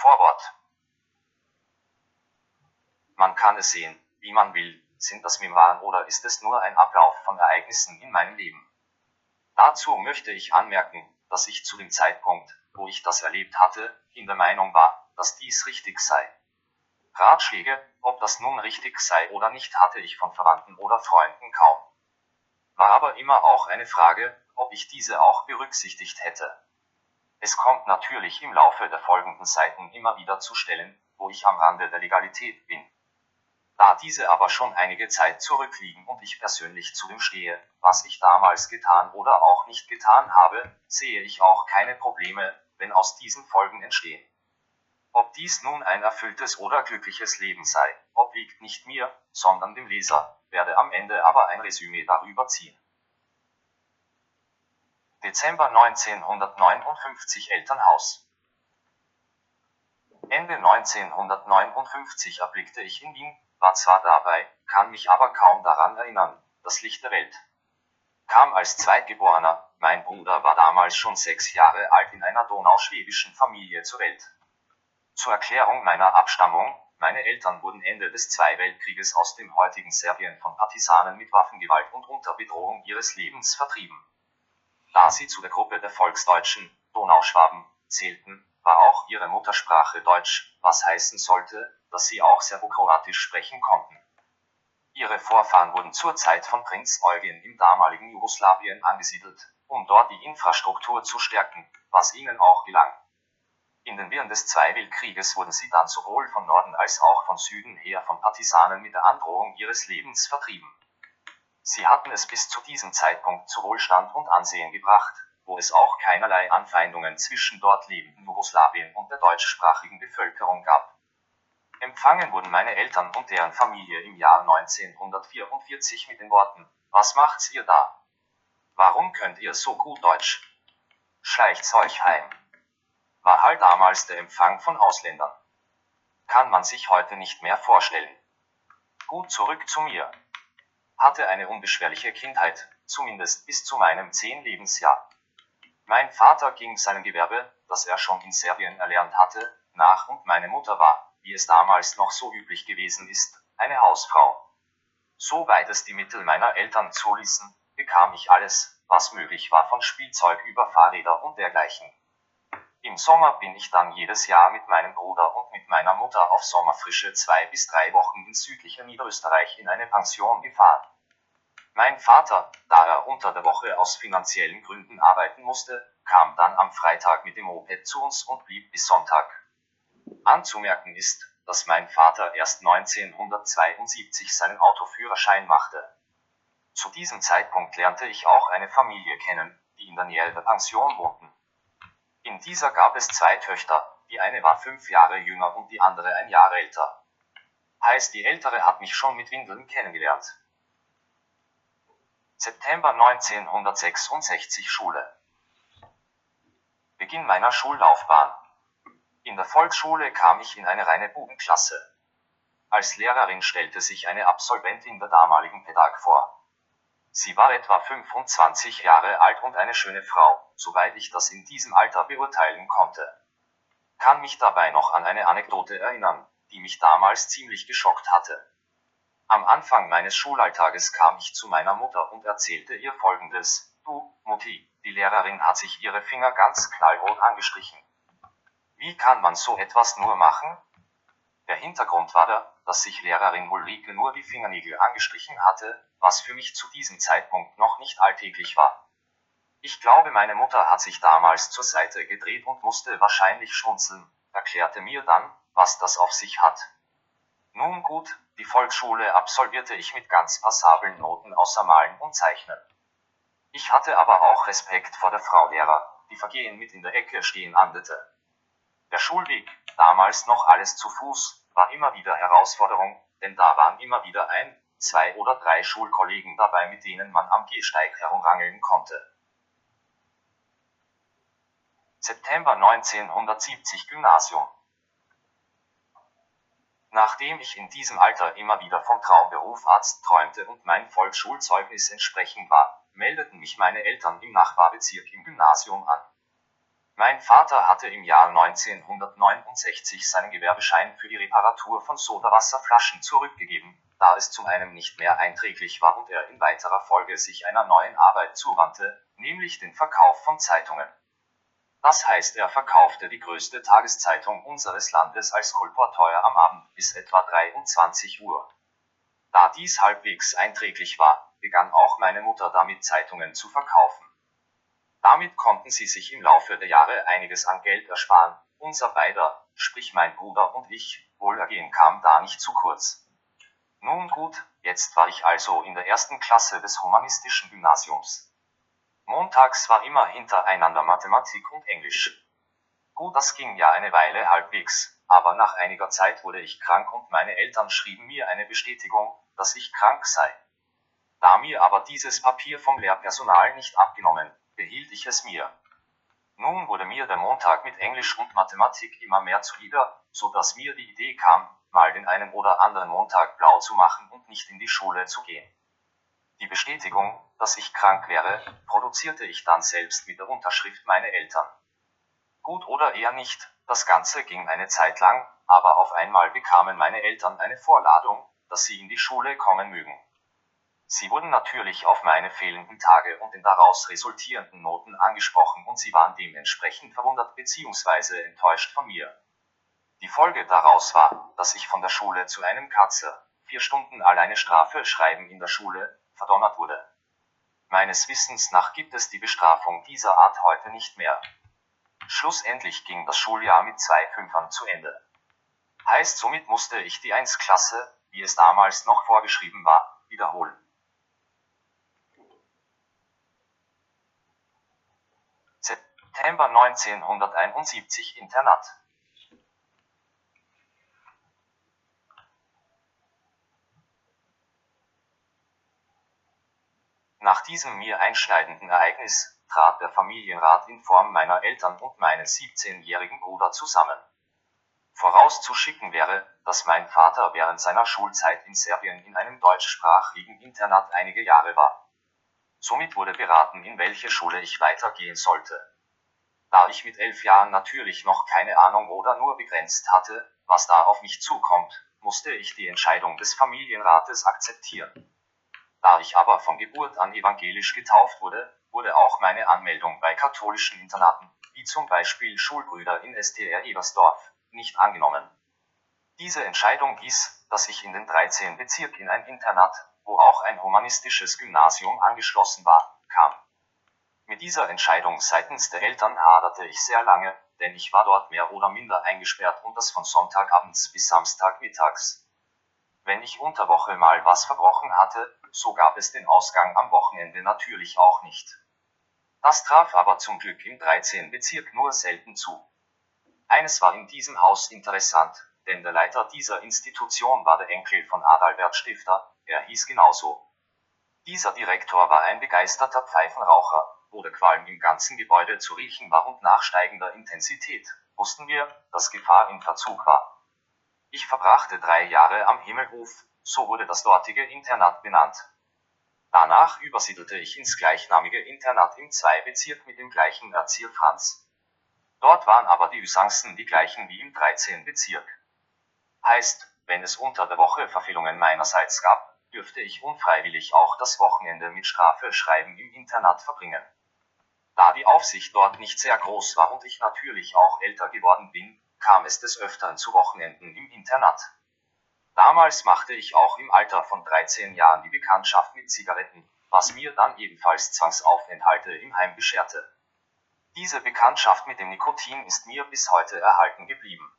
Vorwort. Man kann es sehen, wie man will, sind das Memoiren oder ist es nur ein Ablauf von Ereignissen in meinem Leben? Dazu möchte ich anmerken, dass ich zu dem Zeitpunkt, wo ich das erlebt hatte, in der Meinung war, dass dies richtig sei. Ratschläge, ob das nun richtig sei oder nicht, hatte ich von Verwandten oder Freunden kaum. War aber immer auch eine Frage, ob ich diese auch berücksichtigt hätte. Es kommt natürlich im Laufe der folgenden Seiten immer wieder zu Stellen, wo ich am Rande der Legalität bin. Da diese aber schon einige Zeit zurückliegen und ich persönlich zu dem stehe, was ich damals getan oder auch nicht getan habe, sehe ich auch keine Probleme, wenn aus diesen Folgen entstehen. Ob dies nun ein erfülltes oder glückliches Leben sei, obliegt nicht mir, sondern dem Leser, werde am Ende aber ein Resümee darüber ziehen. Dezember 1959 Elternhaus Ende 1959 erblickte ich in Wien, war zwar dabei, kann mich aber kaum daran erinnern, das Licht der Welt. Kam als Zweitgeborener, mein Bruder war damals schon sechs Jahre alt in einer donauschwäbischen Familie zur Welt. Zur Erklärung meiner Abstammung, meine Eltern wurden Ende des Zwei Weltkrieges aus dem heutigen Serbien von Partisanen mit Waffengewalt und unter Bedrohung ihres Lebens vertrieben. Da sie zu der Gruppe der Volksdeutschen, Donauschwaben, zählten, war auch ihre Muttersprache Deutsch, was heißen sollte, dass sie auch Serbokroatisch sprechen konnten. Ihre Vorfahren wurden zur Zeit von Prinz Eugen im damaligen Jugoslawien angesiedelt, um dort die Infrastruktur zu stärken, was ihnen auch gelang. In den Wirren des Zwei Weltkrieges wurden sie dann sowohl von Norden als auch von Süden her von Partisanen mit der Androhung ihres Lebens vertrieben. Sie hatten es bis zu diesem Zeitpunkt zu Wohlstand und Ansehen gebracht, wo es auch keinerlei Anfeindungen zwischen dort lebenden Jugoslawien und der deutschsprachigen Bevölkerung gab. Empfangen wurden meine Eltern und deren Familie im Jahr 1944 mit den Worten, was macht's ihr da? Warum könnt ihr so gut Deutsch? Schleicht's euch heim war halt damals der Empfang von Ausländern. Kann man sich heute nicht mehr vorstellen. Gut zurück zu mir. Hatte eine unbeschwerliche Kindheit, zumindest bis zu meinem zehn Lebensjahr. Mein Vater ging seinem Gewerbe, das er schon in Serbien erlernt hatte, nach und meine Mutter war, wie es damals noch so üblich gewesen ist, eine Hausfrau. Soweit es die Mittel meiner Eltern zuließen, bekam ich alles, was möglich war von Spielzeug über Fahrräder und dergleichen. Im Sommer bin ich dann jedes Jahr mit meinem Bruder und mit meiner Mutter auf Sommerfrische zwei bis drei Wochen in südlicher Niederösterreich in eine Pension gefahren. Mein Vater, da er unter der Woche aus finanziellen Gründen arbeiten musste, kam dann am Freitag mit dem Moped zu uns und blieb bis Sonntag. Anzumerken ist, dass mein Vater erst 1972 seinen Autoführerschein machte. Zu diesem Zeitpunkt lernte ich auch eine Familie kennen, die in der Nähe der Pension wohnten. In dieser gab es zwei Töchter, die eine war fünf Jahre jünger und die andere ein Jahr älter. Heißt, die ältere hat mich schon mit Windeln kennengelernt. September 1966 Schule. Beginn meiner Schullaufbahn. In der Volksschule kam ich in eine reine Bubenklasse. Als Lehrerin stellte sich eine Absolventin der damaligen Pädag vor. Sie war etwa 25 Jahre alt und eine schöne Frau, soweit ich das in diesem Alter beurteilen konnte. Kann mich dabei noch an eine Anekdote erinnern, die mich damals ziemlich geschockt hatte. Am Anfang meines Schulalltages kam ich zu meiner Mutter und erzählte ihr folgendes, du, Mutti, die Lehrerin hat sich ihre Finger ganz knallrot angestrichen. Wie kann man so etwas nur machen? Der Hintergrund war der, dass sich Lehrerin Ulrike nur die Fingernägel angestrichen hatte, was für mich zu diesem Zeitpunkt noch nicht alltäglich war. Ich glaube, meine Mutter hat sich damals zur Seite gedreht und musste wahrscheinlich schmunzeln, erklärte mir dann, was das auf sich hat. Nun gut, die Volksschule absolvierte ich mit ganz passablen Noten außer Malen und Zeichnen. Ich hatte aber auch Respekt vor der Frau Lehrer, die Vergehen mit in der Ecke stehen andete. Der Schulweg, damals noch alles zu Fuß, war immer wieder Herausforderung, denn da waren immer wieder ein, zwei oder drei Schulkollegen dabei, mit denen man am Gehsteig herumrangeln konnte. September 1970 Gymnasium. Nachdem ich in diesem Alter immer wieder vom Traumberuf Arzt träumte und mein Volksschulzeugnis entsprechend war, meldeten mich meine Eltern im Nachbarbezirk im Gymnasium an. Mein Vater hatte im Jahr 1969 seinen Gewerbeschein für die Reparatur von Sodawasserflaschen zurückgegeben, da es zum einen nicht mehr einträglich war und er in weiterer Folge sich einer neuen Arbeit zuwandte, nämlich den Verkauf von Zeitungen. Das heißt, er verkaufte die größte Tageszeitung unseres Landes als Kolporteuer am Abend bis etwa 23 Uhr. Da dies halbwegs einträglich war, begann auch meine Mutter damit Zeitungen zu verkaufen. Damit konnten sie sich im Laufe der Jahre einiges an Geld ersparen, unser beider, sprich mein Bruder und ich, Wohlergehen kam da nicht zu kurz. Nun gut, jetzt war ich also in der ersten Klasse des humanistischen Gymnasiums. Montags war immer hintereinander Mathematik und Englisch. Gut, das ging ja eine Weile halbwegs, aber nach einiger Zeit wurde ich krank und meine Eltern schrieben mir eine Bestätigung, dass ich krank sei. Da mir aber dieses Papier vom Lehrpersonal nicht abgenommen, behielt ich es mir. Nun wurde mir der Montag mit Englisch und Mathematik immer mehr zuwider, so dass mir die Idee kam, mal den einen oder anderen Montag blau zu machen und nicht in die Schule zu gehen. Die Bestätigung, dass ich krank wäre, produzierte ich dann selbst mit der Unterschrift meiner Eltern. Gut oder eher nicht, das Ganze ging eine Zeit lang, aber auf einmal bekamen meine Eltern eine Vorladung, dass sie in die Schule kommen mögen. Sie wurden natürlich auf meine fehlenden Tage und den daraus resultierenden Noten angesprochen und sie waren dementsprechend verwundert bzw. enttäuscht von mir. Die Folge daraus war, dass ich von der Schule zu einem Katzer, vier Stunden alleine Strafe schreiben in der Schule, verdonnert wurde. Meines Wissens nach gibt es die Bestrafung dieser Art heute nicht mehr. Schlussendlich ging das Schuljahr mit zwei Fünfern zu Ende. Heißt somit musste ich die 1 Klasse, wie es damals noch vorgeschrieben war, wiederholen. September 1971 Internat. Nach diesem mir einschneidenden Ereignis trat der Familienrat in Form meiner Eltern und meines 17-jährigen Bruder zusammen. Vorauszuschicken wäre, dass mein Vater während seiner Schulzeit in Serbien in einem deutschsprachigen Internat einige Jahre war. Somit wurde beraten, in welche Schule ich weitergehen sollte. Da ich mit elf Jahren natürlich noch keine Ahnung oder nur begrenzt hatte, was da auf mich zukommt, musste ich die Entscheidung des Familienrates akzeptieren. Da ich aber von Geburt an evangelisch getauft wurde, wurde auch meine Anmeldung bei katholischen Internaten, wie zum Beispiel Schulbrüder in STR Ebersdorf, nicht angenommen. Diese Entscheidung hieß, dass ich in den 13 Bezirk in ein Internat, wo auch ein humanistisches Gymnasium angeschlossen war, kam. Mit dieser Entscheidung seitens der Eltern haderte ich sehr lange, denn ich war dort mehr oder minder eingesperrt und das von Sonntagabends bis Samstagmittags. Wenn ich unter Woche mal was verbrochen hatte, so gab es den Ausgang am Wochenende natürlich auch nicht. Das traf aber zum Glück im 13. Bezirk nur selten zu. Eines war in diesem Haus interessant, denn der Leiter dieser Institution war der Enkel von Adalbert Stifter, er hieß genauso. Dieser Direktor war ein begeisterter Pfeifenraucher, wo der Qualm im ganzen Gebäude zu riechen war und nach steigender Intensität, wussten wir, dass Gefahr im Verzug war. Ich verbrachte drei Jahre am Himmelhof, so wurde das dortige Internat benannt. Danach übersiedelte ich ins gleichnamige Internat im 2 Bezirk mit dem gleichen Erzieher Franz. Dort waren aber die Usancen die gleichen wie im 13 Bezirk. Heißt, wenn es unter der Woche Verfehlungen meinerseits gab, dürfte ich unfreiwillig auch das Wochenende mit Strafe schreiben im Internat verbringen. Da die Aufsicht dort nicht sehr groß war und ich natürlich auch älter geworden bin, kam es des Öfteren zu Wochenenden im Internat. Damals machte ich auch im Alter von 13 Jahren die Bekanntschaft mit Zigaretten, was mir dann ebenfalls Zwangsaufenthalte im Heim bescherte. Diese Bekanntschaft mit dem Nikotin ist mir bis heute erhalten geblieben.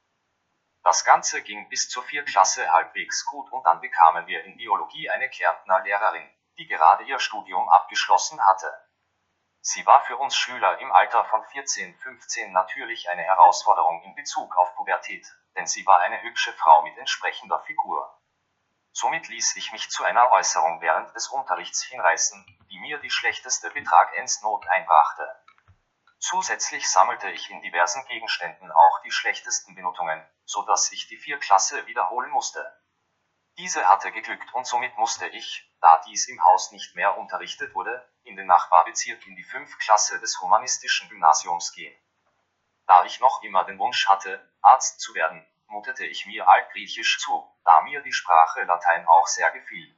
Das Ganze ging bis zur Vierklasse halbwegs gut und dann bekamen wir in Biologie eine Kärntner Lehrerin, die gerade ihr Studium abgeschlossen hatte. Sie war für uns Schüler im Alter von 14, 15 natürlich eine Herausforderung in Bezug auf Pubertät, denn sie war eine hübsche Frau mit entsprechender Figur. Somit ließ ich mich zu einer Äußerung während des Unterrichts hinreißen, die mir die schlechteste Betrag-Ends-Not einbrachte. Zusätzlich sammelte ich in diversen Gegenständen auch die schlechtesten Benotungen, so dass ich die Vierklasse wiederholen musste. Diese hatte geglückt und somit musste ich, da dies im Haus nicht mehr unterrichtet wurde, in den Nachbarbezirk in die 5. Klasse des humanistischen Gymnasiums gehen. Da ich noch immer den Wunsch hatte, Arzt zu werden, mutete ich mir Altgriechisch zu, da mir die Sprache Latein auch sehr gefiel.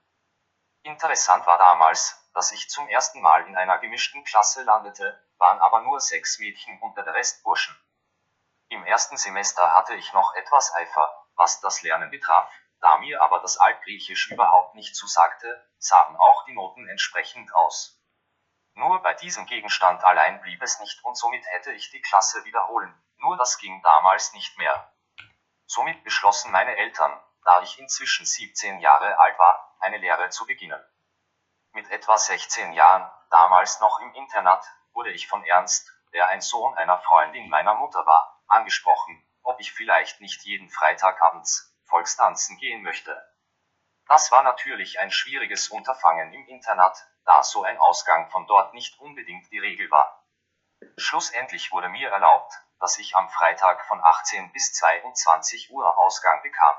Interessant war damals, dass ich zum ersten Mal in einer gemischten Klasse landete, waren aber nur sechs Mädchen unter der Rest Burschen. Im ersten Semester hatte ich noch etwas Eifer, was das Lernen betraf, da mir aber das Altgriechisch überhaupt nicht zusagte, sahen auch die Noten entsprechend aus. Nur bei diesem Gegenstand allein blieb es nicht und somit hätte ich die Klasse wiederholen, nur das ging damals nicht mehr. Somit beschlossen meine Eltern, da ich inzwischen 17 Jahre alt war, eine Lehre zu beginnen. Mit etwa 16 Jahren, damals noch im Internat, wurde ich von Ernst, der ein Sohn einer Freundin meiner Mutter war, angesprochen, ob ich vielleicht nicht jeden Freitagabends Volkstanzen gehen möchte. Das war natürlich ein schwieriges Unterfangen im Internat, da so ein Ausgang von dort nicht unbedingt die Regel war. Schlussendlich wurde mir erlaubt, dass ich am Freitag von 18 bis 22 Uhr Ausgang bekam.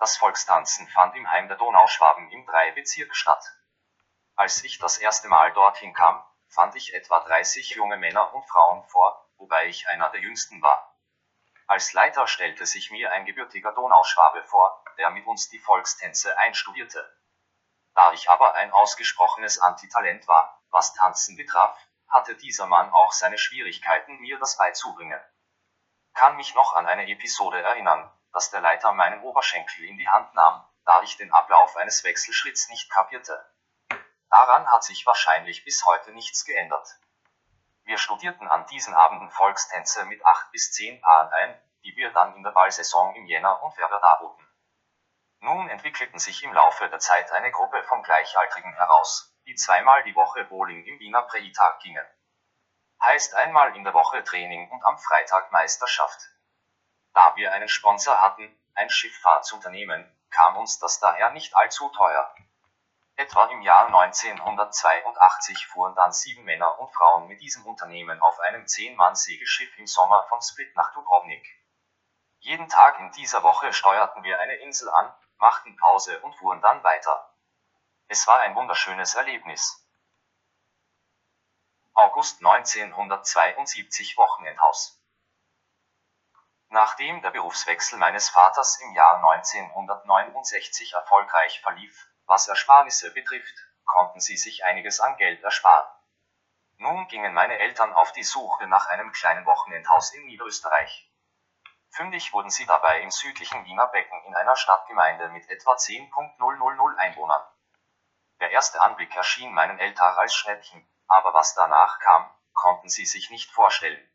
Das Volkstanzen fand im Heim der Donauschwaben im Drei-Bezirk statt. Als ich das erste Mal dorthin kam, fand ich etwa 30 junge Männer und Frauen vor, wobei ich einer der jüngsten war. Als Leiter stellte sich mir ein gebürtiger Donauschwabe vor, der mit uns die Volkstänze einstudierte. Da ich aber ein ausgesprochenes Antitalent war, was Tanzen betraf, hatte dieser Mann auch seine Schwierigkeiten, mir das beizubringen. Kann mich noch an eine Episode erinnern, dass der Leiter meinen Oberschenkel in die Hand nahm, da ich den Ablauf eines Wechselschritts nicht kapierte. Daran hat sich wahrscheinlich bis heute nichts geändert. Wir studierten an diesen Abenden Volkstänze mit acht bis zehn Paaren ein, die wir dann in der Ballsaison im Jänner und Februar darboten. Nun entwickelten sich im Laufe der Zeit eine Gruppe von Gleichaltrigen heraus, die zweimal die Woche Bowling im Wiener Prätag gingen. Heißt einmal in der Woche Training und am Freitag Meisterschaft. Da wir einen Sponsor hatten, ein Schifffahrtsunternehmen, kam uns das daher nicht allzu teuer. Etwa im Jahr 1982 fuhren dann sieben Männer und Frauen mit diesem Unternehmen auf einem Zehn-Mann-Segelschiff im Sommer von Split nach Dubrovnik. Jeden Tag in dieser Woche steuerten wir eine Insel an, machten Pause und fuhren dann weiter. Es war ein wunderschönes Erlebnis. August 1972 Wochenendhaus. Nachdem der Berufswechsel meines Vaters im Jahr 1969 erfolgreich verlief, was Ersparnisse betrifft, konnten sie sich einiges an Geld ersparen. Nun gingen meine Eltern auf die Suche nach einem kleinen Wochenendhaus in Niederösterreich. Fündig wurden sie dabei im südlichen Wiener Becken in einer Stadtgemeinde mit etwa 10.000 Einwohnern. Der erste Anblick erschien meinen Eltern als Schnäppchen, aber was danach kam, konnten sie sich nicht vorstellen.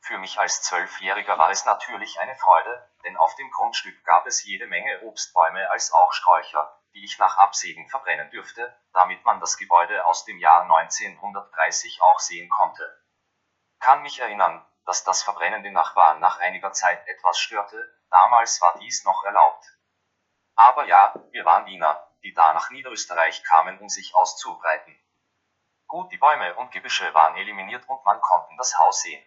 Für mich als Zwölfjähriger war es natürlich eine Freude, denn auf dem Grundstück gab es jede Menge Obstbäume als auch Sträucher, die ich nach Absägen verbrennen dürfte, damit man das Gebäude aus dem Jahr 1930 auch sehen konnte. Kann mich erinnern, dass das Verbrennen den Nachbarn nach einiger Zeit etwas störte, damals war dies noch erlaubt. Aber ja, wir waren Wiener, die da nach Niederösterreich kamen, um sich auszubreiten. Gut, die Bäume und Gebüsche waren eliminiert und man konnte das Haus sehen.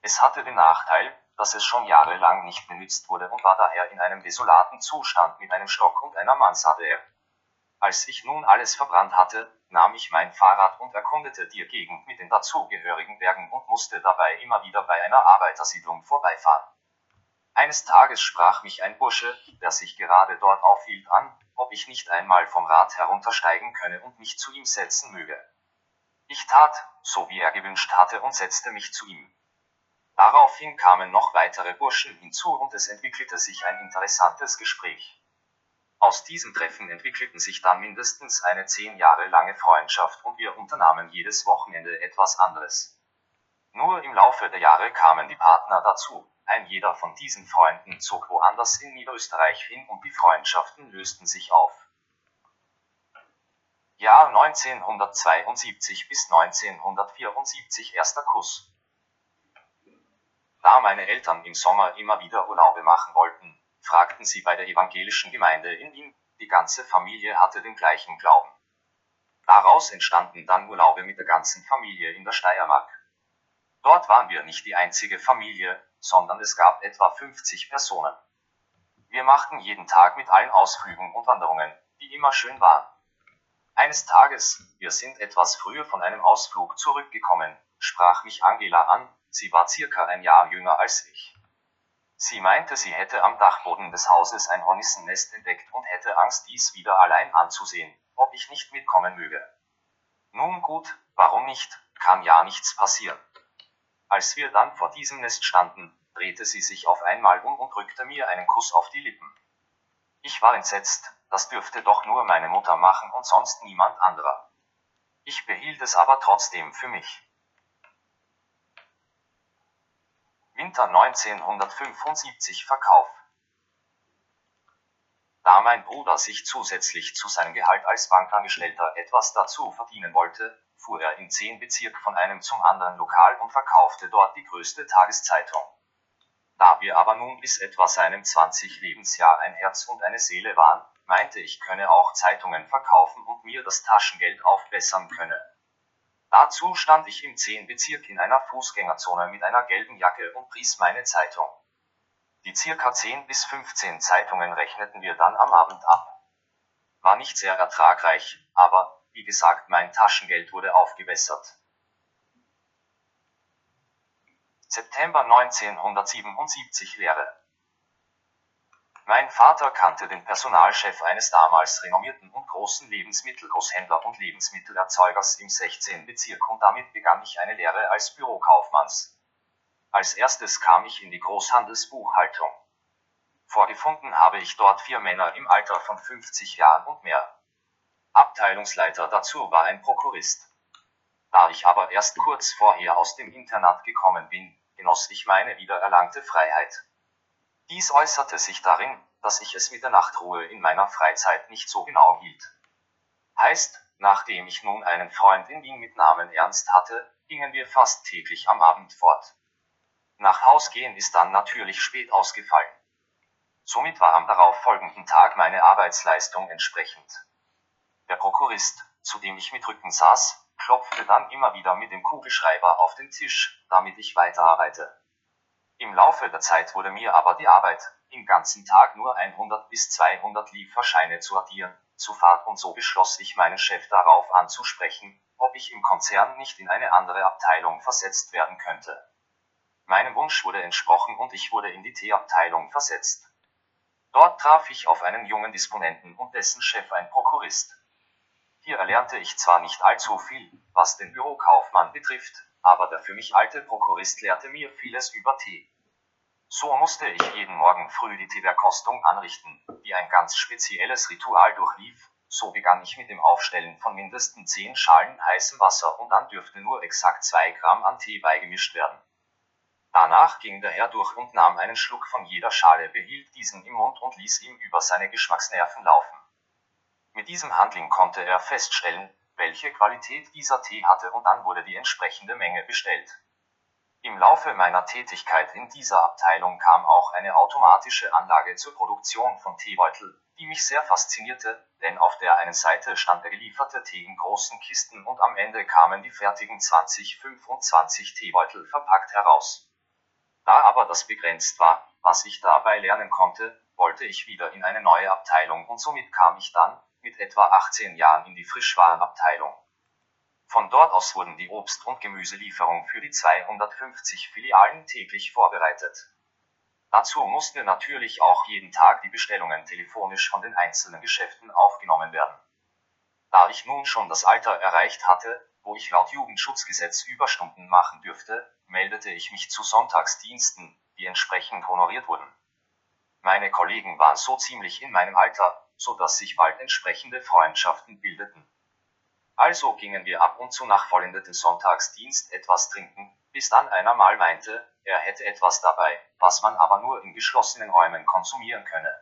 Es hatte den Nachteil, dass es schon jahrelang nicht benützt wurde und war daher in einem desolaten Zustand mit einem Stock und einer Mansarde. Als ich nun alles verbrannt hatte, nahm ich mein Fahrrad und erkundete die Gegend mit den dazugehörigen Bergen und musste dabei immer wieder bei einer Arbeitersiedlung vorbeifahren. Eines Tages sprach mich ein Bursche, der sich gerade dort aufhielt, an, ob ich nicht einmal vom Rad heruntersteigen könne und mich zu ihm setzen möge. Ich tat, so wie er gewünscht hatte und setzte mich zu ihm. Daraufhin kamen noch weitere Burschen hinzu und es entwickelte sich ein interessantes Gespräch. Aus diesem Treffen entwickelten sich dann mindestens eine zehn Jahre lange Freundschaft und wir unternahmen jedes Wochenende etwas anderes. Nur im Laufe der Jahre kamen die Partner dazu, ein jeder von diesen Freunden zog woanders in Niederösterreich hin und die Freundschaften lösten sich auf. Jahr 1972 bis 1974 erster Kuss. Da meine Eltern im Sommer immer wieder Urlaube machen wollten, fragten sie bei der evangelischen Gemeinde in Wien, die ganze Familie hatte den gleichen Glauben. Daraus entstanden dann Urlaube mit der ganzen Familie in der Steiermark. Dort waren wir nicht die einzige Familie, sondern es gab etwa 50 Personen. Wir machten jeden Tag mit allen Ausflügen und Wanderungen, die immer schön waren. Eines Tages, wir sind etwas früher von einem Ausflug zurückgekommen, sprach mich Angela an, sie war circa ein Jahr jünger als ich. Sie meinte, sie hätte am Dachboden des Hauses ein Hornissennest entdeckt und hätte Angst, dies wieder allein anzusehen, ob ich nicht mitkommen möge. Nun gut, warum nicht, kann ja nichts passieren. Als wir dann vor diesem Nest standen, drehte sie sich auf einmal um und drückte mir einen Kuss auf die Lippen. Ich war entsetzt, das dürfte doch nur meine Mutter machen und sonst niemand anderer. Ich behielt es aber trotzdem für mich. Winter 1975 Verkauf. Da mein Bruder sich zusätzlich zu seinem Gehalt als Bankangestellter etwas dazu verdienen wollte, fuhr er im 10 Bezirk von einem zum anderen Lokal und verkaufte dort die größte Tageszeitung. Da wir aber nun bis etwa seinem 20 Lebensjahr ein Herz und eine Seele waren, meinte ich könne auch Zeitungen verkaufen und mir das Taschengeld aufbessern könne. Dazu stand ich im 10 Bezirk in einer Fußgängerzone mit einer gelben Jacke und pries meine Zeitung. Die circa 10 bis 15 Zeitungen rechneten wir dann am Abend ab. War nicht sehr ertragreich, aber, wie gesagt, mein Taschengeld wurde aufgebessert. September 1977 Lehre. Mein Vater kannte den Personalchef eines damals renommierten und großen Lebensmittelgroßhändler und Lebensmittelerzeugers im 16. Bezirk und damit begann ich eine Lehre als Bürokaufmanns. Als erstes kam ich in die Großhandelsbuchhaltung. Vorgefunden habe ich dort vier Männer im Alter von 50 Jahren und mehr. Abteilungsleiter dazu war ein Prokurist. Da ich aber erst kurz vorher aus dem Internat gekommen bin, genoss ich meine wiedererlangte Freiheit. Dies äußerte sich darin, dass ich es mit der Nachtruhe in meiner Freizeit nicht so genau hielt. Heißt, nachdem ich nun einen Freund in Wien mit Namen Ernst hatte, gingen wir fast täglich am Abend fort. Nach Haus gehen ist dann natürlich spät ausgefallen. Somit war am darauf folgenden Tag meine Arbeitsleistung entsprechend. Der Prokurist, zu dem ich mit Rücken saß, klopfte dann immer wieder mit dem Kugelschreiber auf den Tisch, damit ich weiterarbeite. Im Laufe der Zeit wurde mir aber die Arbeit, im ganzen Tag nur 100 bis 200 Lieferscheine zu addieren, zu fad und so beschloss ich meinen Chef darauf anzusprechen, ob ich im Konzern nicht in eine andere Abteilung versetzt werden könnte. Meinem Wunsch wurde entsprochen und ich wurde in die T-Abteilung versetzt. Dort traf ich auf einen jungen Disponenten und dessen Chef ein Prokurist. Hier erlernte ich zwar nicht allzu viel, was den Bürokaufmann betrifft, aber der für mich alte Prokurist lehrte mir vieles über Tee. So musste ich jeden Morgen früh die Teeverkostung anrichten, die ein ganz spezielles Ritual durchlief, so begann ich mit dem Aufstellen von mindestens 10 Schalen heißem Wasser und dann dürfte nur exakt 2 Gramm an Tee beigemischt werden. Danach ging der Herr durch und nahm einen Schluck von jeder Schale, behielt diesen im Mund und ließ ihm über seine Geschmacksnerven laufen. Mit diesem Handling konnte er feststellen, welche Qualität dieser Tee hatte und dann wurde die entsprechende Menge bestellt. Im Laufe meiner Tätigkeit in dieser Abteilung kam auch eine automatische Anlage zur Produktion von Teebeutel, die mich sehr faszinierte, denn auf der einen Seite stand der gelieferte Tee in großen Kisten und am Ende kamen die fertigen 20, 25 Teebeutel verpackt heraus. Da aber das begrenzt war, was ich dabei lernen konnte, wollte ich wieder in eine neue Abteilung und somit kam ich dann, mit etwa 18 Jahren in die Frischwarenabteilung. Von dort aus wurden die Obst- und Gemüselieferungen für die 250 Filialen täglich vorbereitet. Dazu mussten natürlich auch jeden Tag die Bestellungen telefonisch von den einzelnen Geschäften aufgenommen werden. Da ich nun schon das Alter erreicht hatte, wo ich laut Jugendschutzgesetz Überstunden machen dürfte, meldete ich mich zu Sonntagsdiensten, die entsprechend honoriert wurden. Meine Kollegen waren so ziemlich in meinem Alter, so dass sich bald entsprechende Freundschaften bildeten. Also gingen wir ab und zu nach vollendeten Sonntagsdienst etwas trinken, bis dann einer mal meinte, er hätte etwas dabei, was man aber nur in geschlossenen Räumen konsumieren könne.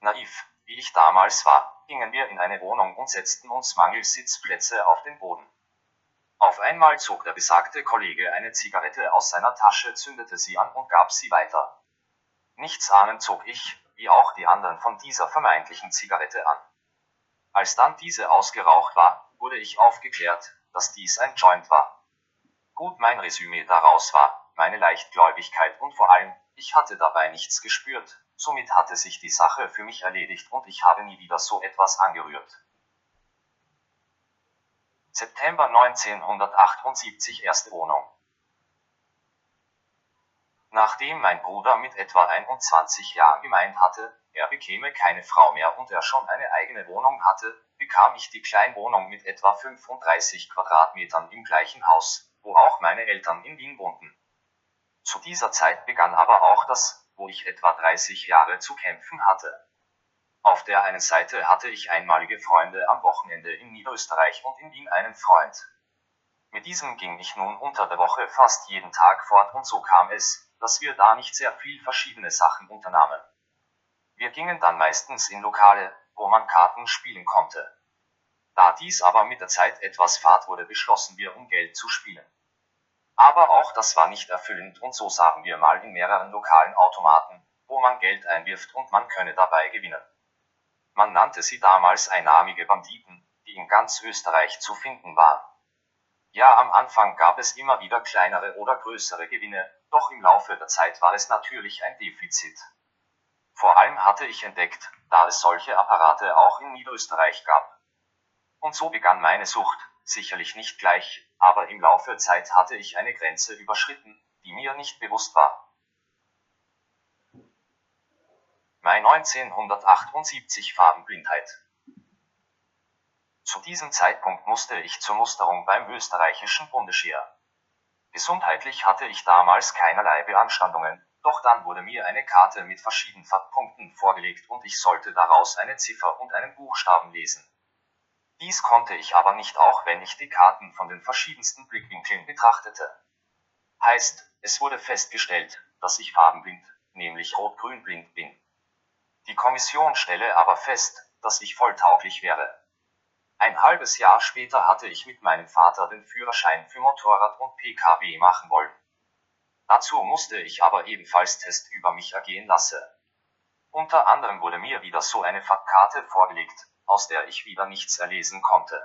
Naiv, wie ich damals war, gingen wir in eine Wohnung und setzten uns mangels Sitzplätze auf den Boden. Auf einmal zog der besagte Kollege eine Zigarette aus seiner Tasche, zündete sie an und gab sie weiter. Nichts ahnend zog ich, wie auch die anderen von dieser vermeintlichen Zigarette an. Als dann diese ausgeraucht war, wurde ich aufgeklärt, dass dies ein Joint war. Gut mein Resümee daraus war, meine Leichtgläubigkeit und vor allem, ich hatte dabei nichts gespürt, somit hatte sich die Sache für mich erledigt und ich habe nie wieder so etwas angerührt. September 1978 erste Wohnung. Nachdem mein Bruder mit etwa 21 Jahren gemeint hatte, er bekäme keine Frau mehr und er schon eine eigene Wohnung hatte, bekam ich die Kleinwohnung mit etwa 35 Quadratmetern im gleichen Haus, wo auch meine Eltern in Wien wohnten. Zu dieser Zeit begann aber auch das, wo ich etwa 30 Jahre zu kämpfen hatte. Auf der einen Seite hatte ich einmalige Freunde am Wochenende in Niederösterreich und in Wien einen Freund. Mit diesem ging ich nun unter der Woche fast jeden Tag fort und so kam es, dass wir da nicht sehr viel verschiedene Sachen unternahmen. Wir gingen dann meistens in Lokale, wo man Karten spielen konnte. Da dies aber mit der Zeit etwas fad wurde, beschlossen wir, um Geld zu spielen. Aber auch das war nicht erfüllend und so sahen wir mal in mehreren lokalen Automaten, wo man Geld einwirft und man könne dabei gewinnen. Man nannte sie damals einnahmige Banditen, die in ganz Österreich zu finden waren. Ja, am Anfang gab es immer wieder kleinere oder größere Gewinne, doch im Laufe der Zeit war es natürlich ein Defizit. Vor allem hatte ich entdeckt, da es solche Apparate auch in Niederösterreich gab. Und so begann meine Sucht, sicherlich nicht gleich, aber im Laufe der Zeit hatte ich eine Grenze überschritten, die mir nicht bewusst war. Mai 1978 Farbenblindheit. Zu diesem Zeitpunkt musste ich zur Musterung beim österreichischen Bundesheer. Gesundheitlich hatte ich damals keinerlei Beanstandungen, doch dann wurde mir eine Karte mit verschiedenen Farbpunkten vorgelegt und ich sollte daraus eine Ziffer und einen Buchstaben lesen. Dies konnte ich aber nicht auch wenn ich die Karten von den verschiedensten Blickwinkeln betrachtete. Heißt, es wurde festgestellt, dass ich farbenblind, nämlich rot-grün blind bin. Die Kommission stelle aber fest, dass ich volltauglich wäre. Ein halbes Jahr später hatte ich mit meinem Vater den Führerschein für Motorrad und Pkw machen wollen. Dazu musste ich aber ebenfalls Test über mich ergehen lassen. Unter anderem wurde mir wieder so eine Farbkarte vorgelegt, aus der ich wieder nichts erlesen konnte.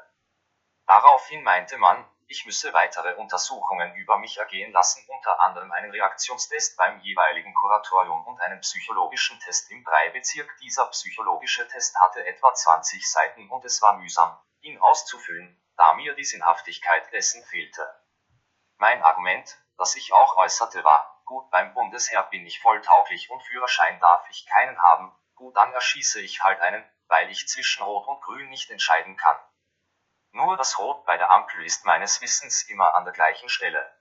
Daraufhin meinte man, ich müsse weitere Untersuchungen über mich ergehen lassen, unter anderem einen Reaktionstest beim jeweiligen Kuratorium und einen psychologischen Test im Breibezirk. Dieser psychologische Test hatte etwa 20 Seiten und es war mühsam, ihn auszufüllen, da mir die Sinnhaftigkeit dessen fehlte. Mein Argument, das ich auch äußerte, war, gut beim Bundesheer bin ich volltauglich und Führerschein darf ich keinen haben, gut dann erschieße ich halt einen, weil ich zwischen Rot und Grün nicht entscheiden kann. Nur das Rot bei der Ampel ist meines Wissens immer an der gleichen Stelle.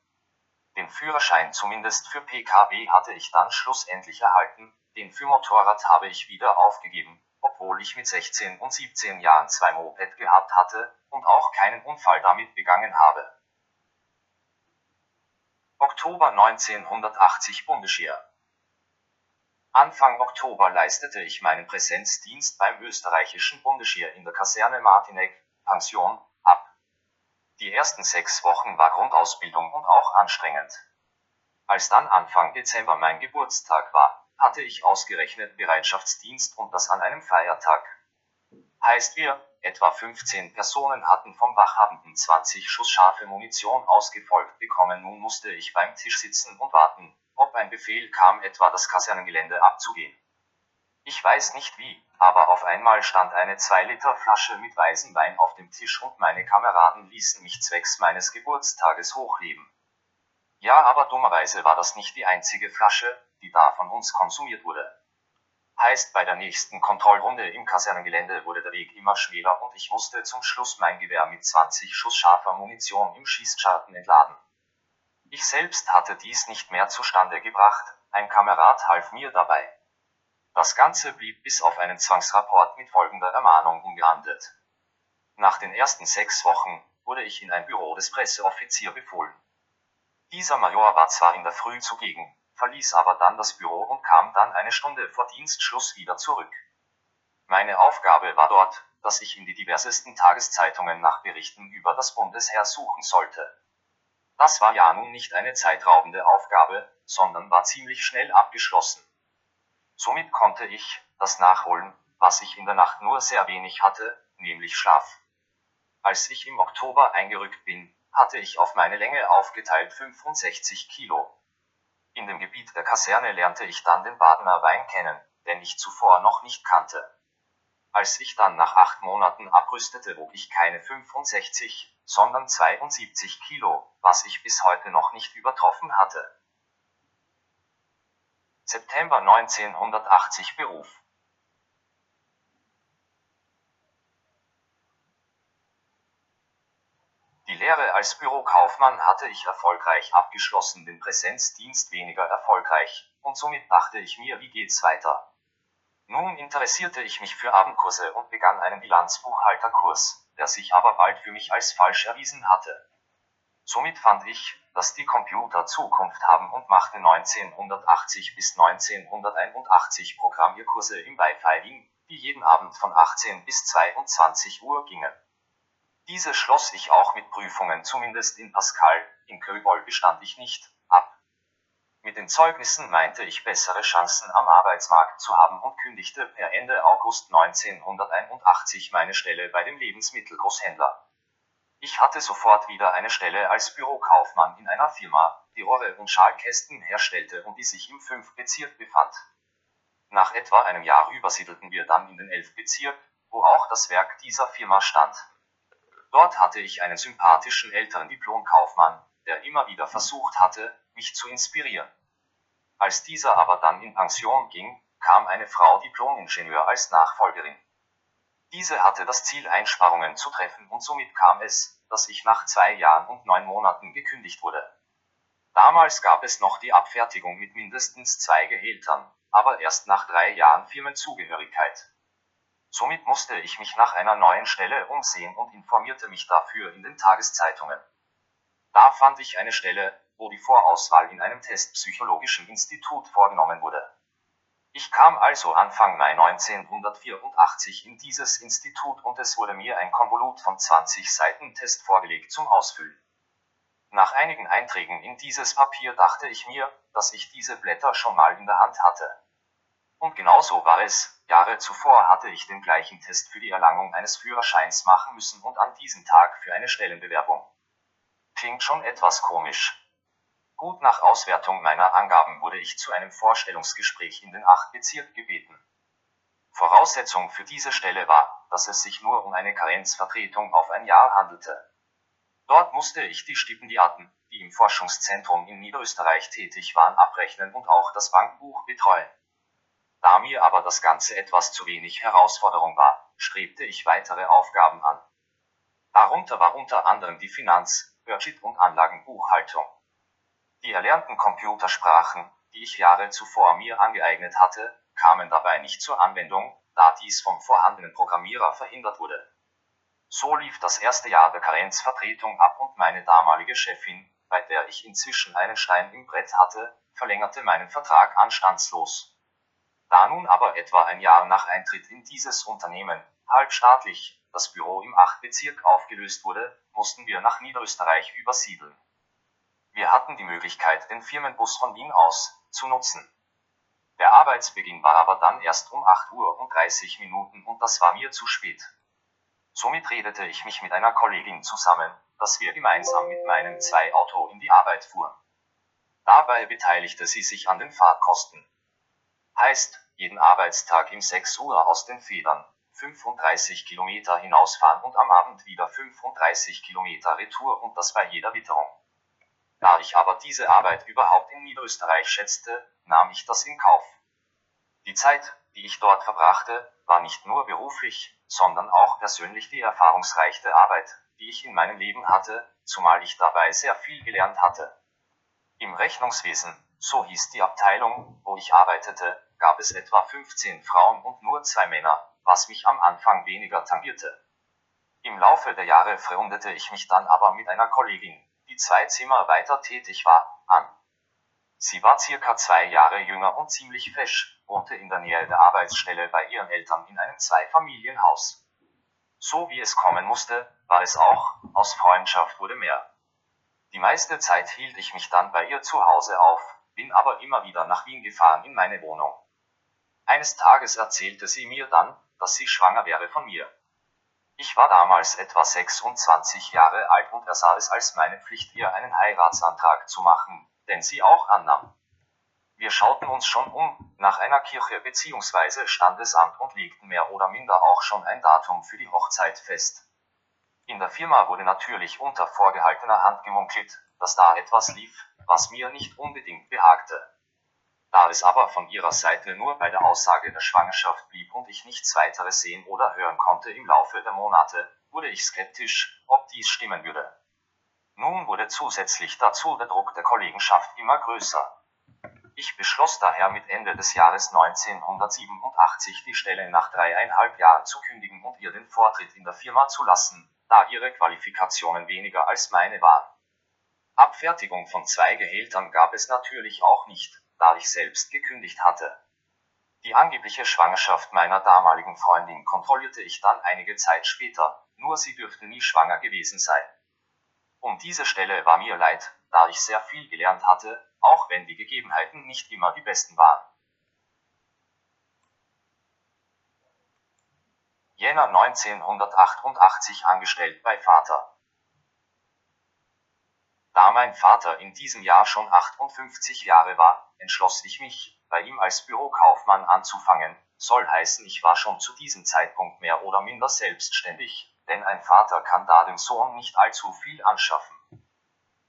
Den Führerschein zumindest für Pkw hatte ich dann schlussendlich erhalten, den für Motorrad habe ich wieder aufgegeben, obwohl ich mit 16 und 17 Jahren zwei Moped gehabt hatte und auch keinen Unfall damit begangen habe. Oktober 1980 Bundesheer Anfang Oktober leistete ich meinen Präsenzdienst beim österreichischen Bundesheer in der Kaserne Martineck, Pension, ab. Die ersten sechs Wochen war Grundausbildung und auch anstrengend. Als dann Anfang Dezember mein Geburtstag war, hatte ich ausgerechnet Bereitschaftsdienst und das an einem Feiertag. Heißt wir, etwa 15 Personen hatten vom Wachhabenden 20 Schuss scharfe Munition ausgefolgt bekommen. Nun musste ich beim Tisch sitzen und warten, ob ein Befehl kam, etwa das Kasernengelände abzugehen. Ich weiß nicht wie, aber auf einmal stand eine 2-Liter-Flasche mit weißem Wein auf dem Tisch und meine Kameraden ließen mich zwecks meines Geburtstages hochleben. Ja, aber dummerweise war das nicht die einzige Flasche, die da von uns konsumiert wurde. Heißt, bei der nächsten Kontrollrunde im Kasernengelände wurde der Weg immer schwerer und ich musste zum Schluss mein Gewehr mit 20 Schuss scharfer Munition im Schießscharten entladen. Ich selbst hatte dies nicht mehr zustande gebracht, ein Kamerad half mir dabei. Das Ganze blieb bis auf einen Zwangsrapport mit folgender Ermahnung ungeahndet. Nach den ersten sechs Wochen wurde ich in ein Büro des Presseoffizier befohlen. Dieser Major war zwar in der Früh zugegen, verließ aber dann das Büro und kam dann eine Stunde vor Dienstschluss wieder zurück. Meine Aufgabe war dort, dass ich in die diversesten Tageszeitungen nach Berichten über das Bundesheer suchen sollte. Das war ja nun nicht eine zeitraubende Aufgabe, sondern war ziemlich schnell abgeschlossen. Somit konnte ich das nachholen, was ich in der Nacht nur sehr wenig hatte, nämlich Schlaf. Als ich im Oktober eingerückt bin, hatte ich auf meine Länge aufgeteilt 65 Kilo. In dem Gebiet der Kaserne lernte ich dann den Badener Wein kennen, den ich zuvor noch nicht kannte. Als ich dann nach acht Monaten abrüstete, wog ich keine 65, sondern 72 Kilo, was ich bis heute noch nicht übertroffen hatte. September 1980 Beruf. Die Lehre als Bürokaufmann hatte ich erfolgreich abgeschlossen, den Präsenzdienst weniger erfolgreich, und somit dachte ich mir, wie geht's weiter? Nun interessierte ich mich für Abendkurse und begann einen Bilanzbuchhalterkurs, der sich aber bald für mich als falsch erwiesen hatte. Somit fand ich, dass die Computer Zukunft haben und machte 1980 bis 1981 Programmierkurse im Wi-Fi, die jeden Abend von 18 bis 22 Uhr gingen. Diese schloss ich auch mit Prüfungen zumindest in Pascal, in Köbol bestand ich nicht, ab. Mit den Zeugnissen meinte ich bessere Chancen am Arbeitsmarkt zu haben und kündigte per Ende August 1981 meine Stelle bei dem Lebensmittelgroßhändler. Ich hatte sofort wieder eine Stelle als Bürokaufmann in einer Firma, die Rohre und Schalkästen herstellte und die sich im 5. Bezirk befand. Nach etwa einem Jahr übersiedelten wir dann in den 11. Bezirk, wo auch das Werk dieser Firma stand. Dort hatte ich einen sympathischen älteren Diplomkaufmann, der immer wieder versucht hatte, mich zu inspirieren. Als dieser aber dann in Pension ging, kam eine Frau Diplomingenieur als Nachfolgerin. Diese hatte das Ziel, Einsparungen zu treffen und somit kam es, dass ich nach zwei Jahren und neun Monaten gekündigt wurde. Damals gab es noch die Abfertigung mit mindestens zwei Gehältern, aber erst nach drei Jahren Firmenzugehörigkeit. Somit musste ich mich nach einer neuen Stelle umsehen und informierte mich dafür in den Tageszeitungen. Da fand ich eine Stelle, wo die Vorauswahl in einem testpsychologischen Institut vorgenommen wurde. Ich kam also Anfang Mai 1984 in dieses Institut und es wurde mir ein Konvolut von 20 Seiten Test vorgelegt zum Ausfüllen. Nach einigen Einträgen in dieses Papier dachte ich mir, dass ich diese Blätter schon mal in der Hand hatte. Und genau so war es, Jahre zuvor hatte ich den gleichen Test für die Erlangung eines Führerscheins machen müssen und an diesem Tag für eine Stellenbewerbung. Klingt schon etwas komisch. Gut nach Auswertung meiner Angaben wurde ich zu einem Vorstellungsgespräch in den 8 Bezirk gebeten. Voraussetzung für diese Stelle war, dass es sich nur um eine Karenzvertretung auf ein Jahr handelte. Dort musste ich die Stipendiaten, die im Forschungszentrum in Niederösterreich tätig waren, abrechnen und auch das Bankbuch betreuen. Da mir aber das Ganze etwas zu wenig Herausforderung war, strebte ich weitere Aufgaben an. Darunter war unter anderem die Finanz-, Budget- und Anlagenbuchhaltung. Die erlernten Computersprachen, die ich Jahre zuvor mir angeeignet hatte, kamen dabei nicht zur Anwendung, da dies vom vorhandenen Programmierer verhindert wurde. So lief das erste Jahr der Karenzvertretung ab und meine damalige Chefin, bei der ich inzwischen einen Stein im Brett hatte, verlängerte meinen Vertrag anstandslos. Da nun aber etwa ein Jahr nach Eintritt in dieses Unternehmen, halbstaatlich, das Büro im 8. Bezirk aufgelöst wurde, mussten wir nach Niederösterreich übersiedeln. Wir hatten die Möglichkeit, den Firmenbus von Wien aus zu nutzen. Der Arbeitsbeginn war aber dann erst um 8 Uhr und 30 Minuten und das war mir zu spät. Somit redete ich mich mit einer Kollegin zusammen, dass wir gemeinsam mit meinem Zwei-Auto in die Arbeit fuhren. Dabei beteiligte sie sich an den Fahrtkosten. Heißt, jeden Arbeitstag im 6 Uhr aus den Federn, 35 Kilometer hinausfahren und am Abend wieder 35 Kilometer Retour und das bei jeder Witterung. Da ich aber diese Arbeit überhaupt in Niederösterreich schätzte, nahm ich das in Kauf. Die Zeit, die ich dort verbrachte, war nicht nur beruflich, sondern auch persönlich die erfahrungsreichste Arbeit, die ich in meinem Leben hatte, zumal ich dabei sehr viel gelernt hatte. Im Rechnungswesen, so hieß die Abteilung, wo ich arbeitete, gab es etwa 15 Frauen und nur zwei Männer, was mich am Anfang weniger tangierte. Im Laufe der Jahre freundete ich mich dann aber mit einer Kollegin, die zwei Zimmer weiter tätig war, an. Sie war circa zwei Jahre jünger und ziemlich fesch, wohnte in der Nähe der Arbeitsstelle bei ihren Eltern in einem Zweifamilienhaus. So wie es kommen musste, war es auch, aus Freundschaft wurde mehr. Die meiste Zeit hielt ich mich dann bei ihr zu Hause auf, bin aber immer wieder nach Wien gefahren in meine Wohnung. Eines Tages erzählte sie mir dann, dass sie schwanger wäre von mir. Ich war damals etwa 26 Jahre alt und ersah es als meine Pflicht, ihr einen Heiratsantrag zu machen, den sie auch annahm. Wir schauten uns schon um, nach einer Kirche bzw. Standesamt und legten mehr oder minder auch schon ein Datum für die Hochzeit fest. In der Firma wurde natürlich unter vorgehaltener Hand gemunkelt, dass da etwas lief, was mir nicht unbedingt behagte. Da es aber von ihrer Seite nur bei der Aussage der Schwangerschaft blieb und ich nichts weiteres sehen oder hören konnte im Laufe der Monate, wurde ich skeptisch, ob dies stimmen würde. Nun wurde zusätzlich dazu der Druck der Kollegenschaft immer größer. Ich beschloss daher mit Ende des Jahres 1987 die Stelle nach dreieinhalb Jahren zu kündigen und ihr den Vortritt in der Firma zu lassen, da ihre Qualifikationen weniger als meine waren. Abfertigung von zwei Gehältern gab es natürlich auch nicht, da ich selbst gekündigt hatte. Die angebliche Schwangerschaft meiner damaligen Freundin kontrollierte ich dann einige Zeit später, nur sie dürfte nie schwanger gewesen sein. Um diese Stelle war mir leid, da ich sehr viel gelernt hatte, auch wenn die Gegebenheiten nicht immer die besten waren. Jänner 1988 angestellt bei Vater. Da mein Vater in diesem Jahr schon 58 Jahre war, entschloss ich mich, bei ihm als Bürokaufmann anzufangen, soll heißen, ich war schon zu diesem Zeitpunkt mehr oder minder selbstständig, denn ein Vater kann da dem Sohn nicht allzu viel anschaffen.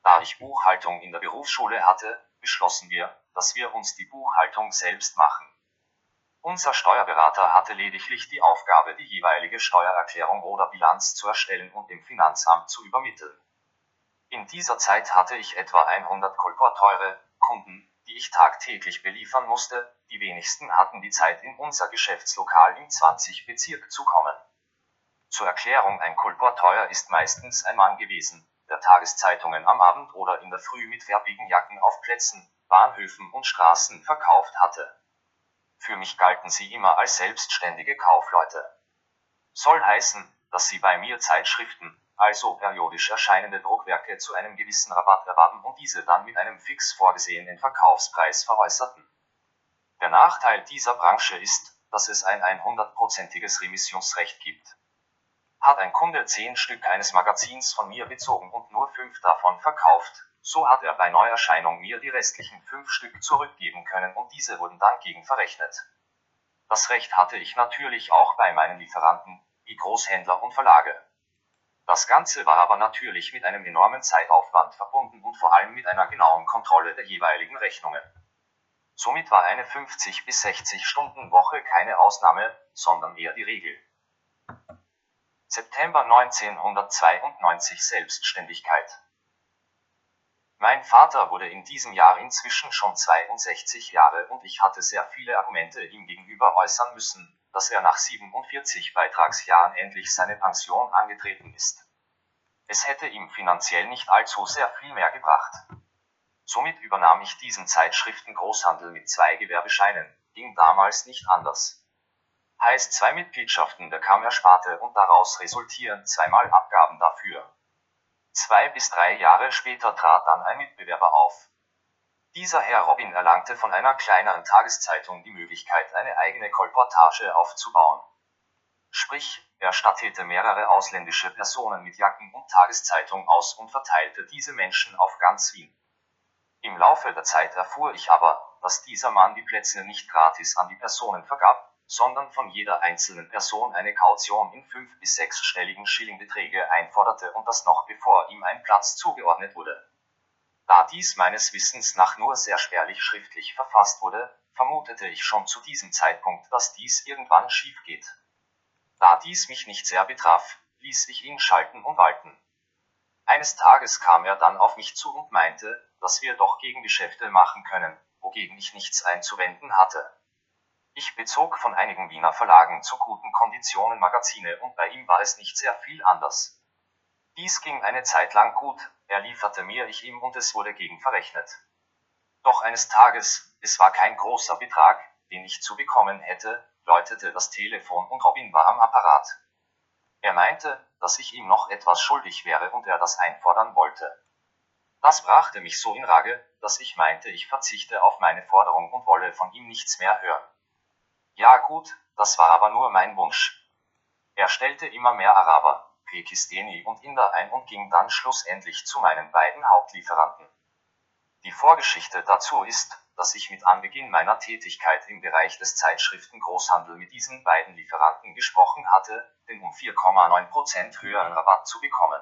Da ich Buchhaltung in der Berufsschule hatte, beschlossen wir, dass wir uns die Buchhaltung selbst machen. Unser Steuerberater hatte lediglich die Aufgabe, die jeweilige Steuererklärung oder Bilanz zu erstellen und dem Finanzamt zu übermitteln. In dieser Zeit hatte ich etwa 100 kolporteure Kunden, die ich tagtäglich beliefern musste, die wenigsten hatten die Zeit in unser Geschäftslokal im 20 Bezirk zu kommen. Zur Erklärung ein Kolporteuer ist meistens ein Mann gewesen, der Tageszeitungen am Abend oder in der Früh mit farbigen Jacken auf Plätzen, Bahnhöfen und Straßen verkauft hatte. Für mich galten sie immer als selbstständige Kaufleute. Soll heißen, dass sie bei mir Zeitschriften, also periodisch erscheinende Druckwerke zu einem gewissen Rabatt erwarben und diese dann mit einem fix vorgesehenen Verkaufspreis veräußerten. Der Nachteil dieser Branche ist, dass es ein 100%iges Remissionsrecht gibt. Hat ein Kunde 10 Stück eines Magazins von mir bezogen und nur 5 davon verkauft, so hat er bei Neuerscheinung mir die restlichen 5 Stück zurückgeben können und diese wurden dann gegen verrechnet. Das Recht hatte ich natürlich auch bei meinen Lieferanten, wie Großhändler und Verlage. Das Ganze war aber natürlich mit einem enormen Zeitaufwand verbunden und vor allem mit einer genauen Kontrolle der jeweiligen Rechnungen. Somit war eine 50 bis 60 Stunden Woche keine Ausnahme, sondern eher die Regel. September 1992 Selbstständigkeit. Mein Vater wurde in diesem Jahr inzwischen schon 62 Jahre und ich hatte sehr viele Argumente ihm gegenüber äußern müssen, dass er nach 47 Beitragsjahren endlich seine Pension angetreten ist. Es hätte ihm finanziell nicht allzu sehr viel mehr gebracht. Somit übernahm ich diesen Zeitschriftengroßhandel mit zwei Gewerbescheinen, ging damals nicht anders. Heißt zwei Mitgliedschaften der Kammersparte und daraus resultieren zweimal Abgaben dafür. Zwei bis drei Jahre später trat dann ein Mitbewerber auf. Dieser Herr Robin erlangte von einer kleineren Tageszeitung die Möglichkeit, eine eigene Kolportage aufzubauen. Sprich, er stattete mehrere ausländische Personen mit Jacken und Tageszeitung aus und verteilte diese Menschen auf ganz Wien. Im Laufe der Zeit erfuhr ich aber, dass dieser Mann die Plätze nicht gratis an die Personen vergab, sondern von jeder einzelnen Person eine Kaution in fünf- bis sechsstelligen Schillingbeträge einforderte und das noch bevor ihm ein Platz zugeordnet wurde. Da dies meines Wissens nach nur sehr spärlich schriftlich verfasst wurde, vermutete ich schon zu diesem Zeitpunkt, dass dies irgendwann schief geht. Da dies mich nicht sehr betraf, ließ ich ihn schalten und walten. Eines Tages kam er dann auf mich zu und meinte, dass wir doch Gegengeschäfte machen können, wogegen ich nichts einzuwenden hatte. Ich bezog von einigen Wiener Verlagen zu guten Konditionen Magazine und bei ihm war es nicht sehr viel anders. Dies ging eine Zeit lang gut, er lieferte mir, ich ihm und es wurde gegen verrechnet. Doch eines Tages, es war kein großer Betrag, den ich zu bekommen hätte, läutete das Telefon und Robin war am Apparat. Er meinte, dass ich ihm noch etwas schuldig wäre und er das einfordern wollte. Das brachte mich so in Rage, dass ich meinte, ich verzichte auf meine Forderung und wolle von ihm nichts mehr hören. Ja gut, das war aber nur mein Wunsch. Er stellte immer mehr Araber, Pakistani und Inder ein und ging dann schlussendlich zu meinen beiden Hauptlieferanten. Die Vorgeschichte dazu ist, dass ich mit Anbeginn meiner Tätigkeit im Bereich des Zeitschriftengroßhandel mit diesen beiden Lieferanten gesprochen hatte, den um 4,9% höheren Rabatt zu bekommen.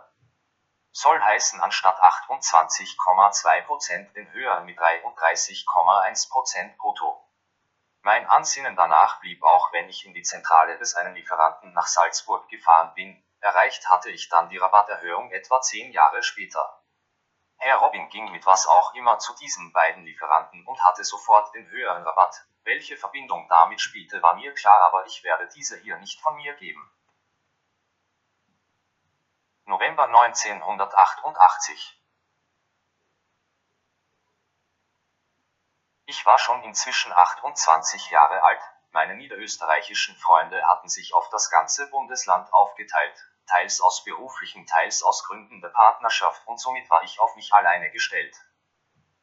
Soll heißen anstatt 28,2% den höheren mit 33,1% brutto. Mein Ansinnen danach blieb auch wenn ich in die Zentrale des einen Lieferanten nach Salzburg gefahren bin, erreicht hatte ich dann die Rabatterhöhung etwa zehn Jahre später. Herr Robin ging mit was auch immer zu diesen beiden Lieferanten und hatte sofort den höheren Rabatt. Welche Verbindung damit spielte, war mir klar, aber ich werde diese hier nicht von mir geben. November 1988 Ich war schon inzwischen 28 Jahre alt, meine niederösterreichischen Freunde hatten sich auf das ganze Bundesland aufgeteilt, teils aus beruflichen, teils aus Gründen der Partnerschaft und somit war ich auf mich alleine gestellt.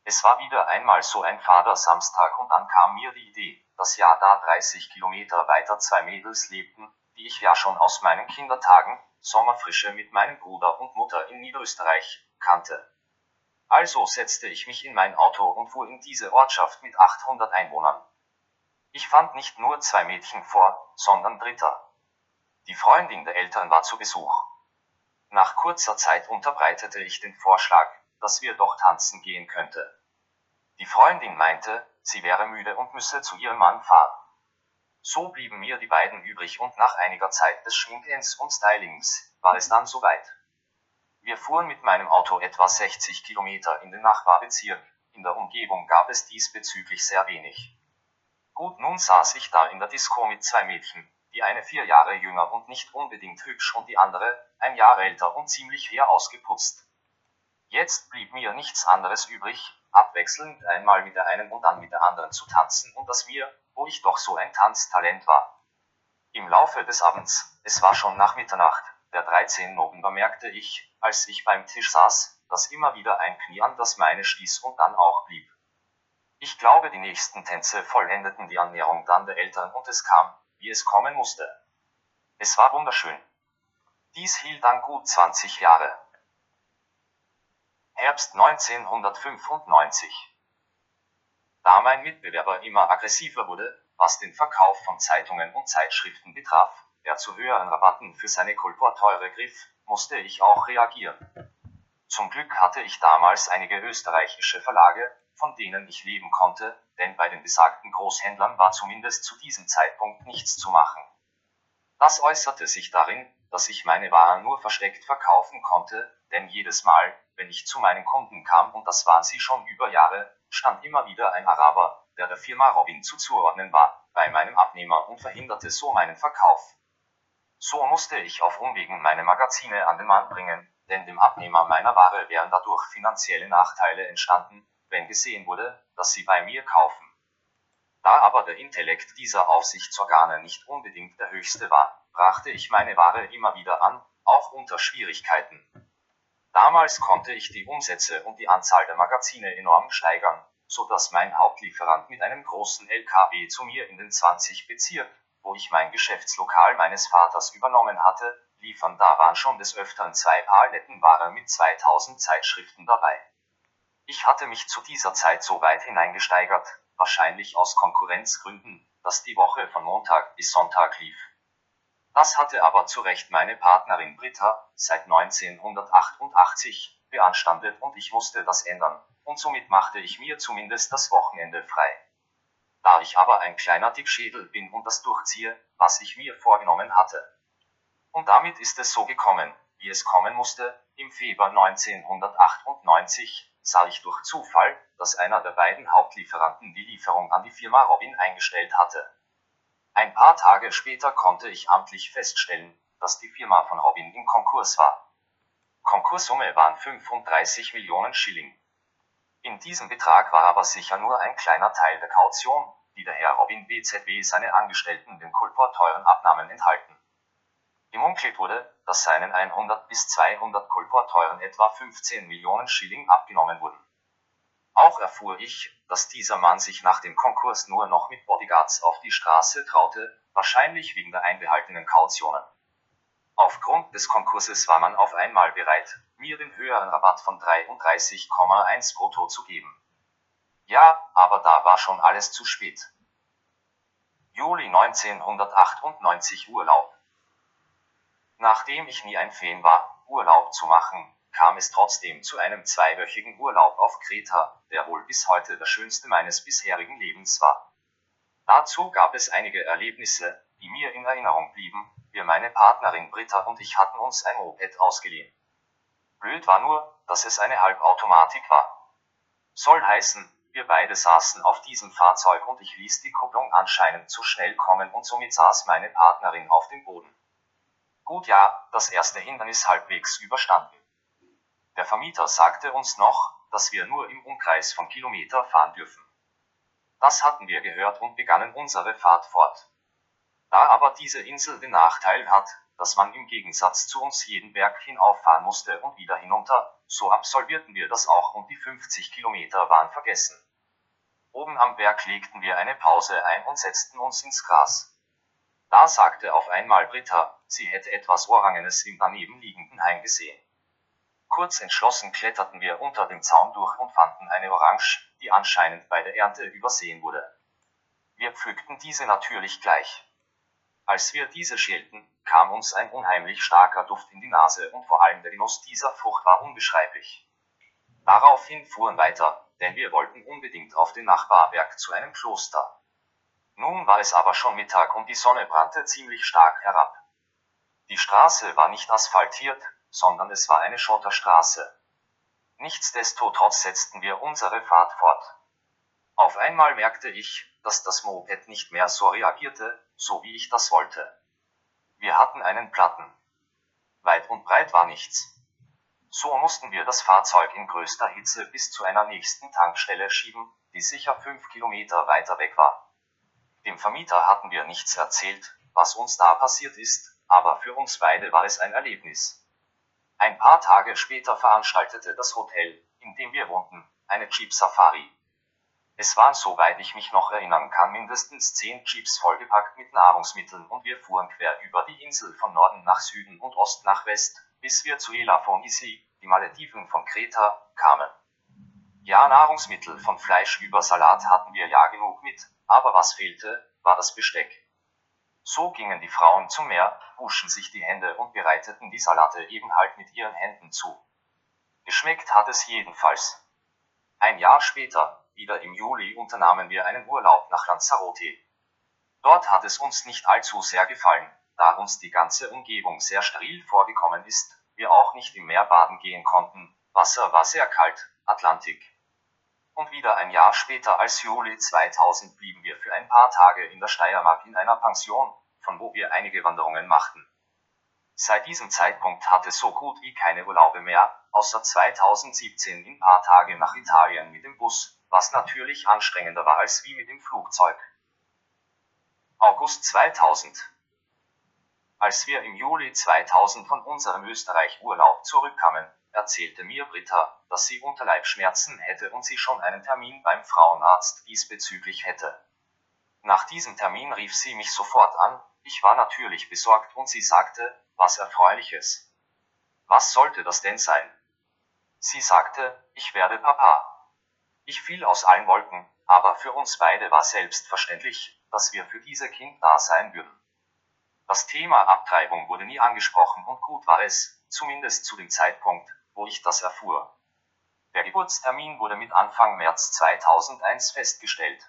Es war wieder einmal so ein fader Samstag und dann kam mir die Idee, dass ja da 30 Kilometer weiter zwei Mädels lebten, die ich ja schon aus meinen Kindertagen, Sommerfrische mit meinem Bruder und Mutter in Niederösterreich, kannte. Also setzte ich mich in mein Auto und fuhr in diese Ortschaft mit 800 Einwohnern. Ich fand nicht nur zwei Mädchen vor, sondern Dritter. Die Freundin der Eltern war zu Besuch. Nach kurzer Zeit unterbreitete ich den Vorschlag, dass wir doch tanzen gehen könnte. Die Freundin meinte, sie wäre müde und müsse zu ihrem Mann fahren. So blieben mir die beiden übrig und nach einiger Zeit des Schminkens und Stylings war es dann soweit. Wir fuhren mit meinem Auto etwa 60 Kilometer in den Nachbarbezirk, in der Umgebung gab es diesbezüglich sehr wenig. Gut, nun saß ich da in der Disco mit zwei Mädchen, die eine vier Jahre jünger und nicht unbedingt hübsch und die andere, ein Jahr älter und ziemlich fair ausgeputzt. Jetzt blieb mir nichts anderes übrig, abwechselnd einmal mit der einen und dann mit der anderen zu tanzen und das mir, wo ich doch so ein Tanztalent war. Im Laufe des Abends, es war schon nach Mitternacht, der 13. November merkte ich, als ich beim Tisch saß, dass immer wieder ein Knie an das meine stieß und dann auch blieb. Ich glaube, die nächsten Tänze vollendeten die Annäherung dann der Eltern und es kam, wie es kommen musste. Es war wunderschön. Dies hielt dann gut 20 Jahre. Herbst 1995. Da mein Mitbewerber immer aggressiver wurde, was den Verkauf von Zeitungen und Zeitschriften betraf, er zu höheren Rabatten für seine Kolporteure griff, musste ich auch reagieren. Zum Glück hatte ich damals einige österreichische Verlage, von denen ich leben konnte, denn bei den besagten Großhändlern war zumindest zu diesem Zeitpunkt nichts zu machen. Das äußerte sich darin, dass ich meine Waren nur versteckt verkaufen konnte, denn jedes Mal, wenn ich zu meinen Kunden kam und das waren sie schon über Jahre, stand immer wieder ein Araber, der der Firma Robin zuzuordnen war, bei meinem Abnehmer und verhinderte so meinen Verkauf. So musste ich auf Umwegen meine Magazine an den Mann bringen, denn dem Abnehmer meiner Ware wären dadurch finanzielle Nachteile entstanden, wenn gesehen wurde, dass sie bei mir kaufen. Da aber der Intellekt dieser Aufsichtsorgane nicht unbedingt der höchste war, brachte ich meine Ware immer wieder an, auch unter Schwierigkeiten. Damals konnte ich die Umsätze und die Anzahl der Magazine enorm steigern, so dass mein Hauptlieferant mit einem großen LKW zu mir in den 20 Bezirk, wo ich mein Geschäftslokal meines Vaters übernommen hatte, liefern. Da waren schon des Öfteren zwei Palettenware mit 2000 Zeitschriften dabei. Ich hatte mich zu dieser Zeit so weit hineingesteigert, wahrscheinlich aus Konkurrenzgründen, dass die Woche von Montag bis Sonntag lief. Das hatte aber zu Recht meine Partnerin Britta seit 1988 beanstandet und ich musste das ändern, und somit machte ich mir zumindest das Wochenende frei. Da ich aber ein kleiner Dickschädel bin und das durchziehe, was ich mir vorgenommen hatte. Und damit ist es so gekommen, wie es kommen musste, im Februar 1998 sah ich durch Zufall, dass einer der beiden Hauptlieferanten die Lieferung an die Firma Robin eingestellt hatte. Ein paar Tage später konnte ich amtlich feststellen, dass die Firma von Robin im Konkurs war. Konkurssumme waren 35 Millionen Schilling. In diesem Betrag war aber sicher nur ein kleiner Teil der Kaution, die der Herr Robin BZW seine Angestellten den kolporteuren Abnahmen enthalten. Gemunkelt wurde, dass seinen 100 bis 200 kolporteuren etwa 15 Millionen Schilling abgenommen wurden. Auch erfuhr ich, dass dieser Mann sich nach dem Konkurs nur noch mit Bodyguards auf die Straße traute, wahrscheinlich wegen der einbehaltenen Kautionen. Aufgrund des Konkurses war man auf einmal bereit, mir den höheren Rabatt von 33,1 brutto zu geben. Ja, aber da war schon alles zu spät. Juli 1998 Urlaub. Nachdem ich nie ein Fan war, Urlaub zu machen, kam es trotzdem zu einem zweiwöchigen Urlaub auf Kreta, der wohl bis heute der schönste meines bisherigen Lebens war. Dazu gab es einige Erlebnisse, die mir in Erinnerung blieben, wir meine Partnerin Britta und ich hatten uns ein Moped ausgeliehen. Blöd war nur, dass es eine Halbautomatik war. Soll heißen, wir beide saßen auf diesem Fahrzeug und ich ließ die Kupplung anscheinend zu schnell kommen und somit saß meine Partnerin auf dem Boden. Gut ja, das erste Hindernis halbwegs überstanden. Der Vermieter sagte uns noch, dass wir nur im Umkreis von Kilometer fahren dürfen. Das hatten wir gehört und begannen unsere Fahrt fort. Da aber diese Insel den Nachteil hat, dass man im Gegensatz zu uns jeden Berg hinauffahren musste und wieder hinunter, so absolvierten wir das auch und die 50 Kilometer waren vergessen. Oben am Berg legten wir eine Pause ein und setzten uns ins Gras. Da sagte auf einmal Britta, sie hätte etwas Orangenes im daneben liegenden Hain gesehen. Kurz entschlossen kletterten wir unter dem Zaun durch und fanden eine Orange, die anscheinend bei der Ernte übersehen wurde. Wir pflückten diese natürlich gleich. Als wir diese schälten, kam uns ein unheimlich starker Duft in die Nase und vor allem der Genuss dieser Frucht war unbeschreiblich. Daraufhin fuhren weiter, denn wir wollten unbedingt auf den Nachbarberg zu einem Kloster. Nun war es aber schon Mittag und die Sonne brannte ziemlich stark herab. Die Straße war nicht asphaltiert, sondern es war eine Schotterstraße. Nichtsdestotrotz setzten wir unsere Fahrt fort. Auf einmal merkte ich, dass das Moped nicht mehr so reagierte, so wie ich das wollte. Wir hatten einen Platten. Weit und breit war nichts. So mussten wir das Fahrzeug in größter Hitze bis zu einer nächsten Tankstelle schieben, die sicher fünf Kilometer weiter weg war. Dem Vermieter hatten wir nichts erzählt, was uns da passiert ist, aber für uns beide war es ein Erlebnis. Ein paar Tage später veranstaltete das Hotel, in dem wir wohnten, eine Jeep-Safari. Es waren soweit ich mich noch erinnern kann mindestens zehn Jeeps vollgepackt mit Nahrungsmitteln und wir fuhren quer über die Insel von Norden nach Süden und Ost nach West, bis wir zu Elafonisi, die Malediven von Kreta, kamen. Ja, Nahrungsmittel von Fleisch über Salat hatten wir ja genug mit, aber was fehlte, war das Besteck. So gingen die Frauen zum Meer, wuschen sich die Hände und bereiteten die Salate eben halt mit ihren Händen zu. Geschmeckt hat es jedenfalls. Ein Jahr später, wieder im Juli, unternahmen wir einen Urlaub nach Lanzarote. Dort hat es uns nicht allzu sehr gefallen, da uns die ganze Umgebung sehr steril vorgekommen ist, wir auch nicht im Meer baden gehen konnten, Wasser war sehr kalt, Atlantik. Und wieder ein Jahr später als Juli 2000 blieben wir für ein paar Tage in der Steiermark in einer Pension, von wo wir einige Wanderungen machten. Seit diesem Zeitpunkt hatte so gut wie keine Urlaube mehr, außer 2017 in paar Tage nach Italien mit dem Bus, was natürlich anstrengender war als wie mit dem Flugzeug. August 2000 Als wir im Juli 2000 von unserem Österreich-Urlaub zurückkamen, erzählte mir Britta, dass sie Unterleibschmerzen hätte und sie schon einen Termin beim Frauenarzt diesbezüglich hätte. Nach diesem Termin rief sie mich sofort an, ich war natürlich besorgt und sie sagte, was erfreuliches. Was sollte das denn sein? Sie sagte, ich werde Papa. Ich fiel aus allen Wolken, aber für uns beide war selbstverständlich, dass wir für diese Kind da sein würden. Das Thema Abtreibung wurde nie angesprochen und gut war es, zumindest zu dem Zeitpunkt, wo ich das erfuhr. Der Geburtstermin wurde mit Anfang März 2001 festgestellt.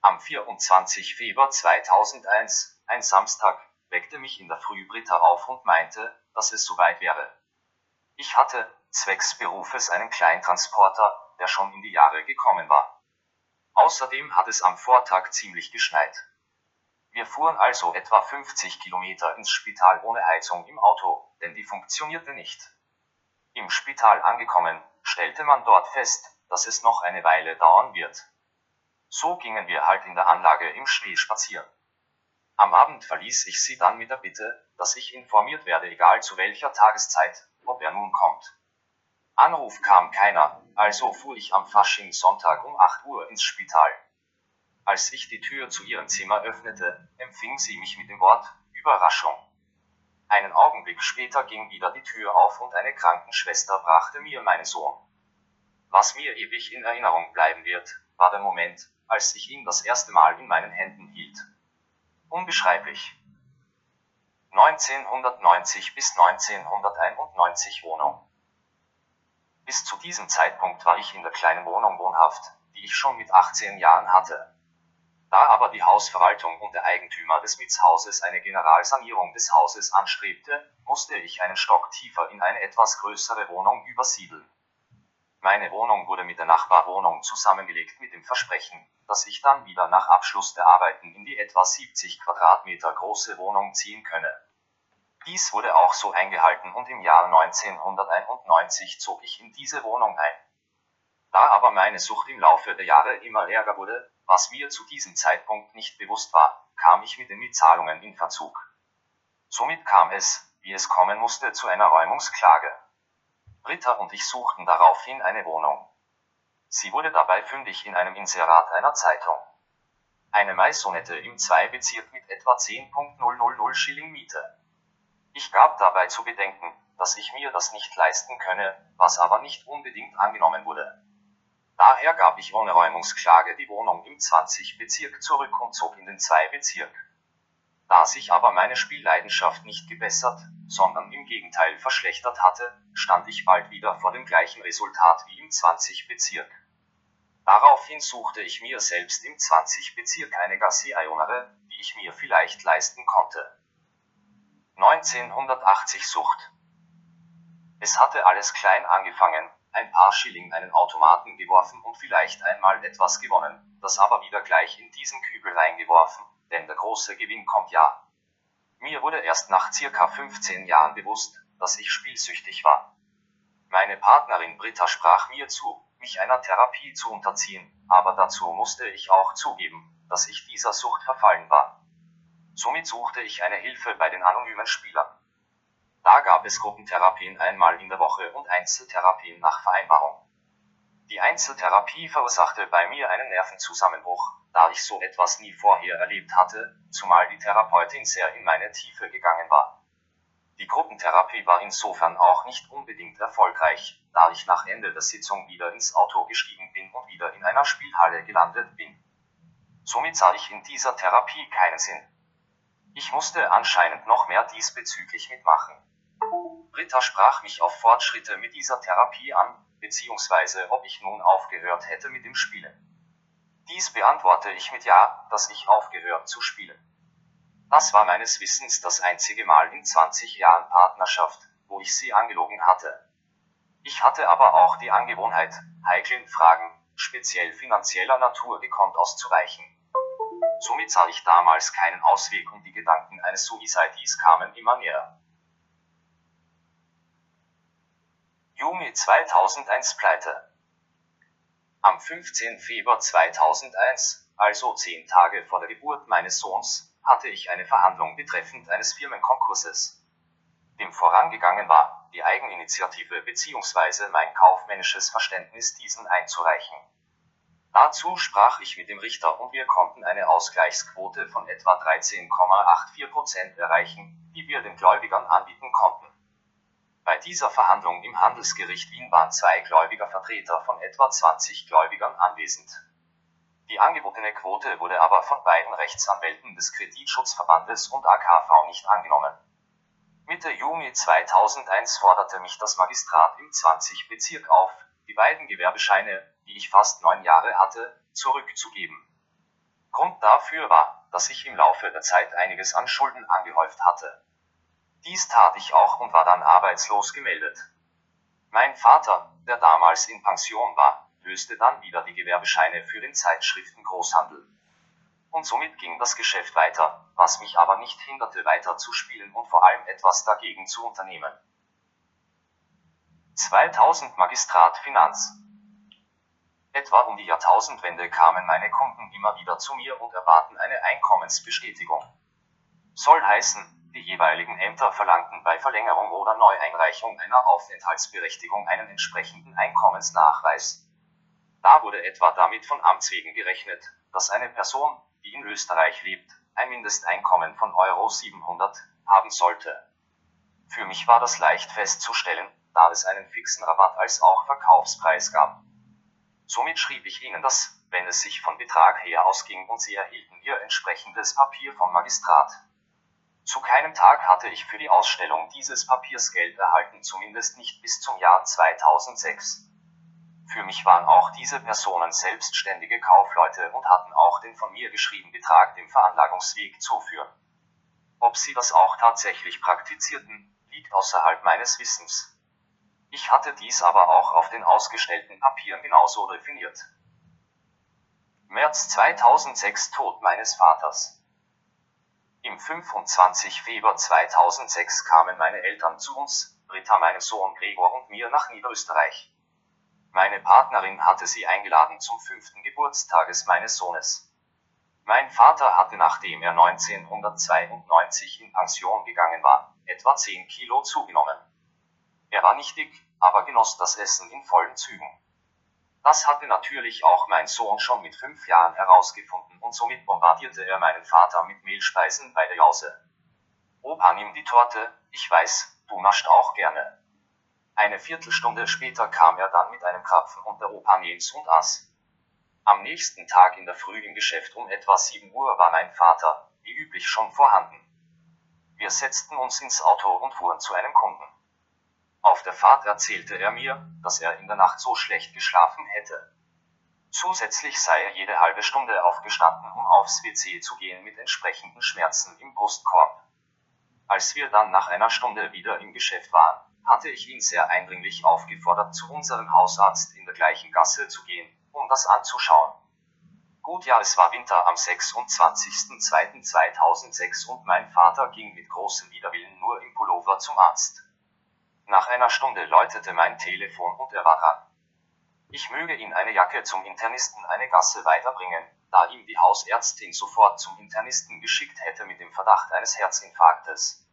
Am 24. Februar 2001, ein Samstag, weckte mich in der Früh Britta auf und meinte, dass es soweit wäre. Ich hatte, zwecks Berufes einen Kleintransporter, der schon in die Jahre gekommen war. Außerdem hat es am Vortag ziemlich geschneit. Wir fuhren also etwa 50 Kilometer ins Spital ohne Heizung im Auto, denn die funktionierte nicht. Im Spital angekommen, stellte man dort fest, dass es noch eine Weile dauern wird. So gingen wir halt in der Anlage im Schnee spazieren. Am Abend verließ ich sie dann mit der Bitte, dass ich informiert werde, egal zu welcher Tageszeit, ob er nun kommt. Anruf kam keiner, also fuhr ich am Faschingssonntag um 8 Uhr ins Spital. Als ich die Tür zu ihrem Zimmer öffnete, empfing sie mich mit dem Wort Überraschung. Einen Augenblick später ging wieder die Tür auf und eine Krankenschwester brachte mir meinen Sohn. Was mir ewig in Erinnerung bleiben wird, war der Moment, als ich ihn das erste Mal in meinen Händen hielt. Unbeschreiblich. 1990 bis 1991 Wohnung. Bis zu diesem Zeitpunkt war ich in der kleinen Wohnung wohnhaft, die ich schon mit 18 Jahren hatte. Da aber die Hausverwaltung und der Eigentümer des Mietshauses eine Generalsanierung des Hauses anstrebte, musste ich einen Stock tiefer in eine etwas größere Wohnung übersiedeln. Meine Wohnung wurde mit der Nachbarwohnung zusammengelegt mit dem Versprechen, dass ich dann wieder nach Abschluss der Arbeiten in die etwa 70 Quadratmeter große Wohnung ziehen könne. Dies wurde auch so eingehalten und im Jahr 1991 zog ich in diese Wohnung ein. Da aber meine Sucht im Laufe der Jahre immer ärger wurde, was mir zu diesem Zeitpunkt nicht bewusst war, kam ich mit den Mietzahlungen in Verzug. Somit kam es, wie es kommen musste, zu einer Räumungsklage. Britta und ich suchten daraufhin eine Wohnung. Sie wurde dabei fündig in einem Inserat einer Zeitung. Eine Maisonette im 2-Bezirk mit etwa 10.000 Schilling Miete. Ich gab dabei zu bedenken, dass ich mir das nicht leisten könne, was aber nicht unbedingt angenommen wurde. Daher gab ich ohne Räumungsklage die Wohnung im 20 Bezirk zurück und zog in den 2 Bezirk. Da sich aber meine Spielleidenschaft nicht gebessert, sondern im Gegenteil verschlechtert hatte, stand ich bald wieder vor dem gleichen Resultat wie im 20 Bezirk. Daraufhin suchte ich mir selbst im 20 Bezirk eine Gassi-Ionere, die ich mir vielleicht leisten konnte. 1980 Sucht. Es hatte alles klein angefangen, ein paar Schilling einen Automaten geworfen und vielleicht einmal etwas gewonnen, das aber wieder gleich in diesen Kübel reingeworfen, denn der große Gewinn kommt ja. Mir wurde erst nach circa 15 Jahren bewusst, dass ich spielsüchtig war. Meine Partnerin Britta sprach mir zu, mich einer Therapie zu unterziehen, aber dazu musste ich auch zugeben, dass ich dieser Sucht verfallen war. Somit suchte ich eine Hilfe bei den anonymen Spielern. Da gab es Gruppentherapien einmal in der Woche und Einzeltherapien nach Vereinbarung. Die Einzeltherapie verursachte bei mir einen Nervenzusammenbruch, da ich so etwas nie vorher erlebt hatte, zumal die Therapeutin sehr in meine Tiefe gegangen war. Die Gruppentherapie war insofern auch nicht unbedingt erfolgreich, da ich nach Ende der Sitzung wieder ins Auto gestiegen bin und wieder in einer Spielhalle gelandet bin. Somit sah ich in dieser Therapie keinen Sinn. Ich musste anscheinend noch mehr diesbezüglich mitmachen. Britta sprach mich auf Fortschritte mit dieser Therapie an, beziehungsweise ob ich nun aufgehört hätte mit dem Spielen. Dies beantworte ich mit Ja, dass ich aufgehört zu spielen. Das war meines Wissens das einzige Mal in 20 Jahren Partnerschaft, wo ich sie angelogen hatte. Ich hatte aber auch die Angewohnheit, heiklen Fragen, speziell finanzieller Natur gekonnt auszuweichen. Somit sah ich damals keinen Ausweg und die Gedanken eines Suicides kamen immer näher. Juni 2001 Pleite. Am 15. Februar 2001, also zehn Tage vor der Geburt meines Sohns, hatte ich eine Verhandlung betreffend eines Firmenkonkurses. Dem vorangegangen war, die Eigeninitiative bzw. mein kaufmännisches Verständnis diesen einzureichen. Dazu sprach ich mit dem Richter und wir konnten eine Ausgleichsquote von etwa 13,84% erreichen, die wir den Gläubigern anbieten konnten. Bei dieser Verhandlung im Handelsgericht Wien waren zwei Gläubigervertreter von etwa 20 Gläubigern anwesend. Die angebotene Quote wurde aber von beiden Rechtsanwälten des Kreditschutzverbandes und AKV nicht angenommen. Mitte Juni 2001 forderte mich das Magistrat im 20 Bezirk auf, die beiden Gewerbescheine, die ich fast neun Jahre hatte, zurückzugeben. Grund dafür war, dass ich im Laufe der Zeit einiges an Schulden angehäuft hatte. Dies tat ich auch und war dann arbeitslos gemeldet. Mein Vater, der damals in Pension war, löste dann wieder die Gewerbescheine für den Zeitschriftengroßhandel. Und somit ging das Geschäft weiter, was mich aber nicht hinderte weiter zu spielen und vor allem etwas dagegen zu unternehmen. 2000 Magistrat Finanz Etwa um die Jahrtausendwende kamen meine Kunden immer wieder zu mir und erbaten eine Einkommensbestätigung. Soll heißen, die jeweiligen Ämter verlangten bei Verlängerung oder Neueinreichung einer Aufenthaltsberechtigung einen entsprechenden Einkommensnachweis. Da wurde etwa damit von Amts wegen gerechnet, dass eine Person, die in Österreich lebt, ein Mindesteinkommen von Euro 700 haben sollte. Für mich war das leicht festzustellen, da es einen fixen Rabatt als auch Verkaufspreis gab. Somit schrieb ich ihnen das, wenn es sich von Betrag her ausging und sie erhielten ihr entsprechendes Papier vom Magistrat. Zu keinem Tag hatte ich für die Ausstellung dieses Papiers Geld erhalten, zumindest nicht bis zum Jahr 2006. Für mich waren auch diese Personen selbstständige Kaufleute und hatten auch den von mir geschriebenen Betrag dem Veranlagungsweg zuführen. Ob sie das auch tatsächlich praktizierten, liegt außerhalb meines Wissens. Ich hatte dies aber auch auf den ausgestellten Papieren genauso definiert. März 2006 Tod meines Vaters. Im 25 Februar 2006 kamen meine Eltern zu uns, Britta meinem Sohn Gregor und mir nach Niederösterreich. Meine Partnerin hatte sie eingeladen zum fünften Geburtstages meines Sohnes. Mein Vater hatte nachdem er 1992 in Pension gegangen war, etwa 10 Kilo zugenommen. Er war nicht dick, aber genoss das Essen in vollen Zügen. Das hatte natürlich auch mein Sohn schon mit fünf Jahren herausgefunden und somit bombardierte er meinen Vater mit Mehlspeisen bei der Jause. Opa nimm die Torte, ich weiß, du nascht auch gerne. Eine Viertelstunde später kam er dann mit einem Krapfen und der Opa Nils und aß. Am nächsten Tag in der Früh im Geschäft um etwa 7 Uhr war mein Vater, wie üblich schon vorhanden. Wir setzten uns ins Auto und fuhren zu einem Kunden. Auf der Fahrt erzählte er mir, dass er in der Nacht so schlecht geschlafen hätte. Zusätzlich sei er jede halbe Stunde aufgestanden, um aufs WC zu gehen mit entsprechenden Schmerzen im Brustkorb. Als wir dann nach einer Stunde wieder im Geschäft waren, hatte ich ihn sehr eindringlich aufgefordert, zu unserem Hausarzt in der gleichen Gasse zu gehen, um das anzuschauen. Gut ja, es war Winter am 26.02.2006 und mein Vater ging mit großem Widerwillen nur im Pullover zum Arzt. Nach einer Stunde läutete mein Telefon und er war dran. Ich möge ihn eine Jacke zum Internisten eine Gasse weiterbringen, da ihm die Hausärztin sofort zum Internisten geschickt hätte mit dem Verdacht eines Herzinfarktes.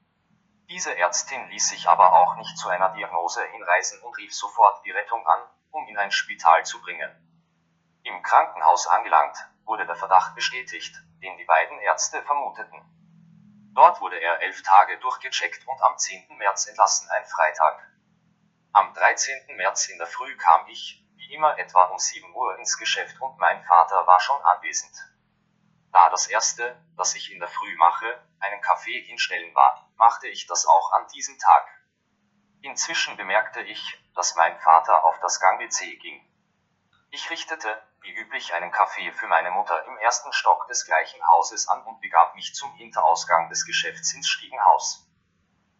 Diese Ärztin ließ sich aber auch nicht zu einer Diagnose hinreisen und rief sofort die Rettung an, um ihn ein Spital zu bringen. Im Krankenhaus angelangt, wurde der Verdacht bestätigt, den die beiden Ärzte vermuteten. Dort wurde er elf Tage durchgecheckt und am 10. März entlassen, ein Freitag. Am 13. März in der Früh kam ich, wie immer etwa um 7 Uhr ins Geschäft und mein Vater war schon anwesend. Da das erste, das ich in der Früh mache, einen Kaffee hinstellen war, machte ich das auch an diesem Tag. Inzwischen bemerkte ich, dass mein Vater auf das Gang-WC ging. Ich richtete, wie üblich einen Kaffee für meine Mutter im ersten Stock des gleichen Hauses an und begab mich zum Hinterausgang des Geschäfts ins Stiegenhaus.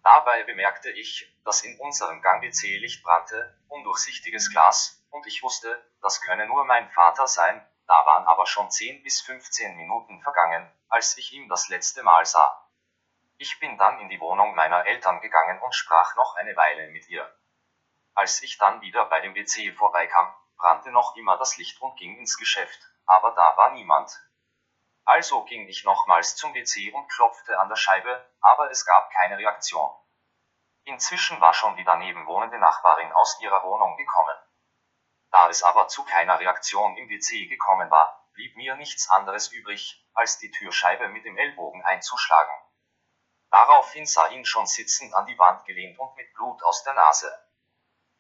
Dabei bemerkte ich, dass in unserem Gang WC Licht brannte, undurchsichtiges Glas, und ich wusste, das könne nur mein Vater sein, da waren aber schon 10 bis 15 Minuten vergangen, als ich ihn das letzte Mal sah. Ich bin dann in die Wohnung meiner Eltern gegangen und sprach noch eine Weile mit ihr. Als ich dann wieder bei dem WC vorbeikam, brannte noch immer das Licht und ging ins Geschäft, aber da war niemand. Also ging ich nochmals zum WC und klopfte an der Scheibe, aber es gab keine Reaktion. Inzwischen war schon die daneben wohnende Nachbarin aus ihrer Wohnung gekommen. Da es aber zu keiner Reaktion im WC gekommen war, blieb mir nichts anderes übrig, als die Türscheibe mit dem Ellbogen einzuschlagen. Daraufhin sah ihn schon sitzend an die Wand gelehnt und mit Blut aus der Nase.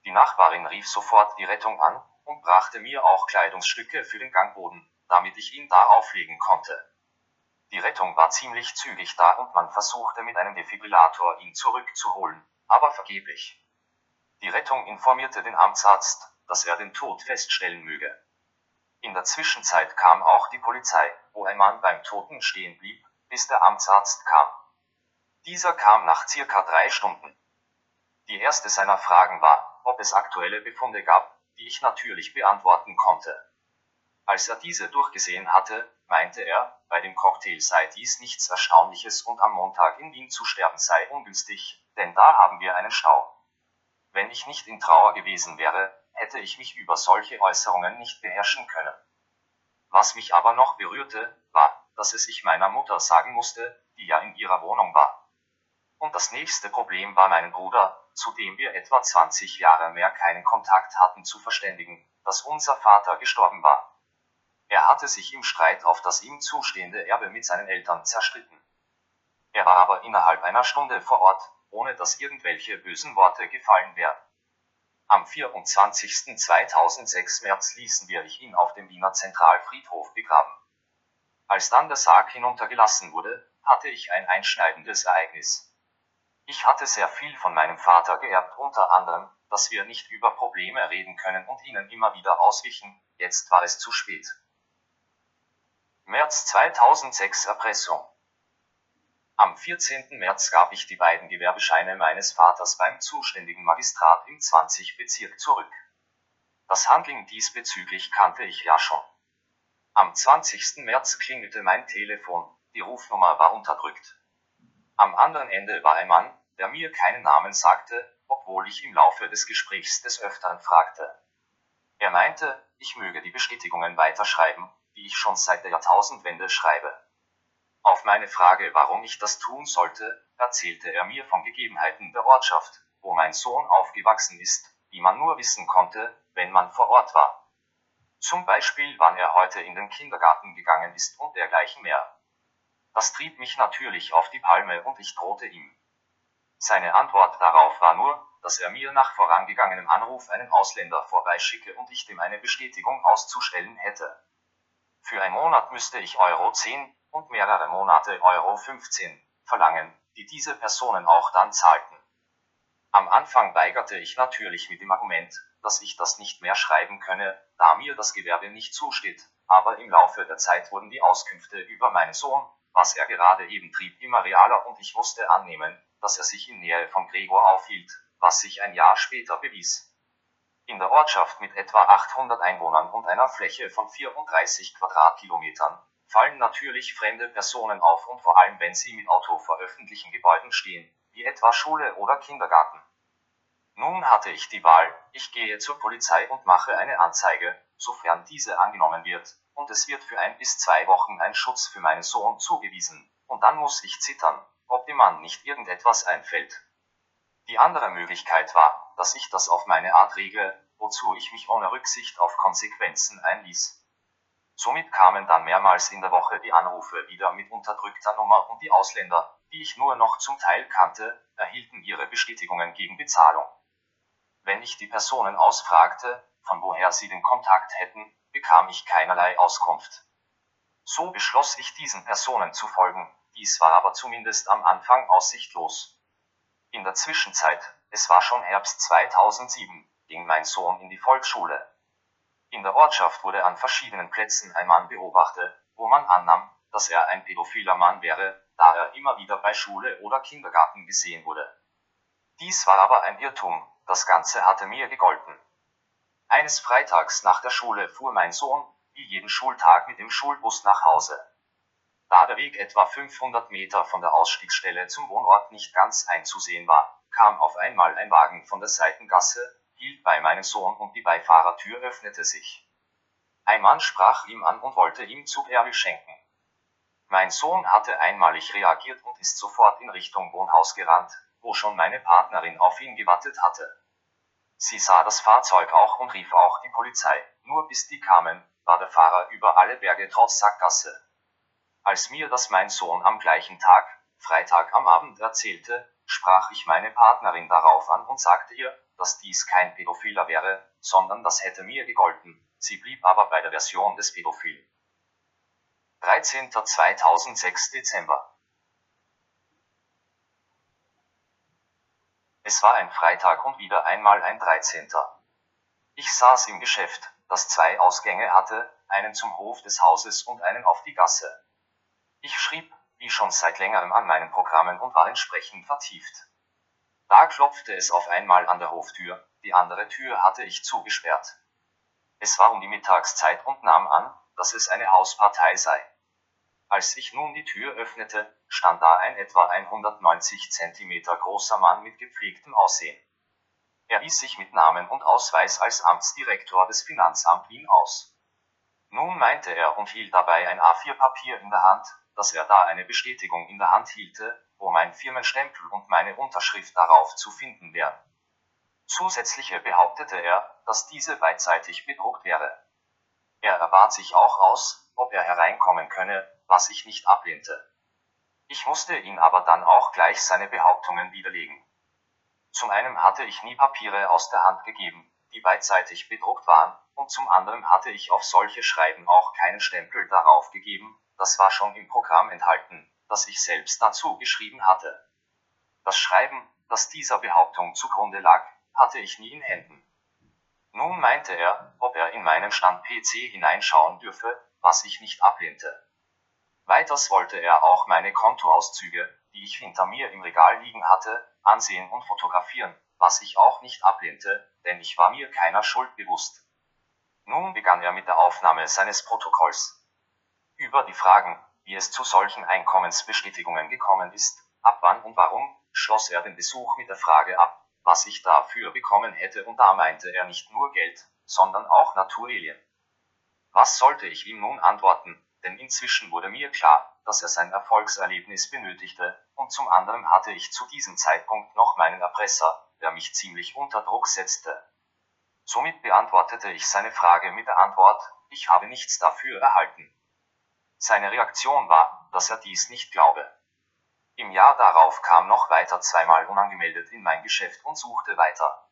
Die Nachbarin rief sofort die Rettung an, und brachte mir auch Kleidungsstücke für den Gangboden, damit ich ihn da auflegen konnte. Die Rettung war ziemlich zügig da und man versuchte mit einem Defibrillator ihn zurückzuholen, aber vergeblich. Die Rettung informierte den Amtsarzt, dass er den Tod feststellen möge. In der Zwischenzeit kam auch die Polizei, wo ein Mann beim Toten stehen blieb, bis der Amtsarzt kam. Dieser kam nach circa drei Stunden. Die erste seiner Fragen war, ob es aktuelle Befunde gab, die ich natürlich beantworten konnte. Als er diese durchgesehen hatte, meinte er, bei dem Cocktail sei dies nichts Erstaunliches und am Montag in Wien zu sterben sei ungünstig, denn da haben wir einen Stau. Wenn ich nicht in Trauer gewesen wäre, hätte ich mich über solche Äußerungen nicht beherrschen können. Was mich aber noch berührte, war, dass es ich meiner Mutter sagen musste, die ja in ihrer Wohnung war. Und das nächste Problem war mein Bruder, zu dem wir etwa 20 Jahre mehr keinen Kontakt hatten, zu verständigen, dass unser Vater gestorben war. Er hatte sich im Streit auf das ihm zustehende Erbe mit seinen Eltern zerstritten. Er war aber innerhalb einer Stunde vor Ort, ohne dass irgendwelche bösen Worte gefallen wären. Am 24.2006 März ließen wir ihn auf dem Wiener Zentralfriedhof begraben. Als dann der Sarg hinuntergelassen wurde, hatte ich ein einschneidendes Ereignis. Ich hatte sehr viel von meinem Vater geerbt, unter anderem, dass wir nicht über Probleme reden können und ihnen immer wieder auswichen, jetzt war es zu spät. März 2006 Erpressung. Am 14. März gab ich die beiden Gewerbescheine meines Vaters beim zuständigen Magistrat im 20 Bezirk zurück. Das Handeln diesbezüglich kannte ich ja schon. Am 20. März klingelte mein Telefon, die Rufnummer war unterdrückt. Am anderen Ende war ein Mann, der mir keinen Namen sagte, obwohl ich im Laufe des Gesprächs des Öfteren fragte. Er meinte, ich möge die Bestätigungen weiterschreiben, die ich schon seit der Jahrtausendwende schreibe. Auf meine Frage, warum ich das tun sollte, erzählte er mir von Gegebenheiten der Ortschaft, wo mein Sohn aufgewachsen ist, die man nur wissen konnte, wenn man vor Ort war. Zum Beispiel, wann er heute in den Kindergarten gegangen ist und dergleichen mehr. Das trieb mich natürlich auf die Palme und ich drohte ihm. Seine Antwort darauf war nur, dass er mir nach vorangegangenem Anruf einen Ausländer vorbeischicke und ich dem eine Bestätigung auszustellen hätte. Für einen Monat müsste ich Euro 10 und mehrere Monate Euro 15 verlangen, die diese Personen auch dann zahlten. Am Anfang weigerte ich natürlich mit dem Argument, dass ich das nicht mehr schreiben könne, da mir das Gewerbe nicht zusteht, aber im Laufe der Zeit wurden die Auskünfte über meinen Sohn, was er gerade eben trieb, immer realer und ich musste annehmen, dass er sich in Nähe von Gregor aufhielt, was sich ein Jahr später bewies. In der Ortschaft mit etwa 800 Einwohnern und einer Fläche von 34 Quadratkilometern fallen natürlich fremde Personen auf und vor allem wenn sie mit Auto vor öffentlichen Gebäuden stehen, wie etwa Schule oder Kindergarten. Nun hatte ich die Wahl, ich gehe zur Polizei und mache eine Anzeige, sofern diese angenommen wird, und es wird für ein bis zwei Wochen ein Schutz für meinen Sohn zugewiesen, und dann muss ich zittern, ob dem Mann nicht irgendetwas einfällt. Die andere Möglichkeit war, dass ich das auf meine Art regle, wozu ich mich ohne Rücksicht auf Konsequenzen einließ. Somit kamen dann mehrmals in der Woche die Anrufe wieder mit unterdrückter Nummer und die Ausländer, die ich nur noch zum Teil kannte, erhielten ihre Bestätigungen gegen Bezahlung. Wenn ich die Personen ausfragte, von woher sie den Kontakt hätten, bekam ich keinerlei Auskunft. So beschloss ich diesen Personen zu folgen, dies war aber zumindest am Anfang aussichtlos. In der Zwischenzeit, es war schon Herbst 2007, ging mein Sohn in die Volksschule. In der Ortschaft wurde an verschiedenen Plätzen ein Mann beobachtet, wo man annahm, dass er ein pädophiler Mann wäre, da er immer wieder bei Schule oder Kindergarten gesehen wurde. Dies war aber ein Irrtum, das Ganze hatte mir gegolten. Eines Freitags nach der Schule fuhr mein Sohn, wie jeden Schultag mit dem Schulbus nach Hause. Da der Weg etwa 500 Meter von der Ausstiegsstelle zum Wohnort nicht ganz einzusehen war, kam auf einmal ein Wagen von der Seitengasse, hielt bei meinem Sohn und die Beifahrertür öffnete sich. Ein Mann sprach ihm an und wollte ihm Zuckerl schenken. Mein Sohn hatte einmalig reagiert und ist sofort in Richtung Wohnhaus gerannt, wo schon meine Partnerin auf ihn gewartet hatte. Sie sah das Fahrzeug auch und rief auch die Polizei, nur bis die kamen, war der Fahrer über alle Berge trotz Sackgasse. Als mir das mein Sohn am gleichen Tag, Freitag am Abend erzählte, sprach ich meine Partnerin darauf an und sagte ihr, dass dies kein Pädophiler wäre, sondern das hätte mir gegolten, sie blieb aber bei der Version des Pädophilen. 13. 2006 Dezember Es war ein Freitag und wieder einmal ein 13. Ich saß im Geschäft, das zwei Ausgänge hatte, einen zum Hof des Hauses und einen auf die Gasse. Ich schrieb, wie schon seit längerem an meinen Programmen und war entsprechend vertieft. Da klopfte es auf einmal an der Hoftür, die andere Tür hatte ich zugesperrt. Es war um die Mittagszeit und nahm an, dass es eine Hauspartei sei. Als ich nun die Tür öffnete, stand da ein etwa 190 Zentimeter großer Mann mit gepflegtem Aussehen. Er wies sich mit Namen und Ausweis als Amtsdirektor des Finanzamt Wien aus. Nun meinte er und hielt dabei ein A4-Papier in der Hand, dass er da eine Bestätigung in der Hand hielte, wo mein Firmenstempel und meine Unterschrift darauf zu finden wären. Zusätzlich behauptete er, dass diese beidseitig bedruckt wäre. Er erbat sich auch aus, ob er hereinkommen könne, was ich nicht ablehnte. Ich musste ihn aber dann auch gleich seine Behauptungen widerlegen. Zum einen hatte ich nie Papiere aus der Hand gegeben, die beidseitig bedruckt waren, und zum anderen hatte ich auf solche Schreiben auch keinen Stempel darauf gegeben, das war schon im Programm enthalten, dass ich selbst dazu geschrieben hatte. Das Schreiben, das dieser Behauptung zugrunde lag, hatte ich nie in Händen. Nun meinte er, ob er in meinen Stand-PC hineinschauen dürfe, was ich nicht ablehnte. Weiters wollte er auch meine Kontoauszüge, die ich hinter mir im Regal liegen hatte, ansehen und fotografieren, was ich auch nicht ablehnte, denn ich war mir keiner Schuld bewusst. Nun begann er mit der Aufnahme seines Protokolls. Über die Fragen, wie es zu solchen Einkommensbestätigungen gekommen ist, ab wann und warum, schloss er den Besuch mit der Frage ab, was ich dafür bekommen hätte und da meinte er nicht nur Geld, sondern auch Naturalien. Was sollte ich ihm nun antworten, denn inzwischen wurde mir klar, dass er sein Erfolgserlebnis benötigte, und zum anderen hatte ich zu diesem Zeitpunkt noch meinen Erpresser, der mich ziemlich unter Druck setzte. Somit beantwortete ich seine Frage mit der Antwort, ich habe nichts dafür erhalten. Seine Reaktion war, dass er dies nicht glaube. Im Jahr darauf kam noch weiter zweimal unangemeldet in mein Geschäft und suchte weiter.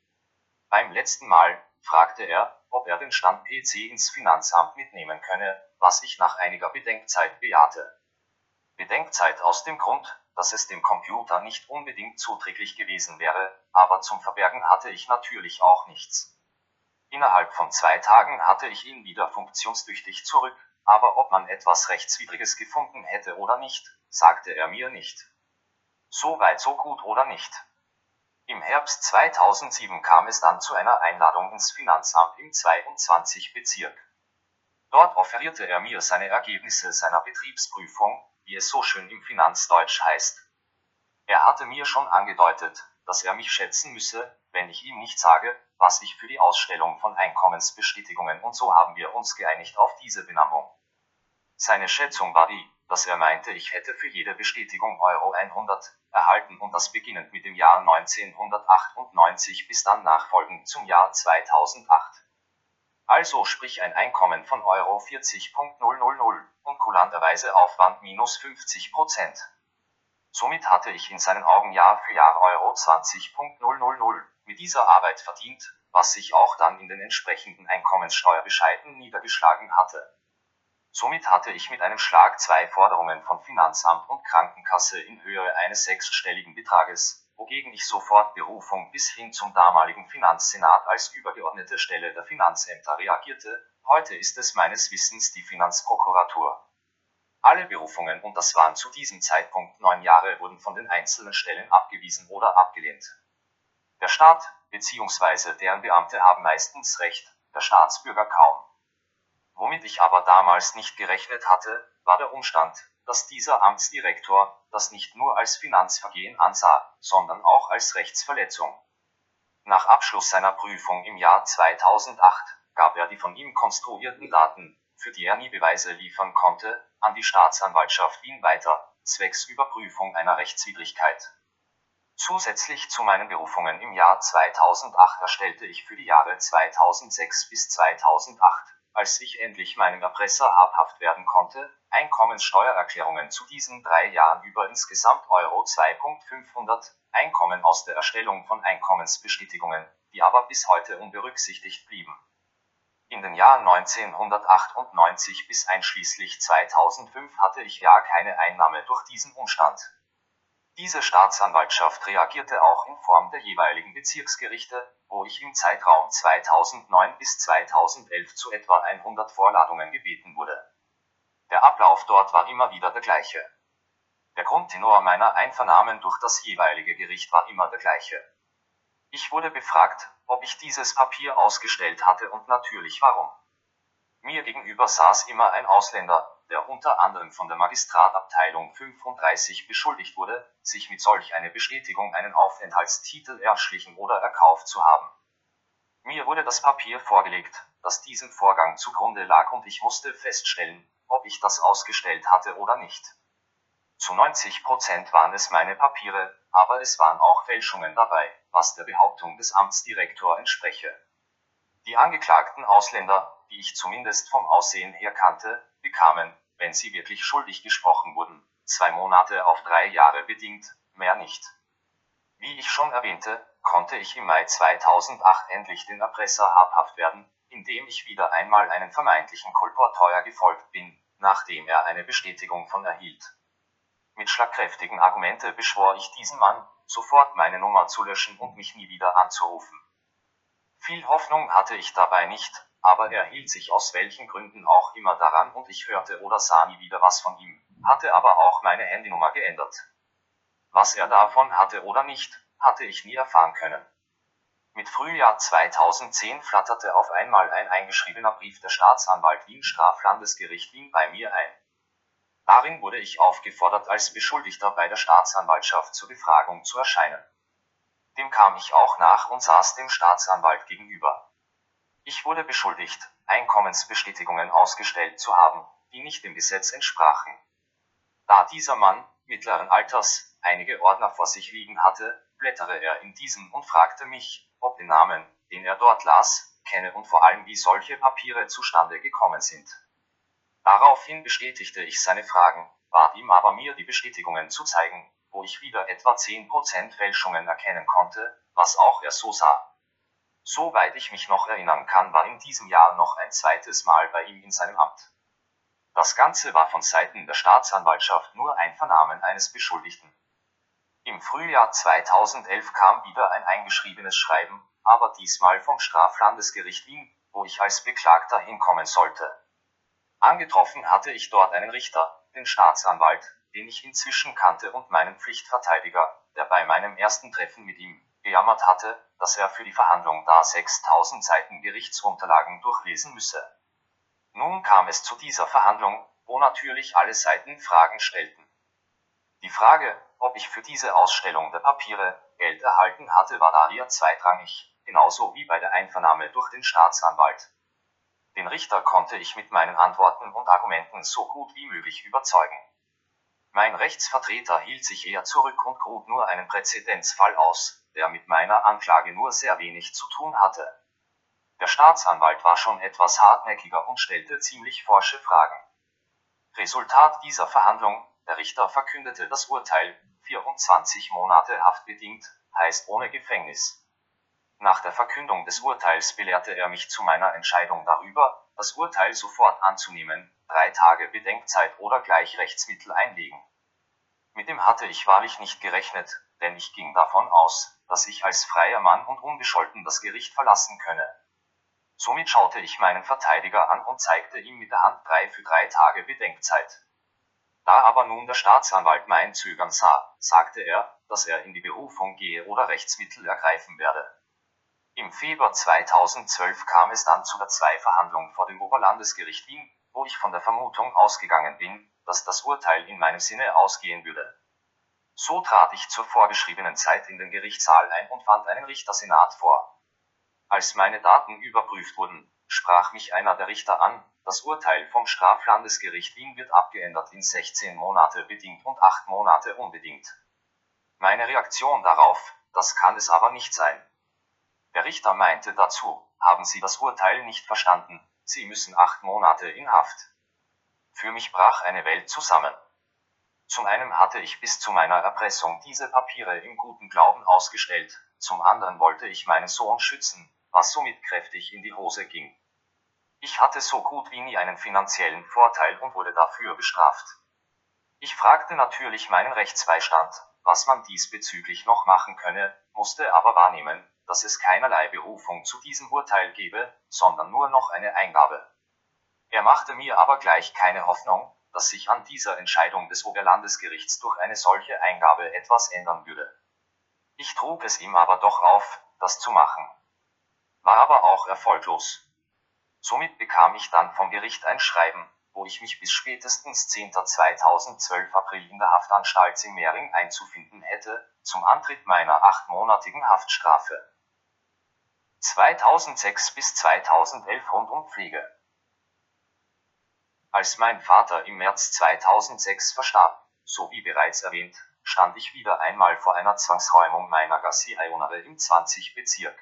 Beim letzten Mal fragte er, ob er den Stand PC ins Finanzamt mitnehmen könne, was ich nach einiger Bedenkzeit bejahte. Bedenkzeit aus dem Grund, dass es dem Computer nicht unbedingt zuträglich gewesen wäre, aber zum Verbergen hatte ich natürlich auch nichts. Innerhalb von zwei Tagen hatte ich ihn wieder funktionstüchtig zurück, aber ob man etwas Rechtswidriges gefunden hätte oder nicht, sagte er mir nicht. So weit so gut oder nicht. Im Herbst 2007 kam es dann zu einer Einladung ins Finanzamt im 22 Bezirk. Dort offerierte er mir seine Ergebnisse seiner Betriebsprüfung, wie es so schön im Finanzdeutsch heißt. Er hatte mir schon angedeutet, dass er mich schätzen müsse, wenn ich ihm nicht sage, was ich für die Ausstellung von Einkommensbestätigungen und so haben wir uns geeinigt auf diese Benamung. Seine Schätzung war die, dass er meinte, ich hätte für jede Bestätigung Euro 100 erhalten und das beginnend mit dem Jahr 1998 bis dann nachfolgend zum Jahr 2008. Also sprich ein Einkommen von Euro 40.000 und kulanterweise Aufwand minus 50 Prozent. Somit hatte ich in seinen Augen Jahr für Jahr Euro 20.000 mit dieser Arbeit verdient, was sich auch dann in den entsprechenden Einkommenssteuerbescheiden niedergeschlagen hatte. Somit hatte ich mit einem Schlag zwei Forderungen von Finanzamt und Krankenkasse in Höhe eines sechsstelligen Betrages, wogegen ich sofort Berufung bis hin zum damaligen Finanzsenat als übergeordnete Stelle der Finanzämter reagierte, heute ist es meines Wissens die Finanzprokuratur. Alle Berufungen und das waren zu diesem Zeitpunkt neun Jahre wurden von den einzelnen Stellen abgewiesen oder abgelehnt. Der Staat bzw. deren Beamte haben meistens Recht, der Staatsbürger kaum. Womit ich aber damals nicht gerechnet hatte, war der Umstand, dass dieser Amtsdirektor das nicht nur als Finanzvergehen ansah, sondern auch als Rechtsverletzung. Nach Abschluss seiner Prüfung im Jahr 2008 gab er die von ihm konstruierten Daten, für die er nie Beweise liefern konnte, an die Staatsanwaltschaft Wien weiter, zwecks Überprüfung einer Rechtswidrigkeit. Zusätzlich zu meinen Berufungen im Jahr 2008 erstellte ich für die Jahre 2006 bis 2008 als ich endlich meinem Erpresser habhaft werden konnte, Einkommenssteuererklärungen zu diesen drei Jahren über insgesamt Euro 2.500, Einkommen aus der Erstellung von Einkommensbestätigungen, die aber bis heute unberücksichtigt blieben. In den Jahren 1998 bis einschließlich 2005 hatte ich ja keine Einnahme durch diesen Umstand. Diese Staatsanwaltschaft reagierte auch in Form der jeweiligen Bezirksgerichte, wo ich im Zeitraum 2009 bis 2011 zu etwa 100 Vorladungen gebeten wurde. Der Ablauf dort war immer wieder der gleiche. Der Grundtenor meiner Einvernahmen durch das jeweilige Gericht war immer der gleiche. Ich wurde befragt, ob ich dieses Papier ausgestellt hatte und natürlich warum. Mir gegenüber saß immer ein Ausländer, der unter anderem von der Magistratabteilung 35 beschuldigt wurde, sich mit solch einer Bestätigung einen Aufenthaltstitel erschlichen oder erkauft zu haben. Mir wurde das Papier vorgelegt, das diesem Vorgang zugrunde lag und ich musste feststellen, ob ich das ausgestellt hatte oder nicht. Zu 90 Prozent waren es meine Papiere, aber es waren auch Fälschungen dabei, was der Behauptung des Amtsdirektor entspreche. Die angeklagten Ausländer, die ich zumindest vom Aussehen her kannte, bekamen, wenn sie wirklich schuldig gesprochen wurden, zwei Monate auf drei Jahre bedingt, mehr nicht. Wie ich schon erwähnte, konnte ich im Mai 2008 endlich den Erpresser habhaft werden, indem ich wieder einmal einen vermeintlichen Kolporteuer gefolgt bin, nachdem er eine Bestätigung von erhielt. Mit schlagkräftigen Argumente beschwor ich diesen Mann, sofort meine Nummer zu löschen und mich nie wieder anzurufen. Viel Hoffnung hatte ich dabei nicht, aber er hielt sich aus welchen Gründen auch immer daran und ich hörte oder sah nie wieder was von ihm, hatte aber auch meine Handynummer geändert. Was er davon hatte oder nicht, hatte ich nie erfahren können. Mit Frühjahr 2010 flatterte auf einmal ein eingeschriebener Brief der Staatsanwalt Wien Straflandesgericht Wien bei mir ein. Darin wurde ich aufgefordert, als Beschuldigter bei der Staatsanwaltschaft zur Befragung zu erscheinen. Dem kam ich auch nach und saß dem Staatsanwalt gegenüber. Ich wurde beschuldigt, Einkommensbestätigungen ausgestellt zu haben, die nicht dem Gesetz entsprachen. Da dieser Mann, mittleren Alters, einige Ordner vor sich liegen hatte, blättere er in diesen und fragte mich, ob den Namen, den er dort las, kenne und vor allem wie solche Papiere zustande gekommen sind. Daraufhin bestätigte ich seine Fragen, bat ihm aber mir die Bestätigungen zu zeigen, wo ich wieder etwa 10% Fälschungen erkennen konnte, was auch er so sah. Soweit ich mich noch erinnern kann, war in diesem Jahr noch ein zweites Mal bei ihm in seinem Amt. Das Ganze war von Seiten der Staatsanwaltschaft nur ein Vernahmen eines Beschuldigten. Im Frühjahr 2011 kam wieder ein eingeschriebenes Schreiben, aber diesmal vom Straflandesgericht Wien, wo ich als Beklagter hinkommen sollte. Angetroffen hatte ich dort einen Richter, den Staatsanwalt, den ich inzwischen kannte und meinen Pflichtverteidiger, der bei meinem ersten Treffen mit ihm gejammert hatte, dass er für die Verhandlung da 6000 Seiten Gerichtsunterlagen durchlesen müsse. Nun kam es zu dieser Verhandlung, wo natürlich alle Seiten Fragen stellten. Die Frage, ob ich für diese Ausstellung der Papiere Geld erhalten hatte, war daher zweitrangig, genauso wie bei der Einvernahme durch den Staatsanwalt. Den Richter konnte ich mit meinen Antworten und Argumenten so gut wie möglich überzeugen. Mein Rechtsvertreter hielt sich eher zurück und grub nur einen Präzedenzfall aus, der mit meiner Anklage nur sehr wenig zu tun hatte. Der Staatsanwalt war schon etwas hartnäckiger und stellte ziemlich forsche Fragen. Resultat dieser Verhandlung, der Richter verkündete das Urteil, 24 Monate haftbedingt, heißt ohne Gefängnis. Nach der Verkündung des Urteils belehrte er mich zu meiner Entscheidung darüber, das Urteil sofort anzunehmen, drei Tage Bedenkzeit oder gleich Rechtsmittel einlegen. Mit dem hatte ich wahrlich nicht gerechnet, denn ich ging davon aus, dass ich als freier Mann und unbescholten das Gericht verlassen könne. Somit schaute ich meinen Verteidiger an und zeigte ihm mit der Hand drei für drei Tage Bedenkzeit. Da aber nun der Staatsanwalt mein Zögern sah, sagte er, dass er in die Berufung gehe oder Rechtsmittel ergreifen werde. Im Februar 2012 kam es dann zu der Zwei-Verhandlung vor dem Oberlandesgericht Wien, wo ich von der Vermutung ausgegangen bin, dass das Urteil in meinem Sinne ausgehen würde. So trat ich zur vorgeschriebenen Zeit in den Gerichtssaal ein und fand einen Richtersenat vor. Als meine Daten überprüft wurden, sprach mich einer der Richter an, das Urteil vom Straflandesgericht Wien wird abgeändert in 16 Monate bedingt und 8 Monate unbedingt. Meine Reaktion darauf, das kann es aber nicht sein. Der Richter meinte dazu, haben Sie das Urteil nicht verstanden, Sie müssen acht Monate in Haft. Für mich brach eine Welt zusammen. Zum einen hatte ich bis zu meiner Erpressung diese Papiere im guten Glauben ausgestellt, zum anderen wollte ich meinen Sohn schützen, was somit kräftig in die Hose ging. Ich hatte so gut wie nie einen finanziellen Vorteil und wurde dafür bestraft. Ich fragte natürlich meinen Rechtsbeistand, was man diesbezüglich noch machen könne, musste aber wahrnehmen, dass es keinerlei Berufung zu diesem Urteil gebe, sondern nur noch eine Eingabe. Er machte mir aber gleich keine Hoffnung, dass sich an dieser Entscheidung des Oberlandesgerichts durch eine solche Eingabe etwas ändern würde. Ich trug es ihm aber doch auf, das zu machen. War aber auch erfolglos. Somit bekam ich dann vom Gericht ein Schreiben, wo ich mich bis spätestens 10.2012 April in der Haftanstalt Simmering einzufinden hätte, zum Antritt meiner achtmonatigen Haftstrafe. 2006 bis 2011 rund um Pflege. Als mein Vater im März 2006 verstarb, so wie bereits erwähnt, stand ich wieder einmal vor einer Zwangsräumung meiner Gassi-Ionere im 20 Bezirk.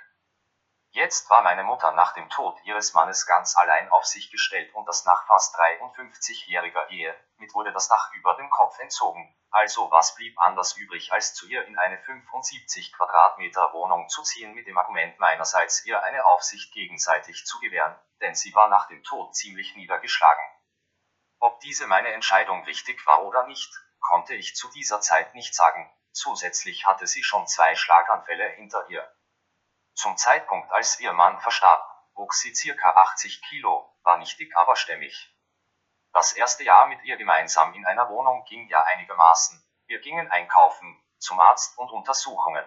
Jetzt war meine Mutter nach dem Tod ihres Mannes ganz allein auf sich gestellt und das nach fast 53-jähriger Ehe, mit wurde das Dach über dem Kopf entzogen. Also was blieb anders übrig, als zu ihr in eine 75 Quadratmeter Wohnung zu ziehen mit dem Argument meinerseits ihr eine Aufsicht gegenseitig zu gewähren, denn sie war nach dem Tod ziemlich niedergeschlagen. Ob diese meine Entscheidung richtig war oder nicht, konnte ich zu dieser Zeit nicht sagen, zusätzlich hatte sie schon zwei Schlaganfälle hinter ihr. Zum Zeitpunkt, als ihr Mann verstarb, wog sie circa 80 Kilo, war nicht dick, aber stämmig. Das erste Jahr mit ihr gemeinsam in einer Wohnung ging ja einigermaßen. Wir gingen einkaufen, zum Arzt und Untersuchungen.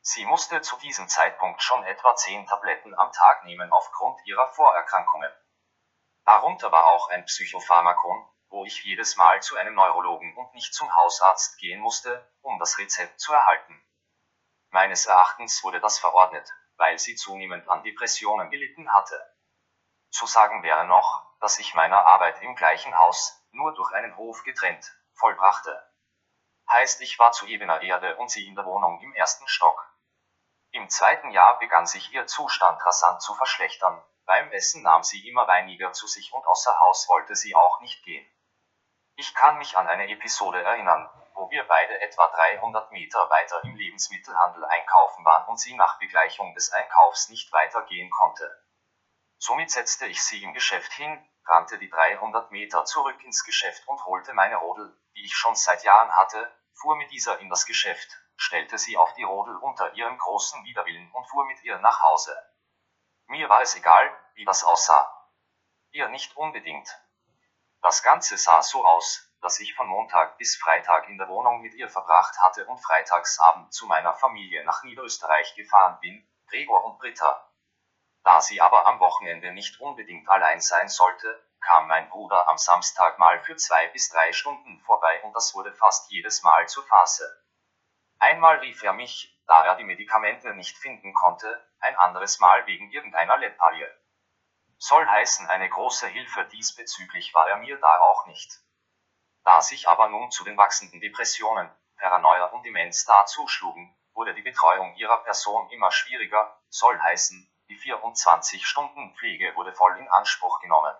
Sie musste zu diesem Zeitpunkt schon etwa 10 Tabletten am Tag nehmen aufgrund ihrer Vorerkrankungen. Darunter war auch ein Psychopharmakon, wo ich jedes Mal zu einem Neurologen und nicht zum Hausarzt gehen musste, um das Rezept zu erhalten. Meines Erachtens wurde das verordnet, weil sie zunehmend an Depressionen gelitten hatte. Zu sagen wäre noch, dass ich meiner Arbeit im gleichen Haus, nur durch einen Hof getrennt, vollbrachte. Heißt, ich war zu ebener Erde und sie in der Wohnung im ersten Stock. Im zweiten Jahr begann sich ihr Zustand rasant zu verschlechtern. Beim Essen nahm sie immer weniger zu sich und außer Haus wollte sie auch nicht gehen. Ich kann mich an eine Episode erinnern, wo wir beide etwa 300 Meter weiter im Lebensmittelhandel einkaufen waren und sie nach Begleichung des Einkaufs nicht weitergehen konnte. Somit setzte ich sie im Geschäft hin, rannte die 300 Meter zurück ins Geschäft und holte meine Rodel, die ich schon seit Jahren hatte, fuhr mit dieser in das Geschäft, stellte sie auf die Rodel unter ihrem großen Widerwillen und fuhr mit ihr nach Hause. Mir war es egal, wie das aussah. Ihr nicht unbedingt. Das Ganze sah so aus, dass ich von Montag bis Freitag in der Wohnung mit ihr verbracht hatte und freitagsabend zu meiner Familie nach Niederösterreich gefahren bin, Gregor und Britta. Da sie aber am Wochenende nicht unbedingt allein sein sollte, kam mein Bruder am Samstag mal für zwei bis drei Stunden vorbei und das wurde fast jedes Mal zur Phase. Einmal rief er mich, da er die Medikamente nicht finden konnte, ein anderes Mal wegen irgendeiner Leppalie. Soll heißen, eine große Hilfe diesbezüglich war er mir da auch nicht. Da sich aber nun zu den wachsenden Depressionen, Paranoia und Demenz da zuschlugen, wurde die Betreuung ihrer Person immer schwieriger, soll heißen, die 24-Stunden-Pflege wurde voll in Anspruch genommen.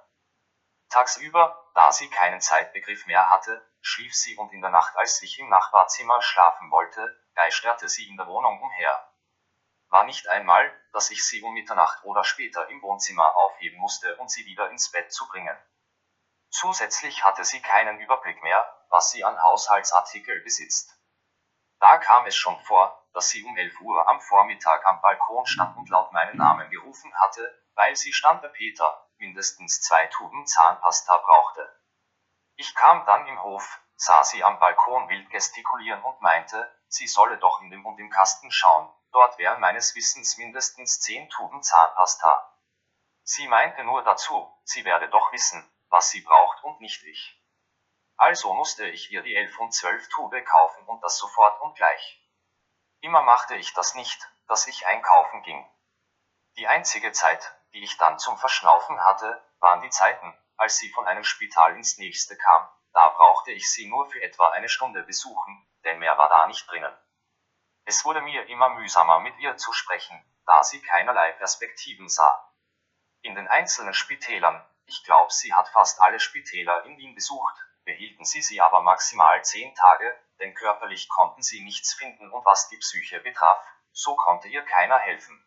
Tagsüber, da sie keinen Zeitbegriff mehr hatte, schlief sie und in der Nacht, als ich im Nachbarzimmer schlafen wollte, geisterte sie in der Wohnung umher. War nicht einmal, dass ich sie um Mitternacht oder später im Wohnzimmer aufheben musste und sie wieder ins Bett zu bringen. Zusätzlich hatte sie keinen Überblick mehr, was sie an Haushaltsartikel besitzt. Da kam es schon vor, dass sie um 11 Uhr am Vormittag am Balkon stand und laut meinen Namen gerufen hatte, weil sie Stante Peter mindestens zwei Tuben Zahnpasta brauchte. Ich kam dann im Hof, sah sie am Balkon wild gestikulieren und meinte, sie solle doch in dem und im Kasten schauen, Dort wären meines Wissens mindestens zehn Tuben Zahnpasta. Sie meinte nur dazu, sie werde doch wissen, was sie braucht und nicht ich. Also musste ich ihr die elf und zwölf Tube kaufen und das sofort und gleich. Immer machte ich das nicht, dass ich einkaufen ging. Die einzige Zeit, die ich dann zum Verschnaufen hatte, waren die Zeiten, als sie von einem Spital ins nächste kam, da brauchte ich sie nur für etwa eine Stunde besuchen, denn mehr war da nicht drinnen. Es wurde mir immer mühsamer mit ihr zu sprechen, da sie keinerlei Perspektiven sah. In den einzelnen Spitälern, ich glaube sie hat fast alle Spitäler in Wien besucht, behielten sie sie aber maximal zehn Tage, denn körperlich konnten sie nichts finden und was die Psyche betraf, so konnte ihr keiner helfen.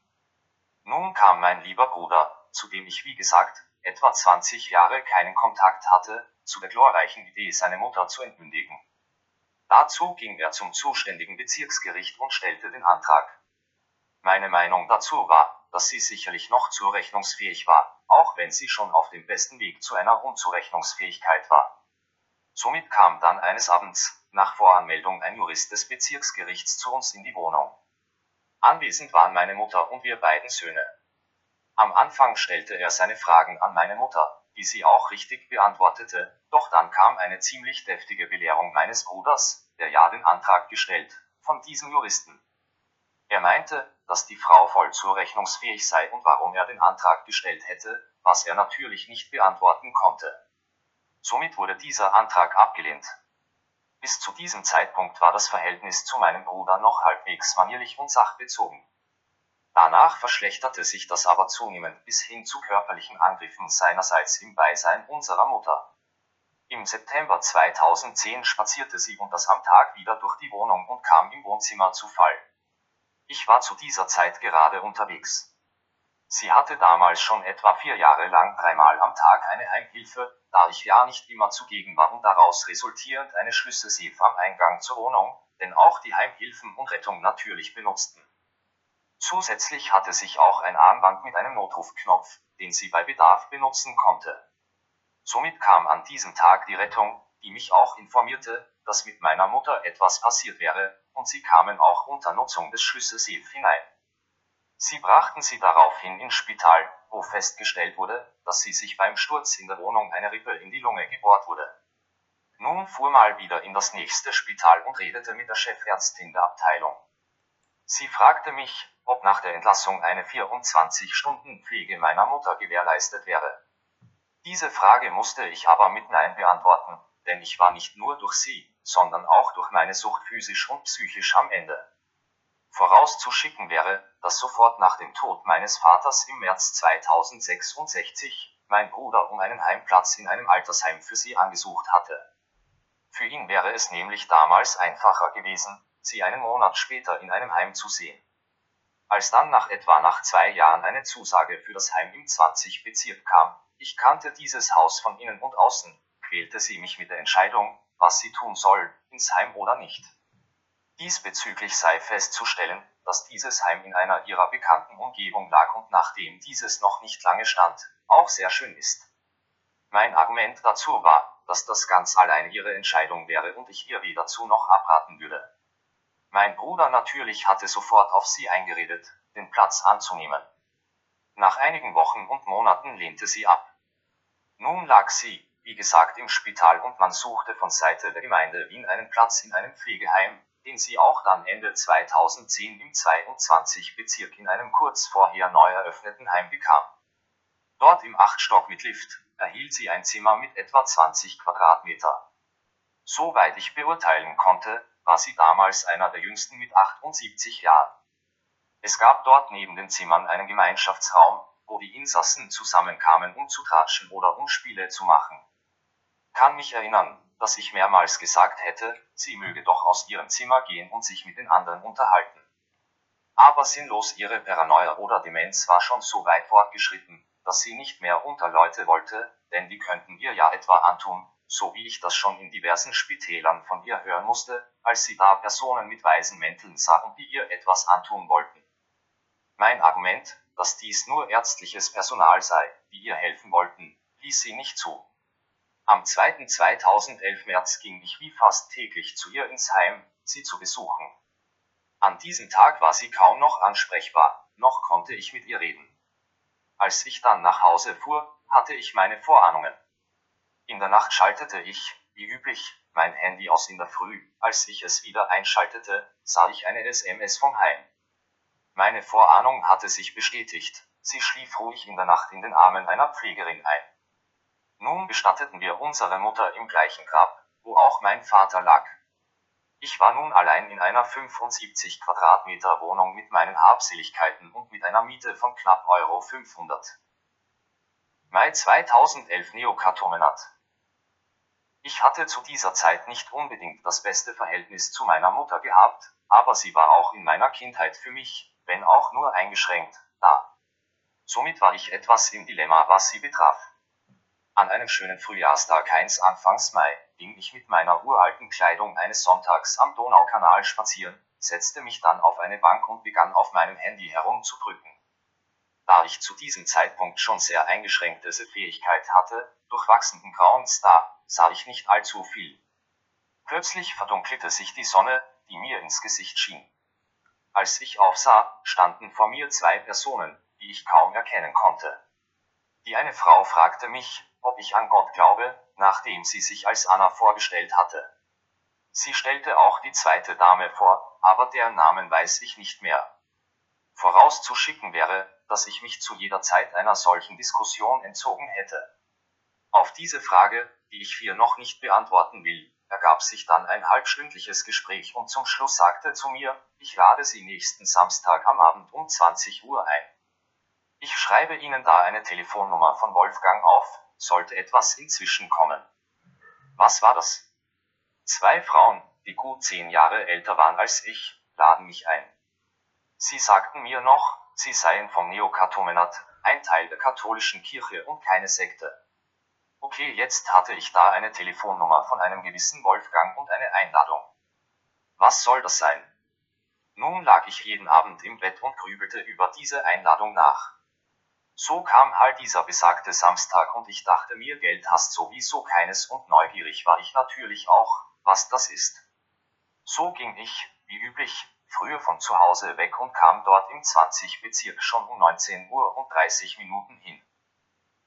Nun kam mein lieber Bruder, zu dem ich wie gesagt, etwa 20 Jahre keinen Kontakt hatte, zu der glorreichen Idee seine Mutter zu entmündigen. Dazu ging er zum zuständigen Bezirksgericht und stellte den Antrag. Meine Meinung dazu war, dass sie sicherlich noch zurechnungsfähig war, auch wenn sie schon auf dem besten Weg zu einer Unzurechnungsfähigkeit war. Somit kam dann eines Abends, nach Voranmeldung ein Jurist des Bezirksgerichts zu uns in die Wohnung. Anwesend waren meine Mutter und wir beiden Söhne. Am Anfang stellte er seine Fragen an meine Mutter, die sie auch richtig beantwortete, doch dann kam eine ziemlich deftige Belehrung meines Bruders, der ja den Antrag gestellt, von diesem Juristen. Er meinte, dass die Frau voll zurechnungsfähig sei und warum er den Antrag gestellt hätte, was er natürlich nicht beantworten konnte. Somit wurde dieser Antrag abgelehnt. Bis zu diesem Zeitpunkt war das Verhältnis zu meinem Bruder noch halbwegs manierlich und sachbezogen. Danach verschlechterte sich das aber zunehmend bis hin zu körperlichen Angriffen seinerseits im Beisein unserer Mutter. Im September 2010 spazierte sie und das am Tag wieder durch die Wohnung und kam im Wohnzimmer zu Fall. Ich war zu dieser Zeit gerade unterwegs. Sie hatte damals schon etwa vier Jahre lang dreimal am Tag eine Heimhilfe, da ich ja nicht immer zugegen war und daraus resultierend eine Schlüsselsief am Eingang zur Wohnung, denn auch die Heimhilfen und Rettung natürlich benutzten. Zusätzlich hatte sich auch ein Armband mit einem Notrufknopf, den sie bei Bedarf benutzen konnte. Somit kam an diesem Tag die Rettung, die mich auch informierte, dass mit meiner Mutter etwas passiert wäre, und sie kamen auch unter Nutzung des Schlüsselsief hinein. Sie brachten sie daraufhin ins Spital, wo festgestellt wurde, dass sie sich beim Sturz in der Wohnung eine Rippe in die Lunge gebohrt wurde. Nun fuhr mal wieder in das nächste Spital und redete mit der Chefärztin der Abteilung. Sie fragte mich, ob nach der Entlassung eine 24-Stunden-Pflege meiner Mutter gewährleistet wäre. Diese Frage musste ich aber mit Nein beantworten, denn ich war nicht nur durch sie, sondern auch durch meine Sucht physisch und psychisch am Ende. Vorauszuschicken wäre, dass sofort nach dem Tod meines Vaters im März 2066 mein Bruder um einen Heimplatz in einem Altersheim für sie angesucht hatte. Für ihn wäre es nämlich damals einfacher gewesen, sie einen Monat später in einem Heim zu sehen. Als dann nach etwa nach zwei Jahren eine Zusage für das Heim im 20 Bezirk kam, ich kannte dieses Haus von innen und außen, quälte sie mich mit der Entscheidung, was sie tun soll, ins Heim oder nicht. Diesbezüglich sei festzustellen, dass dieses Heim in einer ihrer bekannten Umgebung lag und nachdem dieses noch nicht lange stand, auch sehr schön ist. Mein Argument dazu war, dass das ganz allein ihre Entscheidung wäre und ich ihr weder zu noch abraten würde. Mein Bruder natürlich hatte sofort auf sie eingeredet, den Platz anzunehmen. Nach einigen Wochen und Monaten lehnte sie ab. Nun lag sie, wie gesagt, im Spital und man suchte von Seite der Gemeinde Wien einen Platz in einem Pflegeheim, den sie auch dann Ende 2010 im 22 Bezirk in einem kurz vorher neu eröffneten Heim bekam. Dort im Achtstock mit Lift erhielt sie ein Zimmer mit etwa 20 Quadratmeter. Soweit ich beurteilen konnte, war sie damals einer der jüngsten mit 78 Jahren. Es gab dort neben den Zimmern einen Gemeinschaftsraum, wo die Insassen zusammenkamen, um zu tratschen oder um Spiele zu machen. Kann mich erinnern, dass ich mehrmals gesagt hätte, sie möge doch aus ihrem Zimmer gehen und sich mit den anderen unterhalten. Aber sinnlos ihre Paranoia oder Demenz war schon so weit fortgeschritten, dass sie nicht mehr unter Leute wollte, denn die könnten ihr ja etwa antun, so wie ich das schon in diversen Spitälern von ihr hören musste, als sie da Personen mit weißen Mänteln sahen, die ihr etwas antun wollten. Mein Argument, dass dies nur ärztliches Personal sei, die ihr helfen wollten, ließ sie nicht zu. Am 2. 2011 März ging ich wie fast täglich zu ihr ins Heim, sie zu besuchen. An diesem Tag war sie kaum noch ansprechbar, noch konnte ich mit ihr reden. Als ich dann nach Hause fuhr, hatte ich meine Vorahnungen. In der Nacht schaltete ich, wie üblich, mein Handy aus in der Früh. Als ich es wieder einschaltete, sah ich eine SMS vom Heim. Meine Vorahnung hatte sich bestätigt. Sie schlief ruhig in der Nacht in den Armen einer Pflegerin ein. Nun bestatteten wir unsere Mutter im gleichen Grab, wo auch mein Vater lag. Ich war nun allein in einer 75 Quadratmeter Wohnung mit meinen Habseligkeiten und mit einer Miete von knapp Euro 500. Mai 2011 Neokatomenat. Ich hatte zu dieser Zeit nicht unbedingt das beste Verhältnis zu meiner Mutter gehabt, aber sie war auch in meiner Kindheit für mich, wenn auch nur eingeschränkt, da. Somit war ich etwas im Dilemma, was sie betraf. An einem schönen Frühjahrstag 1 Anfangs Mai ging ich mit meiner uralten Kleidung eines Sonntags am Donaukanal spazieren, setzte mich dann auf eine Bank und begann auf meinem Handy herumzudrücken. Da ich zu diesem Zeitpunkt schon sehr eingeschränkte Sehfähigkeit hatte, durch wachsenden grauen Star, sah ich nicht allzu viel. Plötzlich verdunkelte sich die Sonne, die mir ins Gesicht schien. Als ich aufsah, standen vor mir zwei Personen, die ich kaum erkennen konnte. Die eine Frau fragte mich, ob ich an Gott glaube, nachdem sie sich als Anna vorgestellt hatte. Sie stellte auch die zweite Dame vor, aber deren Namen weiß ich nicht mehr. Vorauszuschicken wäre, dass ich mich zu jeder Zeit einer solchen Diskussion entzogen hätte. Auf diese Frage, die ich hier noch nicht beantworten will, ergab sich dann ein halbstündliches Gespräch und zum Schluss sagte zu mir, ich lade Sie nächsten Samstag am Abend um 20 Uhr ein. Ich schreibe Ihnen da eine Telefonnummer von Wolfgang auf, sollte etwas inzwischen kommen. Was war das? Zwei Frauen, die gut zehn Jahre älter waren als ich, laden mich ein. Sie sagten mir noch, sie seien vom Neokatomenat, ein Teil der katholischen Kirche und keine Sekte. Okay, jetzt hatte ich da eine Telefonnummer von einem gewissen Wolfgang und eine Einladung. Was soll das sein? Nun lag ich jeden Abend im Bett und grübelte über diese Einladung nach. So kam halt dieser besagte Samstag und ich dachte mir, Geld hast sowieso keines und neugierig war ich natürlich auch, was das ist. So ging ich, wie üblich, früher von zu Hause weg und kam dort im 20 Bezirk schon um 19 Uhr und 30 Minuten hin.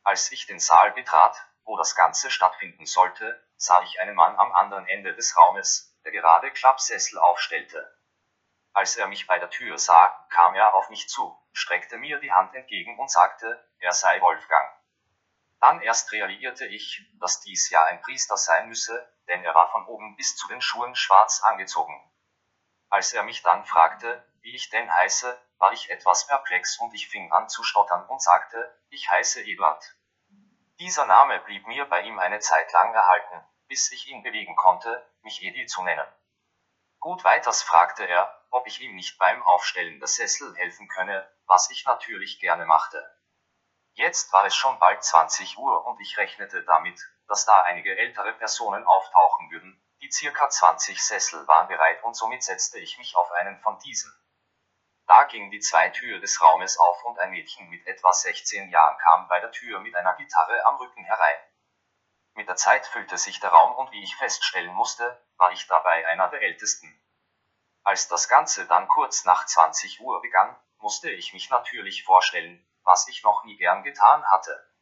Als ich den Saal betrat, wo das Ganze stattfinden sollte, sah ich einen Mann am anderen Ende des Raumes, der gerade Klappsessel aufstellte. Als er mich bei der Tür sah, kam er auf mich zu, streckte mir die Hand entgegen und sagte, er sei Wolfgang. Dann erst realisierte ich, dass dies ja ein Priester sein müsse, denn er war von oben bis zu den Schuhen schwarz angezogen. Als er mich dann fragte, wie ich denn heiße, war ich etwas perplex und ich fing an zu stottern und sagte, ich heiße Eduard. Dieser Name blieb mir bei ihm eine Zeit lang erhalten, bis ich ihn bewegen konnte, mich Edi zu nennen. Gut weiters fragte er, ob ich ihm nicht beim Aufstellen der Sessel helfen könne, was ich natürlich gerne machte. Jetzt war es schon bald 20 Uhr und ich rechnete damit, dass da einige ältere Personen auftauchen würden, die circa 20 Sessel waren bereit und somit setzte ich mich auf einen von diesen. Da ging die Zweitür des Raumes auf und ein Mädchen mit etwa 16 Jahren kam bei der Tür mit einer Gitarre am Rücken herein. Mit der Zeit füllte sich der Raum und wie ich feststellen musste, war ich dabei einer der Ältesten. Als das Ganze dann kurz nach 20 Uhr begann, musste ich mich natürlich vorstellen, was ich noch nie gern getan hatte.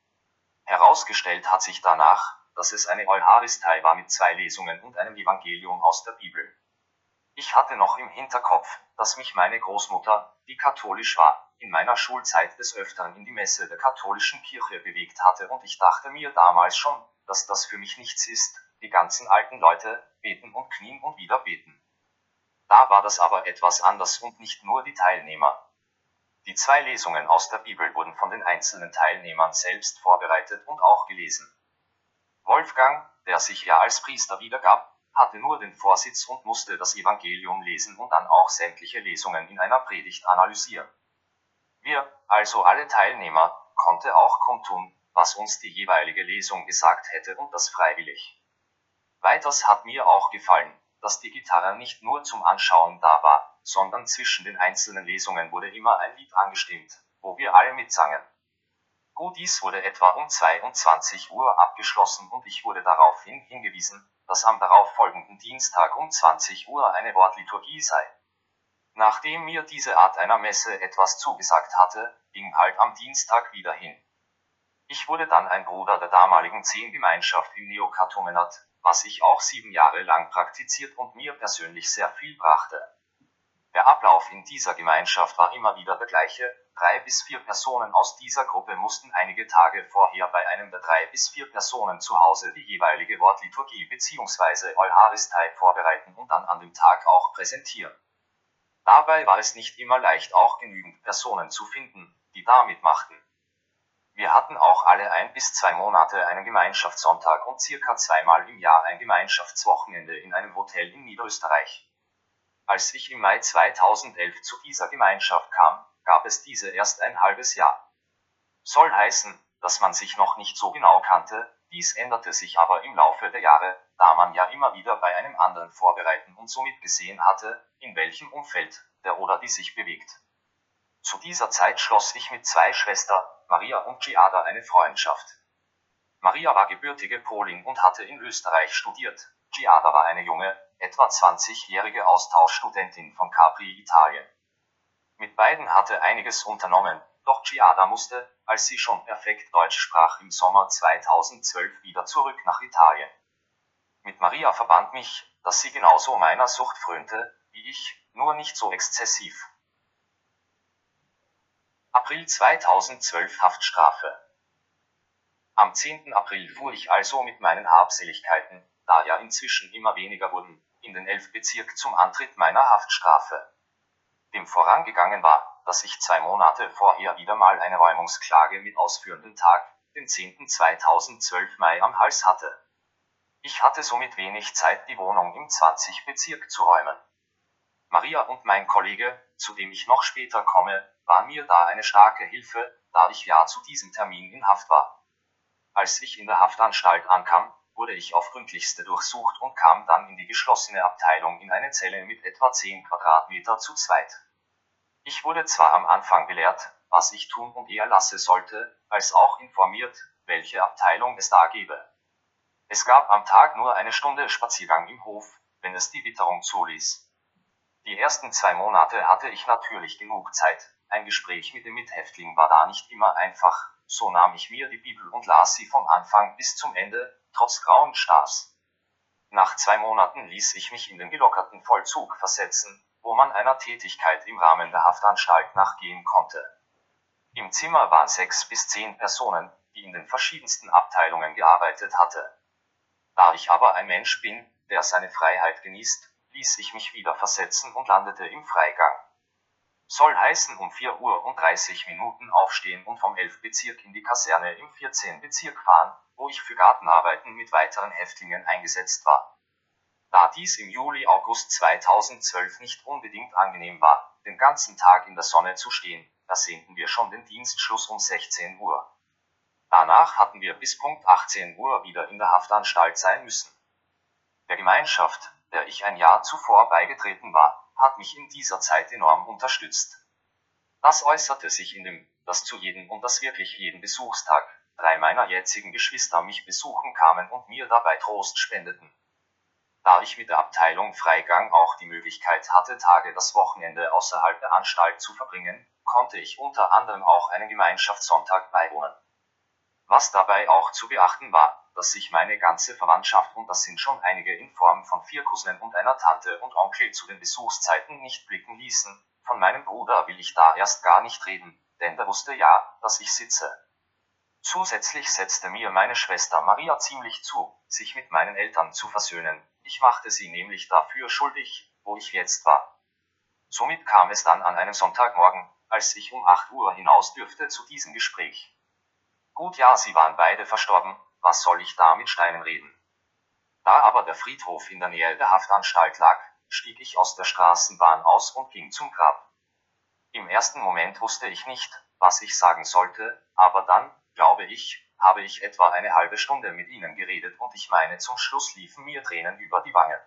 Herausgestellt hat sich danach, dass es eine Eucharistei war mit zwei Lesungen und einem Evangelium aus der Bibel. Ich hatte noch im Hinterkopf, dass mich meine Großmutter, die katholisch war, in meiner Schulzeit des Öfteren in die Messe der katholischen Kirche bewegt hatte und ich dachte mir damals schon, dass das für mich nichts ist, die ganzen alten Leute beten und knien und wieder beten. Da war das aber etwas anders und nicht nur die Teilnehmer. Die zwei Lesungen aus der Bibel wurden von den einzelnen Teilnehmern selbst vorbereitet und auch gelesen. Wolfgang, der sich ja als Priester wiedergab, hatte nur den Vorsitz und musste das Evangelium lesen und dann auch sämtliche Lesungen in einer Predigt analysieren. Wir, also alle Teilnehmer, konnte auch kundtun, was uns die jeweilige Lesung gesagt hätte und das freiwillig. Weiters hat mir auch gefallen, dass die Gitarre nicht nur zum Anschauen da war, sondern zwischen den einzelnen Lesungen wurde immer ein Lied angestimmt, wo wir alle mitsangen. Gut, dies wurde etwa um 22 Uhr abgeschlossen und ich wurde daraufhin hingewiesen, dass am darauffolgenden Dienstag um 20 Uhr eine Wortliturgie sei. Nachdem mir diese Art einer Messe etwas zugesagt hatte, ging halt am Dienstag wieder hin. Ich wurde dann ein Bruder der damaligen Zehngemeinschaft im Neokatomenat, was ich auch sieben Jahre lang praktiziert und mir persönlich sehr viel brachte. Der Ablauf in dieser Gemeinschaft war immer wieder der gleiche, drei bis vier Personen aus dieser Gruppe mussten einige Tage vorher bei einem der drei bis vier Personen zu Hause die jeweilige Wortliturgie bzw. Eucharistei vorbereiten und dann an dem Tag auch präsentieren. Dabei war es nicht immer leicht auch genügend Personen zu finden, die da mitmachten. Wir hatten auch alle ein bis zwei Monate einen Gemeinschaftssonntag und circa zweimal im Jahr ein Gemeinschaftswochenende in einem Hotel in Niederösterreich. Als ich im Mai 2011 zu dieser Gemeinschaft kam, gab es diese erst ein halbes Jahr. Soll heißen, dass man sich noch nicht so genau kannte, dies änderte sich aber im Laufe der Jahre, da man ja immer wieder bei einem anderen vorbereiten und somit gesehen hatte, in welchem Umfeld der oder die sich bewegt. Zu dieser Zeit schloss ich mit zwei Schwestern, Maria und Giada, eine Freundschaft. Maria war gebürtige Polin und hatte in Österreich studiert, Giada war eine junge, etwa 20-jährige Austauschstudentin von Capri, Italien. Mit beiden hatte einiges unternommen, doch Giada musste, als sie schon perfekt Deutsch sprach, im Sommer 2012 wieder zurück nach Italien. Mit Maria verband mich, dass sie genauso meiner Sucht frönte, wie ich, nur nicht so exzessiv. April 2012 Haftstrafe. Am 10. April fuhr ich also mit meinen Habseligkeiten, da ja inzwischen immer weniger wurden, in den Elfbezirk zum Antritt meiner Haftstrafe. Dem vorangegangen war, dass ich zwei Monate vorher wieder mal eine Räumungsklage mit ausführenden Tag, den 10.2012 Mai am Hals hatte. Ich hatte somit wenig Zeit, die Wohnung im 20 Bezirk zu räumen. Maria und mein Kollege, zu dem ich noch später komme, waren mir da eine starke Hilfe, da ich ja zu diesem Termin in Haft war. Als ich in der Haftanstalt ankam, wurde ich auf gründlichste durchsucht und kam dann in die geschlossene Abteilung in eine Zelle mit etwa 10 Quadratmeter zu zweit. Ich wurde zwar am Anfang belehrt, was ich tun und eher lasse sollte, als auch informiert, welche Abteilung es da gebe. Es gab am Tag nur eine Stunde Spaziergang im Hof, wenn es die Witterung zuließ. Die ersten zwei Monate hatte ich natürlich genug Zeit, ein Gespräch mit dem Mithäftling war da nicht immer einfach, so nahm ich mir die Bibel und las sie vom Anfang bis zum Ende, trotz grauen Stars. Nach zwei Monaten ließ ich mich in den gelockerten Vollzug versetzen, wo man einer Tätigkeit im Rahmen der Haftanstalt nachgehen konnte. Im Zimmer waren sechs bis zehn Personen, die in den verschiedensten Abteilungen gearbeitet hatte. Da ich aber ein Mensch bin, der seine Freiheit genießt, ließ ich mich wieder versetzen und landete im Freigang. Soll heißen um 4 Uhr und 30 Minuten aufstehen und vom 11. Bezirk in die Kaserne im 14. Bezirk fahren, wo ich für Gartenarbeiten mit weiteren Häftlingen eingesetzt war. Da dies im Juli August 2012 nicht unbedingt angenehm war, den ganzen Tag in der Sonne zu stehen, ersehnten wir schon den Dienstschluss um 16 Uhr. Danach hatten wir bis Punkt 18 Uhr wieder in der Haftanstalt sein müssen. Der Gemeinschaft, der ich ein Jahr zuvor beigetreten war, hat mich in dieser Zeit enorm unterstützt. Das äußerte sich in dem, dass zu jedem und das wirklich jeden Besuchstag drei meiner jetzigen Geschwister mich besuchen kamen und mir dabei Trost spendeten. Da ich mit der Abteilung Freigang auch die Möglichkeit hatte, Tage das Wochenende außerhalb der Anstalt zu verbringen, konnte ich unter anderem auch einen Gemeinschaftssonntag beiwohnen. Was dabei auch zu beachten war, dass sich meine ganze Verwandtschaft und das sind schon einige in Form von vier Cousinen und einer Tante und Onkel zu den Besuchszeiten nicht blicken ließen. Von meinem Bruder will ich da erst gar nicht reden, denn der wusste ja, dass ich sitze. Zusätzlich setzte mir meine Schwester Maria ziemlich zu, sich mit meinen Eltern zu versöhnen. Ich machte sie nämlich dafür schuldig, wo ich jetzt war. Somit kam es dann an einem Sonntagmorgen, als ich um 8 Uhr hinaus dürfte zu diesem Gespräch. Gut ja, sie waren beide verstorben, was soll ich da mit Steinen reden? Da aber der Friedhof in der Nähe der Haftanstalt lag, stieg ich aus der Straßenbahn aus und ging zum Grab. Im ersten Moment wusste ich nicht, was ich sagen sollte, aber dann, glaube ich, habe ich etwa eine halbe Stunde mit ihnen geredet und ich meine zum Schluss liefen mir Tränen über die Wangen.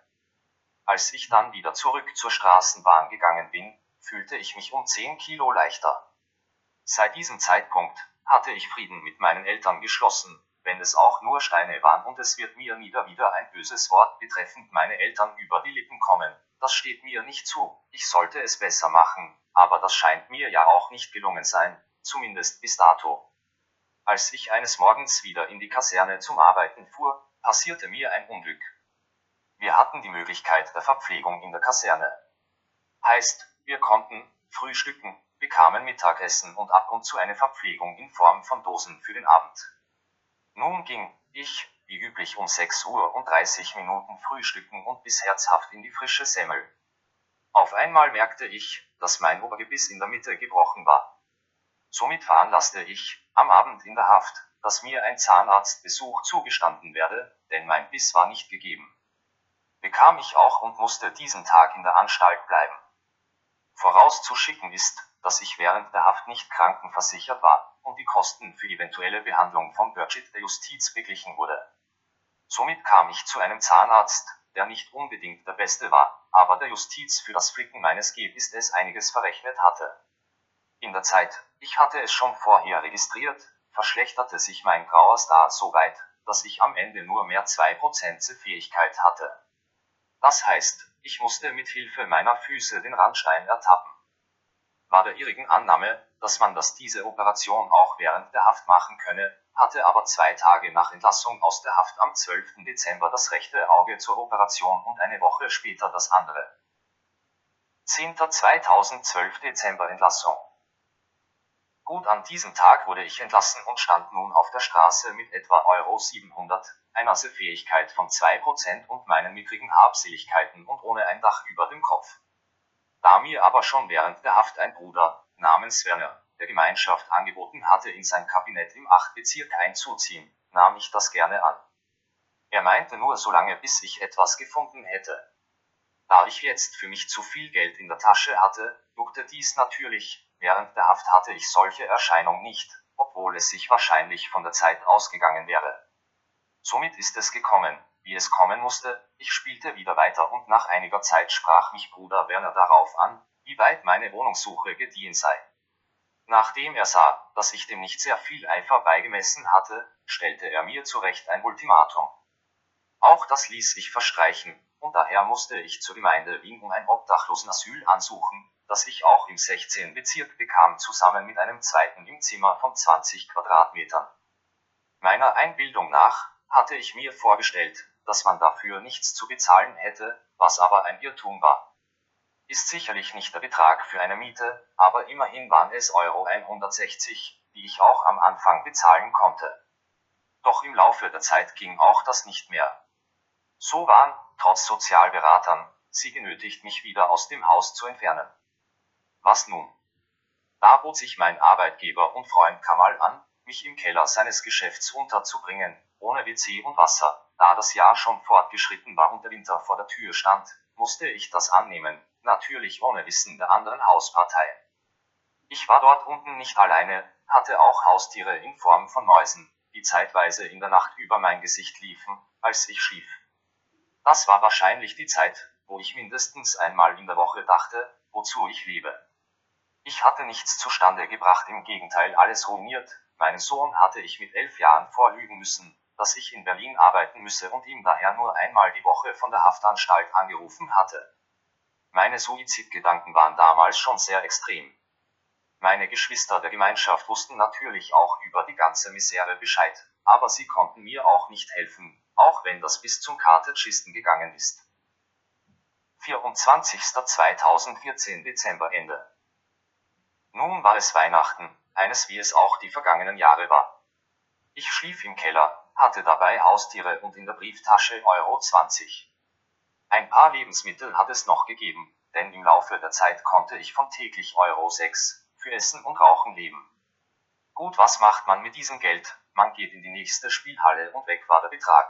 Als ich dann wieder zurück zur Straßenbahn gegangen bin, fühlte ich mich um 10 Kilo leichter. Seit diesem Zeitpunkt hatte ich Frieden mit meinen Eltern geschlossen, wenn es auch nur Steine waren und es wird mir nie wieder ein böses Wort betreffend meine Eltern über die Lippen kommen. Das steht mir nicht zu. Ich sollte es besser machen, aber das scheint mir ja auch nicht gelungen sein, zumindest bis dato. Als ich eines Morgens wieder in die Kaserne zum Arbeiten fuhr, passierte mir ein Unglück. Wir hatten die Möglichkeit der Verpflegung in der Kaserne. Heißt, wir konnten frühstücken, bekamen Mittagessen und ab und zu eine Verpflegung in Form von Dosen für den Abend. Nun ging ich, wie üblich um 6 Uhr und 30 Minuten frühstücken und bis herzhaft in die frische Semmel. Auf einmal merkte ich, dass mein Obergebiss in der Mitte gebrochen war. Somit veranlasste ich, am Abend in der Haft, dass mir ein Zahnarztbesuch zugestanden werde, denn mein Biss war nicht gegeben. Bekam ich auch und musste diesen Tag in der Anstalt bleiben. Vorauszuschicken ist, dass ich während der Haft nicht krankenversichert war und die Kosten für eventuelle Behandlung vom Budget der Justiz beglichen wurde. Somit kam ich zu einem Zahnarzt, der nicht unbedingt der beste war, aber der Justiz für das Flicken meines Gebisses einiges verrechnet hatte. In der Zeit, ich hatte es schon vorher registriert, verschlechterte sich mein grauer Star so weit, dass ich am Ende nur mehr 2% Fähigkeit hatte. Das heißt, ich musste mit Hilfe meiner Füße den Randstein ertappen war der irrigen Annahme, dass man das diese Operation auch während der Haft machen könne, hatte aber zwei Tage nach Entlassung aus der Haft am 12. Dezember das rechte Auge zur Operation und eine Woche später das andere. 10. 2012 Dezember Entlassung. Gut an diesem Tag wurde ich entlassen und stand nun auf der Straße mit etwa Euro 700, einer Sehfähigkeit von 2% und meinen mickrigen Habseligkeiten und ohne ein Dach über dem Kopf. Da mir aber schon während der Haft ein Bruder, namens Werner, der Gemeinschaft angeboten hatte, in sein Kabinett im 8. Bezirk einzuziehen, nahm ich das gerne an. Er meinte nur so lange, bis ich etwas gefunden hätte. Da ich jetzt für mich zu viel Geld in der Tasche hatte, juckte dies natürlich, während der Haft hatte ich solche Erscheinung nicht, obwohl es sich wahrscheinlich von der Zeit ausgegangen wäre. Somit ist es gekommen, wie es kommen musste, ich spielte wieder weiter und nach einiger Zeit sprach mich Bruder Werner darauf an, wie weit meine Wohnungssuche gediehen sei. Nachdem er sah, dass ich dem nicht sehr viel Eifer beigemessen hatte, stellte er mir zurecht ein Ultimatum. Auch das ließ sich verstreichen, und daher musste ich zur Gemeinde Wien um ein Obdachlosenasyl ansuchen, das ich auch im 16. Bezirk bekam, zusammen mit einem zweiten im Zimmer von 20 Quadratmetern. Meiner Einbildung nach hatte ich mir vorgestellt, dass man dafür nichts zu bezahlen hätte, was aber ein Irrtum war. Ist sicherlich nicht der Betrag für eine Miete, aber immerhin waren es Euro 160, die ich auch am Anfang bezahlen konnte. Doch im Laufe der Zeit ging auch das nicht mehr. So waren, trotz Sozialberatern, sie genötigt, mich wieder aus dem Haus zu entfernen. Was nun? Da bot sich mein Arbeitgeber und Freund Kamal an, mich im Keller seines Geschäfts unterzubringen, ohne WC und Wasser. Da das Jahr schon fortgeschritten war und der Winter vor der Tür stand, musste ich das annehmen, natürlich ohne Wissen der anderen Hausparteien. Ich war dort unten nicht alleine, hatte auch Haustiere in Form von Mäusen, die zeitweise in der Nacht über mein Gesicht liefen, als ich schlief. Das war wahrscheinlich die Zeit, wo ich mindestens einmal in der Woche dachte, wozu ich lebe. Ich hatte nichts zustande gebracht, im Gegenteil alles ruiniert, meinen Sohn hatte ich mit elf Jahren vorlügen müssen, dass ich in Berlin arbeiten müsse und ihm daher nur einmal die Woche von der Haftanstalt angerufen hatte. Meine Suizidgedanken waren damals schon sehr extrem. Meine Geschwister der Gemeinschaft wussten natürlich auch über die ganze Misere Bescheid, aber sie konnten mir auch nicht helfen, auch wenn das bis zum Kartetschisten gegangen ist. 24.2014 Dezember Ende. Nun war es Weihnachten, eines wie es auch die vergangenen Jahre war. Ich schlief im Keller, hatte dabei Haustiere und in der Brieftasche Euro 20. Ein paar Lebensmittel hat es noch gegeben, denn im Laufe der Zeit konnte ich von täglich Euro 6 für Essen und Rauchen leben. Gut, was macht man mit diesem Geld? Man geht in die nächste Spielhalle und weg war der Betrag.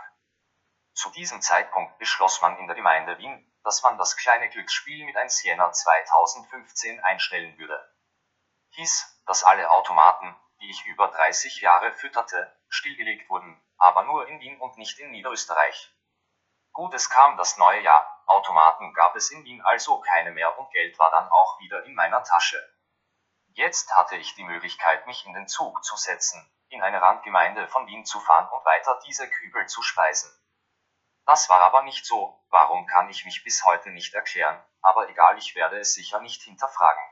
Zu diesem Zeitpunkt beschloss man in der Gemeinde Wien, dass man das kleine Glücksspiel mit 1 Jänner 2015 einstellen würde. Hieß, dass alle Automaten, die ich über 30 Jahre fütterte, stillgelegt wurden, aber nur in Wien und nicht in Niederösterreich. Gut, es kam das neue Jahr, Automaten gab es in Wien also keine mehr und Geld war dann auch wieder in meiner Tasche. Jetzt hatte ich die Möglichkeit, mich in den Zug zu setzen, in eine Randgemeinde von Wien zu fahren und weiter diese Kübel zu speisen. Das war aber nicht so, warum kann ich mich bis heute nicht erklären, aber egal, ich werde es sicher nicht hinterfragen.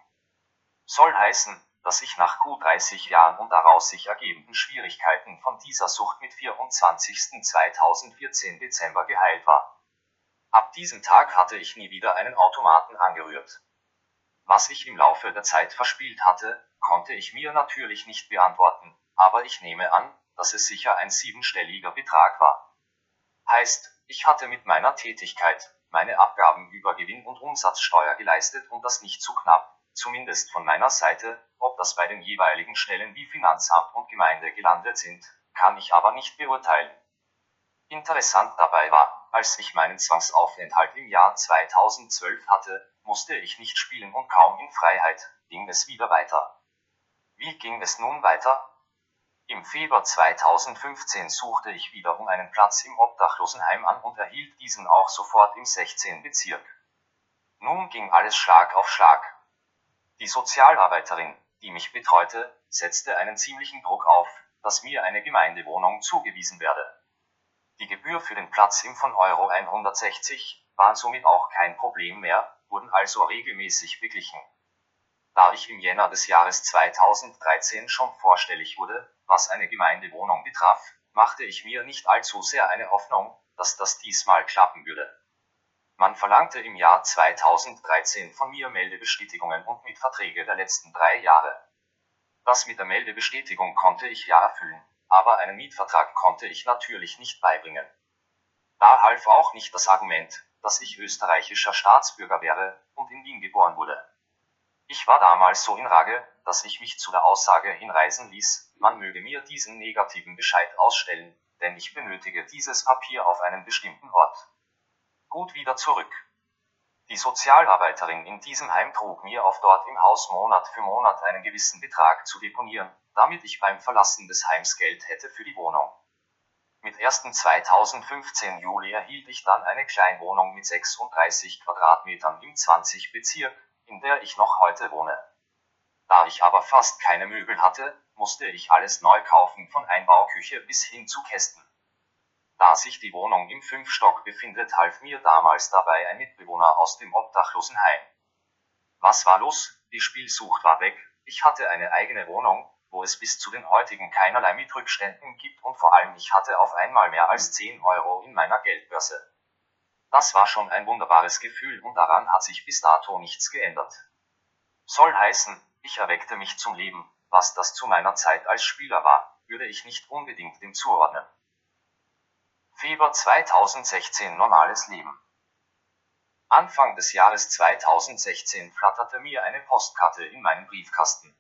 Soll heißen, dass ich nach gut 30 Jahren und daraus sich ergebenden Schwierigkeiten von dieser Sucht mit 24.2014 Dezember geheilt war. Ab diesem Tag hatte ich nie wieder einen Automaten angerührt. Was ich im Laufe der Zeit verspielt hatte, konnte ich mir natürlich nicht beantworten, aber ich nehme an, dass es sicher ein siebenstelliger Betrag war. Heißt, ich hatte mit meiner Tätigkeit meine Abgaben über Gewinn und Umsatzsteuer geleistet und das nicht zu knapp, zumindest von meiner Seite, ob das bei den jeweiligen Stellen wie Finanzamt und Gemeinde gelandet sind, kann ich aber nicht beurteilen. Interessant dabei war, als ich meinen Zwangsaufenthalt im Jahr 2012 hatte, musste ich nicht spielen und kaum in Freiheit, ging es wieder weiter. Wie ging es nun weiter? Im Februar 2015 suchte ich wieder um einen Platz im Obdachlosenheim an und erhielt diesen auch sofort im 16. Bezirk. Nun ging alles Schlag auf Schlag. Die Sozialarbeiterin, die mich betreute, setzte einen ziemlichen Druck auf, dass mir eine Gemeindewohnung zugewiesen werde. Die Gebühr für den Platz im von Euro 160 war somit auch kein Problem mehr, wurden also regelmäßig beglichen. Da ich im Jänner des Jahres 2013 schon vorstellig wurde, was eine Gemeindewohnung betraf, machte ich mir nicht allzu sehr eine Hoffnung, dass das diesmal klappen würde. Man verlangte im Jahr 2013 von mir Meldebestätigungen und Mietverträge der letzten drei Jahre. Das mit der Meldebestätigung konnte ich ja erfüllen, aber einen Mietvertrag konnte ich natürlich nicht beibringen. Da half auch nicht das Argument, dass ich österreichischer Staatsbürger wäre und in Wien geboren wurde. Ich war damals so in Rage, dass ich mich zu der Aussage hinreisen ließ, man möge mir diesen negativen Bescheid ausstellen, denn ich benötige dieses Papier auf einen bestimmten Ort gut wieder zurück. Die Sozialarbeiterin in diesem Heim trug mir auf dort im Haus Monat für Monat einen gewissen Betrag zu deponieren, damit ich beim Verlassen des Heims Geld hätte für die Wohnung. Mit 1. 2015 Juli erhielt ich dann eine Kleinwohnung mit 36 Quadratmetern im 20 Bezirk, in der ich noch heute wohne. Da ich aber fast keine Möbel hatte, musste ich alles neu kaufen von Einbauküche bis hin zu Kästen. Da sich die Wohnung im Fünfstock befindet, half mir damals dabei ein Mitbewohner aus dem Obdachlosenheim. Was war los? Die Spielsucht war weg, ich hatte eine eigene Wohnung, wo es bis zu den heutigen keinerlei Mietrückständen gibt und vor allem ich hatte auf einmal mehr als 10 Euro in meiner Geldbörse. Das war schon ein wunderbares Gefühl und daran hat sich bis dato nichts geändert. Soll heißen, ich erweckte mich zum Leben, was das zu meiner Zeit als Spieler war, würde ich nicht unbedingt dem zuordnen. Februar 2016 Normales Leben. Anfang des Jahres 2016 flatterte mir eine Postkarte in meinen Briefkasten.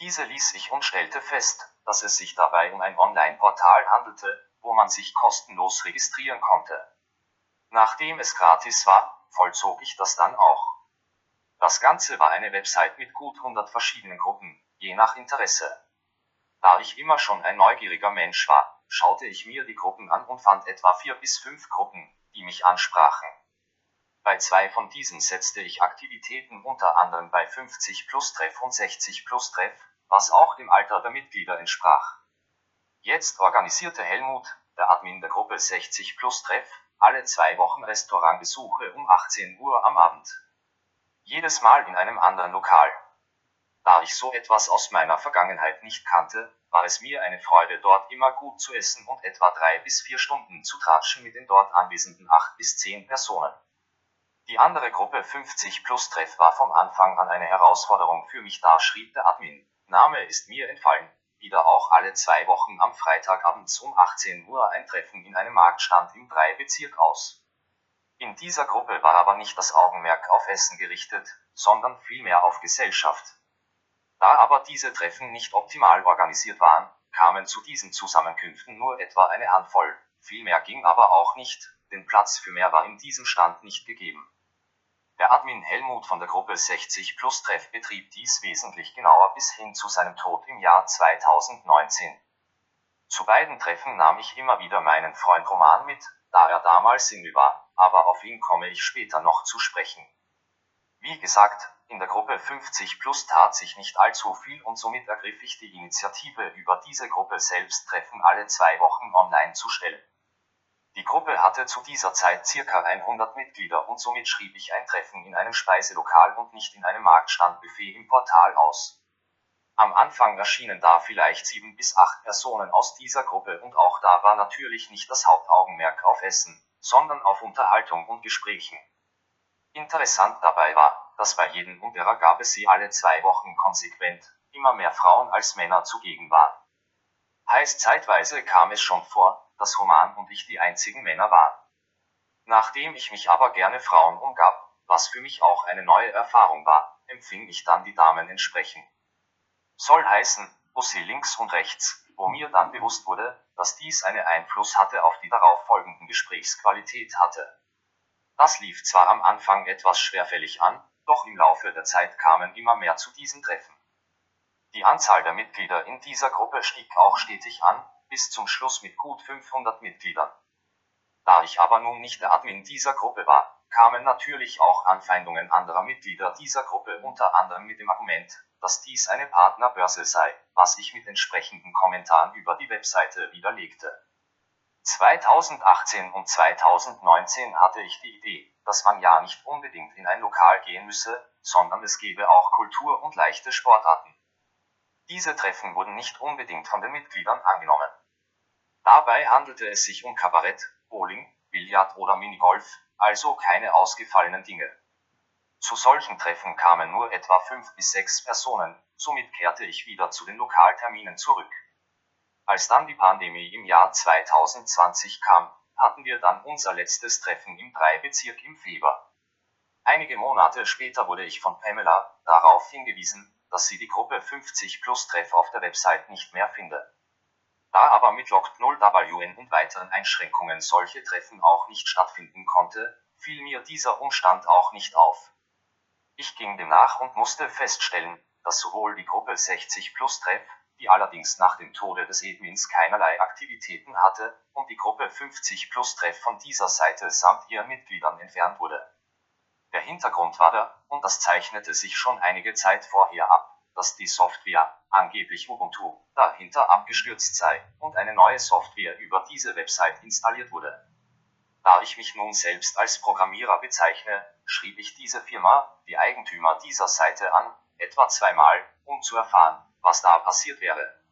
Diese ließ ich und stellte fest, dass es sich dabei um ein Online-Portal handelte, wo man sich kostenlos registrieren konnte. Nachdem es gratis war, vollzog ich das dann auch. Das Ganze war eine Website mit gut 100 verschiedenen Gruppen, je nach Interesse. Da ich immer schon ein neugieriger Mensch war, schaute ich mir die Gruppen an und fand etwa vier bis fünf Gruppen, die mich ansprachen. Bei zwei von diesen setzte ich Aktivitäten unter anderem bei 50 plus Treff und 60 plus Treff, was auch dem Alter der Mitglieder entsprach. Jetzt organisierte Helmut, der Admin der Gruppe 60 plus Treff, alle zwei Wochen Restaurantbesuche um 18 Uhr am Abend. Jedes Mal in einem anderen Lokal. Da ich so etwas aus meiner Vergangenheit nicht kannte, war es mir eine Freude, dort immer gut zu essen und etwa drei bis vier Stunden zu tratschen mit den dort anwesenden acht bis zehn Personen. Die andere Gruppe 50 plus Treff war vom Anfang an eine Herausforderung für mich, da schrieb der Admin. Name ist mir entfallen. Wieder auch alle zwei Wochen am Freitagabends um 18 Uhr ein Treffen in einem Marktstand im Drei-Bezirk aus. In dieser Gruppe war aber nicht das Augenmerk auf Essen gerichtet, sondern vielmehr auf Gesellschaft. Da aber diese Treffen nicht optimal organisiert waren, kamen zu diesen Zusammenkünften nur etwa eine Handvoll, viel mehr ging aber auch nicht, denn Platz für mehr war in diesem Stand nicht gegeben. Der Admin Helmut von der Gruppe 60 Plus Treff betrieb dies wesentlich genauer bis hin zu seinem Tod im Jahr 2019. Zu beiden Treffen nahm ich immer wieder meinen Freund Roman mit, da er damals Single war, aber auf ihn komme ich später noch zu sprechen. Wie gesagt, in der Gruppe 50 Plus tat sich nicht allzu viel und somit ergriff ich die Initiative, über diese Gruppe selbst Treffen alle zwei Wochen online zu stellen. Die Gruppe hatte zu dieser Zeit circa 100 Mitglieder und somit schrieb ich ein Treffen in einem Speiselokal und nicht in einem Marktstandbuffet im Portal aus. Am Anfang erschienen da vielleicht sieben bis acht Personen aus dieser Gruppe und auch da war natürlich nicht das Hauptaugenmerk auf Essen, sondern auf Unterhaltung und Gesprächen. Interessant dabei war, dass bei jedem Underer gab es sie alle zwei Wochen konsequent, immer mehr Frauen als Männer zugegen waren. Heißt zeitweise kam es schon vor, dass Roman und ich die einzigen Männer waren. Nachdem ich mich aber gerne Frauen umgab, was für mich auch eine neue Erfahrung war, empfing ich dann die Damen entsprechend. Soll heißen, Bussi links und rechts, wo mir dann bewusst wurde, dass dies einen Einfluss hatte auf die darauf folgenden Gesprächsqualität hatte. Das lief zwar am Anfang etwas schwerfällig an, doch im Laufe der Zeit kamen immer mehr zu diesen Treffen. Die Anzahl der Mitglieder in dieser Gruppe stieg auch stetig an, bis zum Schluss mit gut 500 Mitgliedern. Da ich aber nun nicht der Admin dieser Gruppe war, kamen natürlich auch Anfeindungen anderer Mitglieder dieser Gruppe unter anderem mit dem Argument, dass dies eine Partnerbörse sei, was ich mit entsprechenden Kommentaren über die Webseite widerlegte. 2018 und 2019 hatte ich die Idee, dass man ja nicht unbedingt in ein Lokal gehen müsse, sondern es gebe auch Kultur und leichte Sportarten. Diese Treffen wurden nicht unbedingt von den Mitgliedern angenommen. Dabei handelte es sich um Kabarett, Bowling, Billard oder Minigolf, also keine ausgefallenen Dinge. Zu solchen Treffen kamen nur etwa fünf bis sechs Personen, somit kehrte ich wieder zu den Lokalterminen zurück. Als dann die Pandemie im Jahr 2020 kam, hatten wir dann unser letztes Treffen im Drei-Bezirk im Februar. Einige Monate später wurde ich von Pamela darauf hingewiesen, dass sie die Gruppe 50 plus Treff auf der Website nicht mehr finde. Da aber mit Locked 0 WN und weiteren Einschränkungen solche Treffen auch nicht stattfinden konnte, fiel mir dieser Umstand auch nicht auf. Ich ging dem nach und musste feststellen, dass sowohl die Gruppe 60 plus Treff, die allerdings nach dem Tode des Edwins keinerlei Aktivitäten hatte, und die Gruppe 50 plus Treff von dieser Seite samt ihren Mitgliedern entfernt wurde. Der Hintergrund war der, und das zeichnete sich schon einige Zeit vorher ab, dass die Software, angeblich Ubuntu, dahinter abgestürzt sei und eine neue Software über diese Website installiert wurde. Da ich mich nun selbst als Programmierer bezeichne, schrieb ich diese Firma, die Eigentümer dieser Seite an, etwa zweimal, um zu erfahren, was da passiert wäre.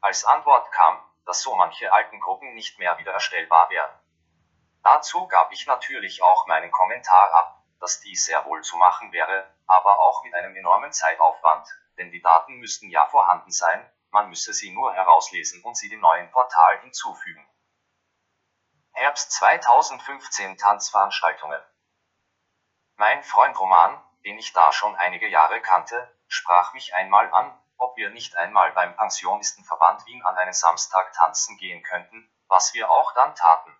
Als Antwort kam, dass so manche alten Gruppen nicht mehr wiedererstellbar wären. Dazu gab ich natürlich auch meinen Kommentar ab, dass dies sehr wohl zu machen wäre, aber auch mit einem enormen Zeitaufwand, denn die Daten müssten ja vorhanden sein, man müsse sie nur herauslesen und sie dem neuen Portal hinzufügen. Herbst 2015 Tanzveranstaltungen. Mein Freund Roman, den ich da schon einige Jahre kannte, sprach mich einmal an, ob wir nicht einmal beim Pensionistenverband Wien an einem Samstag tanzen gehen könnten, was wir auch dann taten.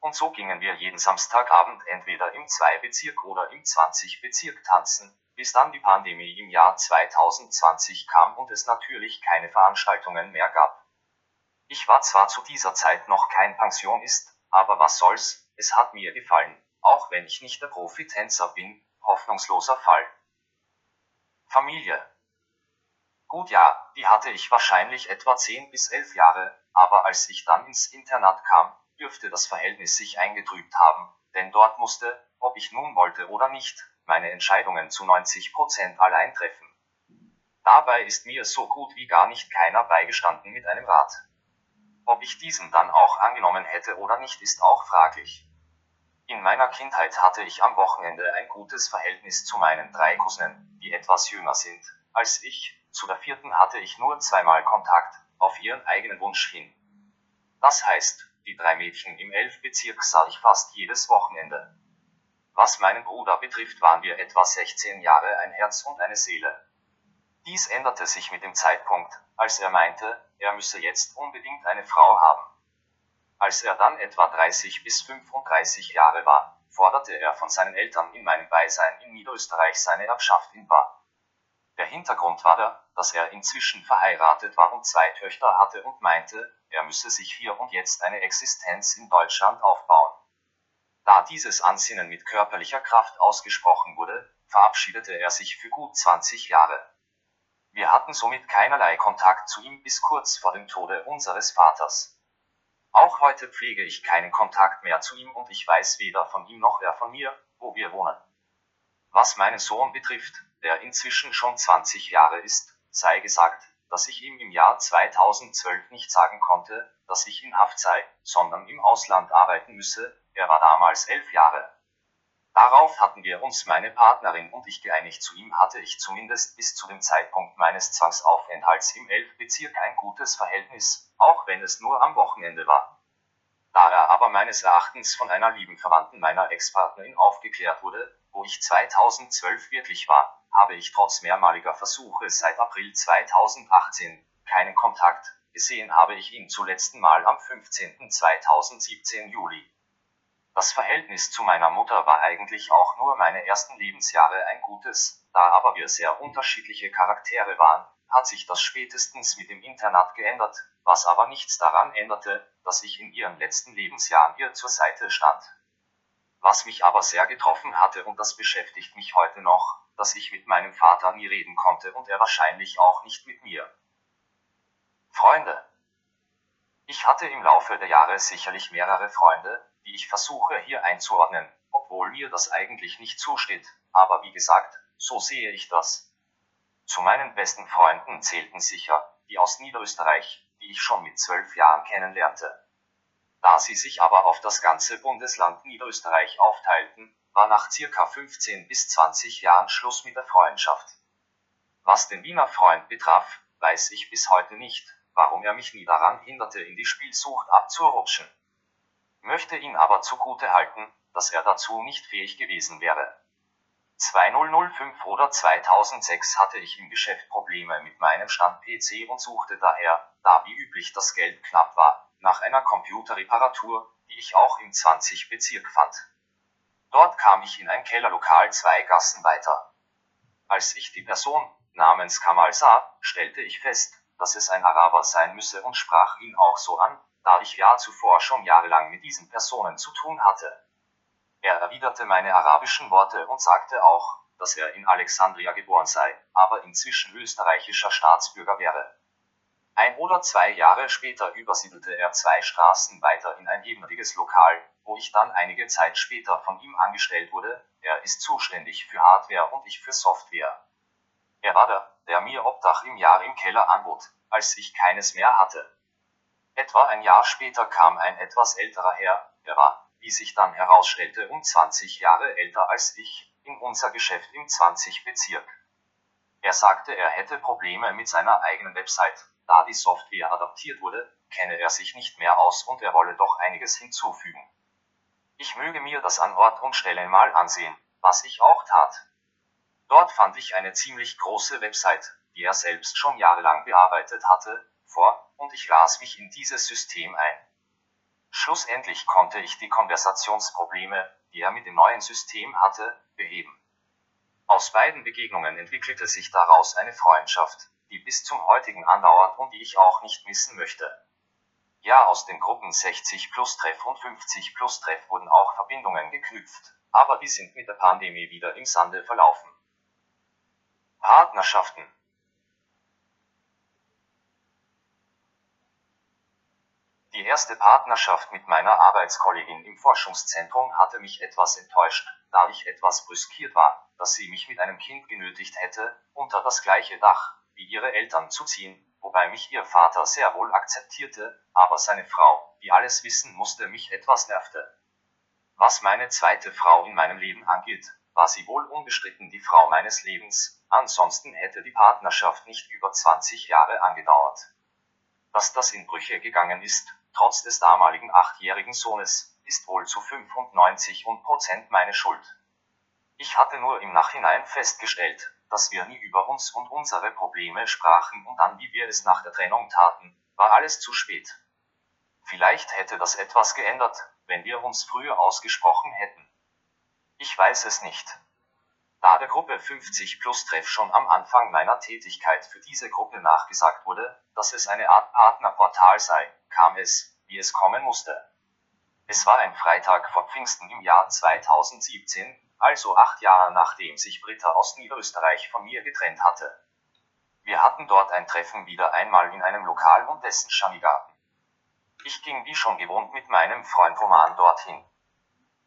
Und so gingen wir jeden Samstagabend entweder im 2-Bezirk oder im 20-Bezirk tanzen, bis dann die Pandemie im Jahr 2020 kam und es natürlich keine Veranstaltungen mehr gab. Ich war zwar zu dieser Zeit noch kein Pensionist, aber was soll's, es hat mir gefallen, auch wenn ich nicht der Profitänzer bin, hoffnungsloser Fall. Familie. Gut ja, die hatte ich wahrscheinlich etwa 10 bis 11 Jahre, aber als ich dann ins Internat kam, dürfte das Verhältnis sich eingetrübt haben, denn dort musste, ob ich nun wollte oder nicht, meine Entscheidungen zu 90 Prozent allein treffen. Dabei ist mir so gut wie gar nicht keiner beigestanden mit einem Rat. Ob ich diesen dann auch angenommen hätte oder nicht, ist auch fraglich. In meiner Kindheit hatte ich am Wochenende ein gutes Verhältnis zu meinen drei Cousinen, die etwas jünger sind als ich, zu der vierten hatte ich nur zweimal Kontakt, auf ihren eigenen Wunsch hin. Das heißt, die drei Mädchen im Elfbezirk sah ich fast jedes Wochenende. Was meinen Bruder betrifft, waren wir etwa 16 Jahre ein Herz und eine Seele. Dies änderte sich mit dem Zeitpunkt, als er meinte, er müsse jetzt unbedingt eine Frau haben. Als er dann etwa 30 bis 35 Jahre war, forderte er von seinen Eltern in meinem Beisein in Niederösterreich seine Erbschaft in Bar. Der Hintergrund war der, dass er inzwischen verheiratet war und zwei Töchter hatte und meinte, er müsse sich hier und jetzt eine Existenz in Deutschland aufbauen. Da dieses Ansinnen mit körperlicher Kraft ausgesprochen wurde, verabschiedete er sich für gut 20 Jahre. Wir hatten somit keinerlei Kontakt zu ihm bis kurz vor dem Tode unseres Vaters. Auch heute pflege ich keinen Kontakt mehr zu ihm und ich weiß weder von ihm noch er von mir, wo wir wohnen. Was meinen Sohn betrifft, der inzwischen schon 20 Jahre ist, sei gesagt, dass ich ihm im Jahr 2012 nicht sagen konnte, dass ich in Haft sei, sondern im Ausland arbeiten müsse, er war damals elf Jahre. Darauf hatten wir uns meine Partnerin und ich geeinigt, zu ihm hatte ich zumindest bis zu dem Zeitpunkt meines Zwangsaufenthalts im Elfbezirk ein gutes Verhältnis, auch wenn es nur am Wochenende war. Da er aber meines Erachtens von einer lieben Verwandten meiner Ex-Partnerin aufgeklärt wurde, wo ich 2012 wirklich war, habe ich trotz mehrmaliger Versuche seit April 2018 keinen Kontakt, gesehen habe ich ihn zuletzt Mal am 15. 2017 Juli. Das Verhältnis zu meiner Mutter war eigentlich auch nur meine ersten Lebensjahre ein gutes, da aber wir sehr unterschiedliche Charaktere waren, hat sich das spätestens mit dem Internat geändert, was aber nichts daran änderte, dass ich in ihren letzten Lebensjahren ihr zur Seite stand. Was mich aber sehr getroffen hatte und das beschäftigt mich heute noch, dass ich mit meinem Vater nie reden konnte und er wahrscheinlich auch nicht mit mir. Freunde. Ich hatte im Laufe der Jahre sicherlich mehrere Freunde, die ich versuche hier einzuordnen, obwohl mir das eigentlich nicht zusteht, aber wie gesagt, so sehe ich das. Zu meinen besten Freunden zählten sicher die aus Niederösterreich, die ich schon mit zwölf Jahren kennenlernte. Da sie sich aber auf das ganze Bundesland Niederösterreich aufteilten, war nach circa 15 bis 20 Jahren Schluss mit der Freundschaft. Was den Wiener Freund betraf, weiß ich bis heute nicht, warum er mich nie daran hinderte, in die Spielsucht abzurutschen möchte ihn aber zugute halten, dass er dazu nicht fähig gewesen wäre. 2005 oder 2006 hatte ich im Geschäft Probleme mit meinem Stand-PC und suchte daher, da wie üblich das Geld knapp war, nach einer Computerreparatur, die ich auch im 20 Bezirk fand. Dort kam ich in ein Kellerlokal zwei Gassen weiter. Als ich die Person namens Kamal sah, stellte ich fest, dass es ein Araber sein müsse und sprach ihn auch so an, da ich ja zuvor schon jahrelang mit diesen Personen zu tun hatte. Er erwiderte meine arabischen Worte und sagte auch, dass er in Alexandria geboren sei, aber inzwischen österreichischer Staatsbürger wäre. Ein oder zwei Jahre später übersiedelte er zwei Straßen weiter in ein ebendiges Lokal, wo ich dann einige Zeit später von ihm angestellt wurde, er ist zuständig für Hardware und ich für Software. Er war der, der mir Obdach im Jahr im Keller anbot, als ich keines mehr hatte. Etwa ein Jahr später kam ein etwas älterer Herr, er war, wie sich dann herausstellte, um 20 Jahre älter als ich, in unser Geschäft im 20 Bezirk. Er sagte, er hätte Probleme mit seiner eigenen Website, da die Software adaptiert wurde, kenne er sich nicht mehr aus und er wolle doch einiges hinzufügen. Ich möge mir das an Ort und Stelle mal ansehen, was ich auch tat. Dort fand ich eine ziemlich große Website, die er selbst schon jahrelang bearbeitet hatte, vor, und ich las mich in dieses System ein. Schlussendlich konnte ich die Konversationsprobleme, die er mit dem neuen System hatte, beheben. Aus beiden Begegnungen entwickelte sich daraus eine Freundschaft, die bis zum heutigen andauert und die ich auch nicht missen möchte. Ja, aus den Gruppen 60 plus Treff und 50 plus Treff wurden auch Verbindungen geknüpft, aber die sind mit der Pandemie wieder im Sande verlaufen. Partnerschaften. Die erste Partnerschaft mit meiner Arbeitskollegin im Forschungszentrum hatte mich etwas enttäuscht, da ich etwas brüskiert war, dass sie mich mit einem Kind genötigt hätte, unter das gleiche Dach wie ihre Eltern zu ziehen, wobei mich ihr Vater sehr wohl akzeptierte, aber seine Frau, die alles wissen musste, mich etwas nervte. Was meine zweite Frau in meinem Leben angeht, war sie wohl unbestritten die Frau meines Lebens, ansonsten hätte die Partnerschaft nicht über 20 Jahre angedauert. Dass das in Brüche gegangen ist, trotz des damaligen achtjährigen Sohnes, ist wohl zu 95 und Prozent meine Schuld. Ich hatte nur im Nachhinein festgestellt, dass wir nie über uns und unsere Probleme sprachen und dann wie wir es nach der Trennung taten, war alles zu spät. Vielleicht hätte das etwas geändert, wenn wir uns früher ausgesprochen hätten. Ich weiß es nicht. Da der Gruppe 50 Plus Treff schon am Anfang meiner Tätigkeit für diese Gruppe nachgesagt wurde, dass es eine Art Partnerportal sei, kam es, wie es kommen musste. Es war ein Freitag vor Pfingsten im Jahr 2017, also acht Jahre nachdem sich Britta aus Niederösterreich von mir getrennt hatte. Wir hatten dort ein Treffen wieder einmal in einem Lokal und dessen Schamigarten. Ich ging wie schon gewohnt mit meinem Freund Roman dorthin.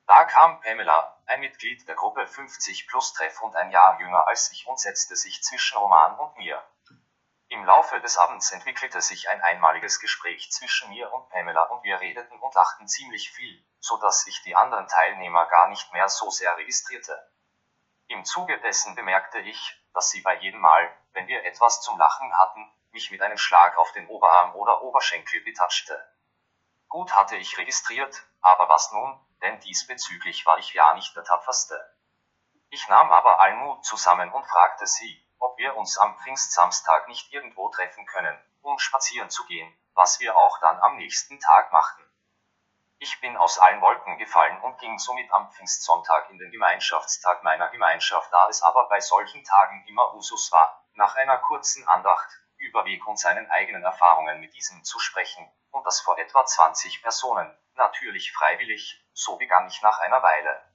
Da kam Pamela, ein Mitglied der Gruppe 50 plus Treff und ein Jahr jünger als ich und setzte sich zwischen Roman und mir. Im Laufe des Abends entwickelte sich ein einmaliges Gespräch zwischen mir und Pamela und wir redeten und lachten ziemlich viel, so dass ich die anderen Teilnehmer gar nicht mehr so sehr registrierte. Im Zuge dessen bemerkte ich, dass sie bei jedem Mal, wenn wir etwas zum Lachen hatten, mich mit einem Schlag auf den Oberarm oder Oberschenkel betatschte. Gut hatte ich registriert, aber was nun, denn diesbezüglich war ich ja nicht der tapferste. Ich nahm aber Almut zusammen und fragte sie, ob wir uns am Pfingstsamstag nicht irgendwo treffen können, um spazieren zu gehen, was wir auch dann am nächsten Tag machten. Ich bin aus allen Wolken gefallen und ging somit am Pfingstsonntag in den Gemeinschaftstag meiner Gemeinschaft, da es aber bei solchen Tagen immer Usus war, nach einer kurzen Andacht, über Weg und seinen eigenen Erfahrungen mit diesem zu sprechen, und das vor etwa 20 Personen, natürlich freiwillig, so begann ich nach einer Weile.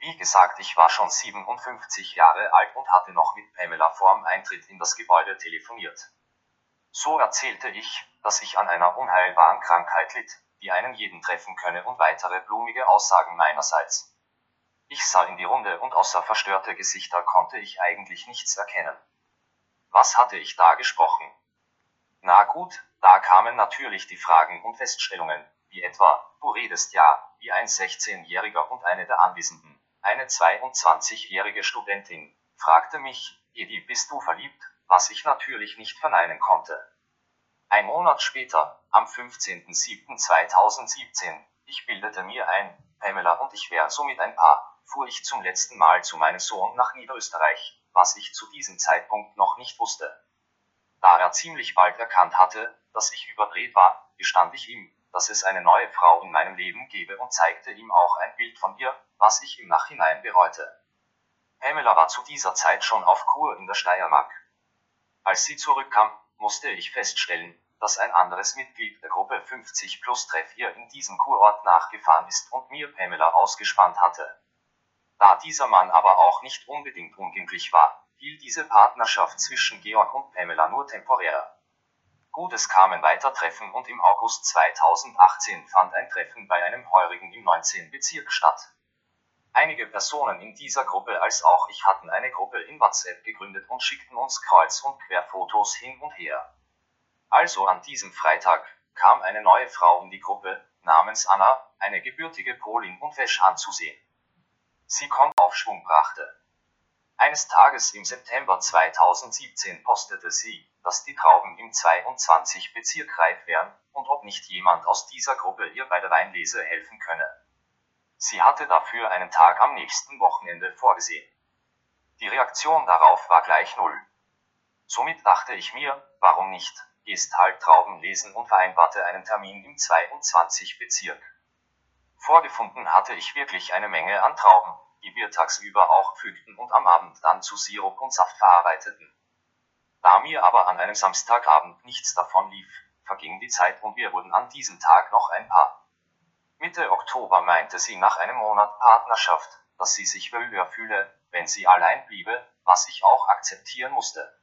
Wie gesagt, ich war schon 57 Jahre alt und hatte noch mit Pamela vorm Eintritt in das Gebäude telefoniert. So erzählte ich, dass ich an einer unheilbaren Krankheit litt, die einen jeden treffen könne und weitere blumige Aussagen meinerseits. Ich sah in die Runde und außer verstörte Gesichter konnte ich eigentlich nichts erkennen. Was hatte ich da gesprochen? Na gut, da kamen natürlich die Fragen und Feststellungen, wie etwa, du redest ja, wie ein 16-Jähriger und eine der Anwesenden. Eine 22-jährige Studentin fragte mich, Edi, bist du verliebt, was ich natürlich nicht verneinen konnte. Ein Monat später, am 15.07.2017, ich bildete mir ein, Pamela und ich wären somit ein Paar, fuhr ich zum letzten Mal zu meinem Sohn nach Niederösterreich, was ich zu diesem Zeitpunkt noch nicht wusste. Da er ziemlich bald erkannt hatte, dass ich überdreht war, gestand ich ihm, dass es eine neue Frau in meinem Leben gebe und zeigte ihm auch ein Bild von ihr, was ich im Nachhinein bereute. Pamela war zu dieser Zeit schon auf Kur in der Steiermark. Als sie zurückkam, musste ich feststellen, dass ein anderes Mitglied der Gruppe 50 plus Treff ihr in diesem Kurort nachgefahren ist und mir Pamela ausgespannt hatte. Da dieser Mann aber auch nicht unbedingt unglücklich war, hielt diese Partnerschaft zwischen Georg und Pamela nur temporär. Gut, es kamen weiter Treffen und im August 2018 fand ein Treffen bei einem Heurigen im 19. Bezirk statt. Einige Personen in dieser Gruppe als auch ich hatten eine Gruppe in WhatsApp gegründet und schickten uns Kreuz- und Querfotos hin und her. Also an diesem Freitag kam eine neue Frau in die Gruppe, namens Anna, eine gebürtige Polin und Wäsch anzusehen. Sie kommt Aufschwung brachte. Eines Tages im September 2017 postete sie, dass die Trauben im 22 Bezirk reif wären und ob nicht jemand aus dieser Gruppe ihr bei der Weinlese helfen könne. Sie hatte dafür einen Tag am nächsten Wochenende vorgesehen. Die Reaktion darauf war gleich null. Somit dachte ich mir, warum nicht, ist halt Trauben lesen und vereinbarte einen Termin im 22 Bezirk. Vorgefunden hatte ich wirklich eine Menge an Trauben, die wir tagsüber auch pflückten und am Abend dann zu Sirup und Saft verarbeiteten. Da mir aber an einem Samstagabend nichts davon lief, verging die Zeit und wir wurden an diesem Tag noch ein Paar. Mitte Oktober meinte sie nach einem Monat Partnerschaft, dass sie sich wohler fühle, wenn sie allein bliebe, was ich auch akzeptieren musste.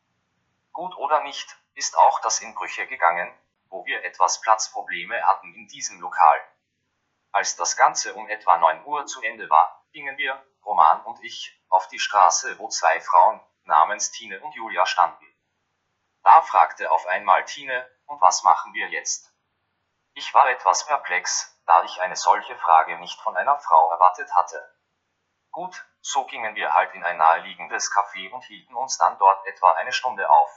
Gut oder nicht, ist auch das in Brüche gegangen, wo wir etwas Platzprobleme hatten in diesem Lokal. Als das Ganze um etwa 9 Uhr zu Ende war, gingen wir, Roman und ich, auf die Straße, wo zwei Frauen, namens Tine und Julia standen. Da fragte auf einmal Tine, und was machen wir jetzt? Ich war etwas perplex, da ich eine solche Frage nicht von einer Frau erwartet hatte. Gut, so gingen wir halt in ein naheliegendes Café und hielten uns dann dort etwa eine Stunde auf.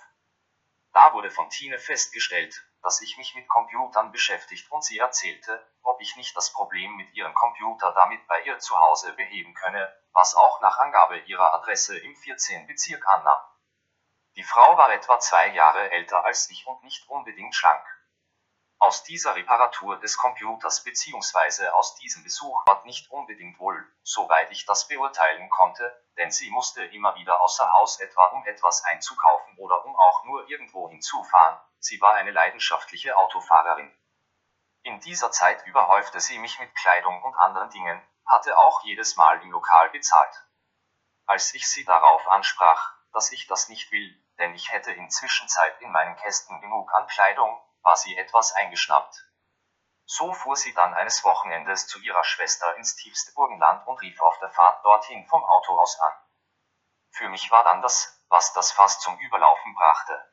Da wurde von Tine festgestellt, dass ich mich mit Computern beschäftigt und sie erzählte, ob ich nicht das Problem mit ihrem Computer damit bei ihr zu Hause beheben könne, was auch nach Angabe ihrer Adresse im 14. Bezirk annahm. Die Frau war etwa zwei Jahre älter als ich und nicht unbedingt schlank. Aus dieser Reparatur des Computers bzw. aus diesem Besuch war nicht unbedingt wohl, soweit ich das beurteilen konnte, denn sie musste immer wieder außer Haus etwa um etwas einzukaufen oder um auch nur irgendwo hinzufahren, sie war eine leidenschaftliche Autofahrerin. In dieser Zeit überhäufte sie mich mit Kleidung und anderen Dingen, hatte auch jedes Mal im Lokal bezahlt. Als ich sie darauf ansprach, dass ich das nicht will, denn ich hätte inzwischen Zeit in meinen Kästen genug an Kleidung, war sie etwas eingeschnappt. So fuhr sie dann eines Wochenendes zu ihrer Schwester ins tiefste Burgenland und rief auf der Fahrt dorthin vom Auto aus an. Für mich war dann das, was das Fass zum Überlaufen brachte.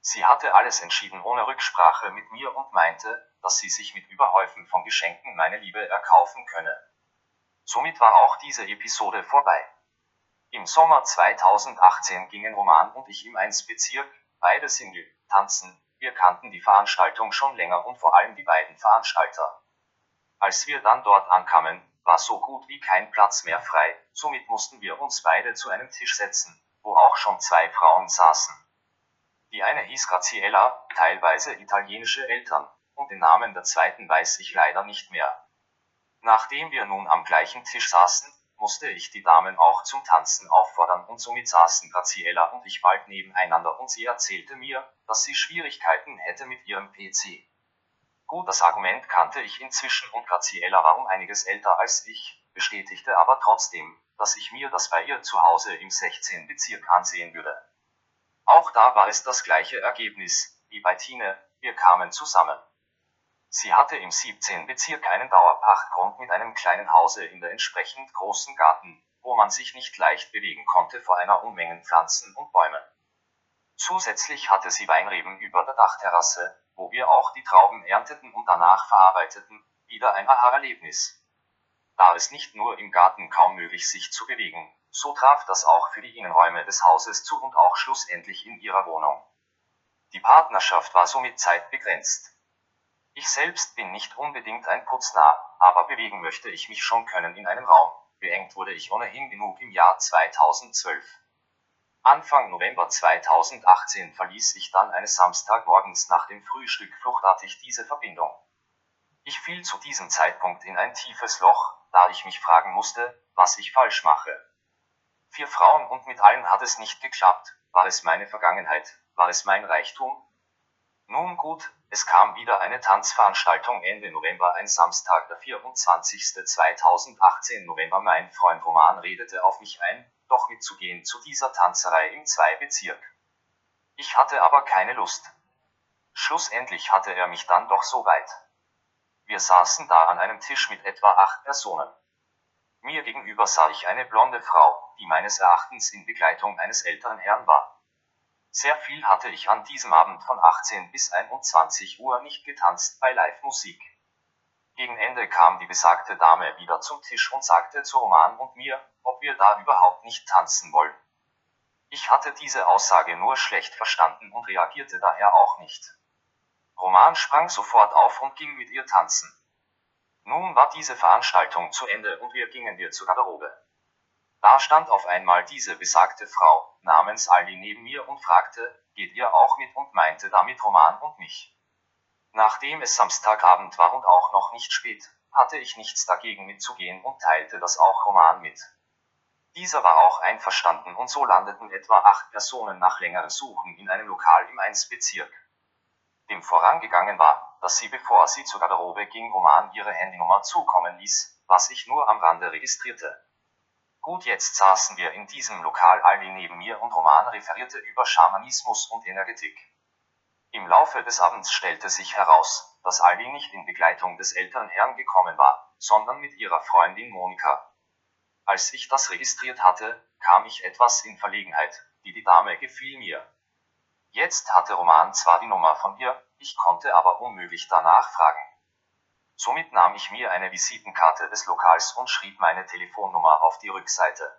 Sie hatte alles entschieden ohne Rücksprache mit mir und meinte, dass sie sich mit Überhäufen von Geschenken meine Liebe erkaufen könne. Somit war auch diese Episode vorbei. Im Sommer 2018 gingen Roman und ich im 1 Bezirk, beide Single, tanzen, wir kannten die Veranstaltung schon länger und vor allem die beiden Veranstalter. Als wir dann dort ankamen, war so gut wie kein Platz mehr frei, somit mussten wir uns beide zu einem Tisch setzen, wo auch schon zwei Frauen saßen. Die eine hieß Graziella, teilweise italienische Eltern, und den Namen der zweiten weiß ich leider nicht mehr. Nachdem wir nun am gleichen Tisch saßen, musste ich die Damen auch zum Tanzen auffordern und somit saßen Graziella und ich bald nebeneinander und sie erzählte mir, dass sie Schwierigkeiten hätte mit ihrem PC. Gut, das Argument kannte ich inzwischen und Graziella war um einiges älter als ich, bestätigte aber trotzdem, dass ich mir das bei ihr zu Hause im 16. Bezirk ansehen würde. Auch da war es das gleiche Ergebnis, wie bei Tine, wir kamen zusammen. Sie hatte im 17. Bezirk einen Dauerpachtgrund mit einem kleinen Hause in der entsprechend großen Garten, wo man sich nicht leicht bewegen konnte vor einer Unmengen Pflanzen und Bäume. Zusätzlich hatte sie Weinreben über der Dachterrasse, wo wir auch die Trauben ernteten und danach verarbeiteten, wieder ein Aha-Erlebnis. Da es nicht nur im Garten kaum möglich sich zu bewegen, so traf das auch für die Innenräume des Hauses zu und auch schlussendlich in ihrer Wohnung. Die Partnerschaft war somit zeitbegrenzt. Ich selbst bin nicht unbedingt ein Putznah, aber bewegen möchte ich mich schon können in einem Raum. Beengt wurde ich ohnehin genug im Jahr 2012. Anfang November 2018 verließ ich dann eines Samstagmorgens nach dem Frühstück fluchtartig diese Verbindung. Ich fiel zu diesem Zeitpunkt in ein tiefes Loch, da ich mich fragen musste, was ich falsch mache. Vier Frauen und mit allen hat es nicht geklappt, war es meine Vergangenheit, war es mein Reichtum? Nun gut, es kam wieder eine Tanzveranstaltung Ende November, ein Samstag, der 24. 2018 November. Mein Freund Roman redete auf mich ein, doch mitzugehen zu dieser Tanzerei im Zwei-Bezirk. Ich hatte aber keine Lust. Schlussendlich hatte er mich dann doch so weit. Wir saßen da an einem Tisch mit etwa acht Personen. Mir gegenüber sah ich eine blonde Frau, die meines Erachtens in Begleitung eines älteren Herrn war. Sehr viel hatte ich an diesem Abend von 18 bis 21 Uhr nicht getanzt bei Live-Musik. Gegen Ende kam die besagte Dame wieder zum Tisch und sagte zu Roman und mir, ob wir da überhaupt nicht tanzen wollen. Ich hatte diese Aussage nur schlecht verstanden und reagierte daher auch nicht. Roman sprang sofort auf und ging mit ihr tanzen. Nun war diese Veranstaltung zu Ende und wir gingen wir zur Garderobe. Da stand auf einmal diese besagte Frau, namens Ali neben mir und fragte, geht ihr auch mit und meinte damit Roman und mich. Nachdem es Samstagabend war und auch noch nicht spät, hatte ich nichts dagegen mitzugehen und teilte das auch Roman mit. Dieser war auch einverstanden und so landeten etwa acht Personen nach längerem Suchen in einem Lokal im 1 Bezirk. Dem vorangegangen war, dass sie bevor sie zur Garderobe ging Roman ihre Handynummer zukommen ließ, was ich nur am Rande registrierte. Gut, jetzt saßen wir in diesem Lokal Ali neben mir und Roman referierte über Schamanismus und Energetik. Im Laufe des Abends stellte sich heraus, dass Ali nicht in Begleitung des älteren Herrn gekommen war, sondern mit ihrer Freundin Monika. Als ich das registriert hatte, kam ich etwas in Verlegenheit, die die Dame gefiel mir. Jetzt hatte Roman zwar die Nummer von ihr, ich konnte aber unmöglich danach fragen. Somit nahm ich mir eine Visitenkarte des Lokals und schrieb meine Telefonnummer auf die Rückseite.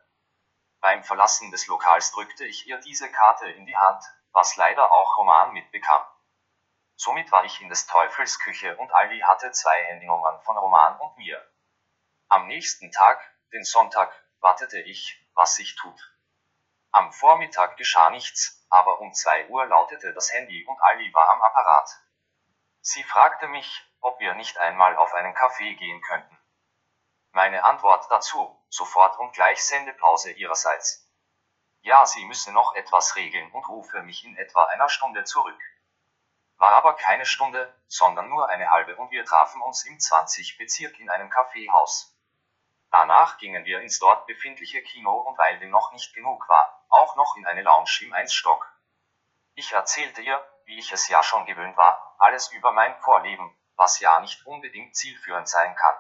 Beim Verlassen des Lokals drückte ich ihr diese Karte in die Hand, was leider auch Roman mitbekam. Somit war ich in des Teufels Küche und Ali hatte zwei Handynummern von Roman und mir. Am nächsten Tag, den Sonntag, wartete ich, was sich tut. Am Vormittag geschah nichts, aber um zwei Uhr lautete das Handy und Ali war am Apparat. Sie fragte mich, ob wir nicht einmal auf einen Kaffee gehen könnten. Meine Antwort dazu, sofort und gleich Sendepause ihrerseits. Ja, Sie müssen noch etwas regeln und rufe mich in etwa einer Stunde zurück. War aber keine Stunde, sondern nur eine halbe und wir trafen uns im 20 Bezirk in einem Kaffeehaus. Danach gingen wir ins dort befindliche Kino und weil dem noch nicht genug war, auch noch in eine Lounge im Einstock. Ich erzählte ihr, wie ich es ja schon gewöhnt war, alles über mein Vorleben, was ja nicht unbedingt zielführend sein kann.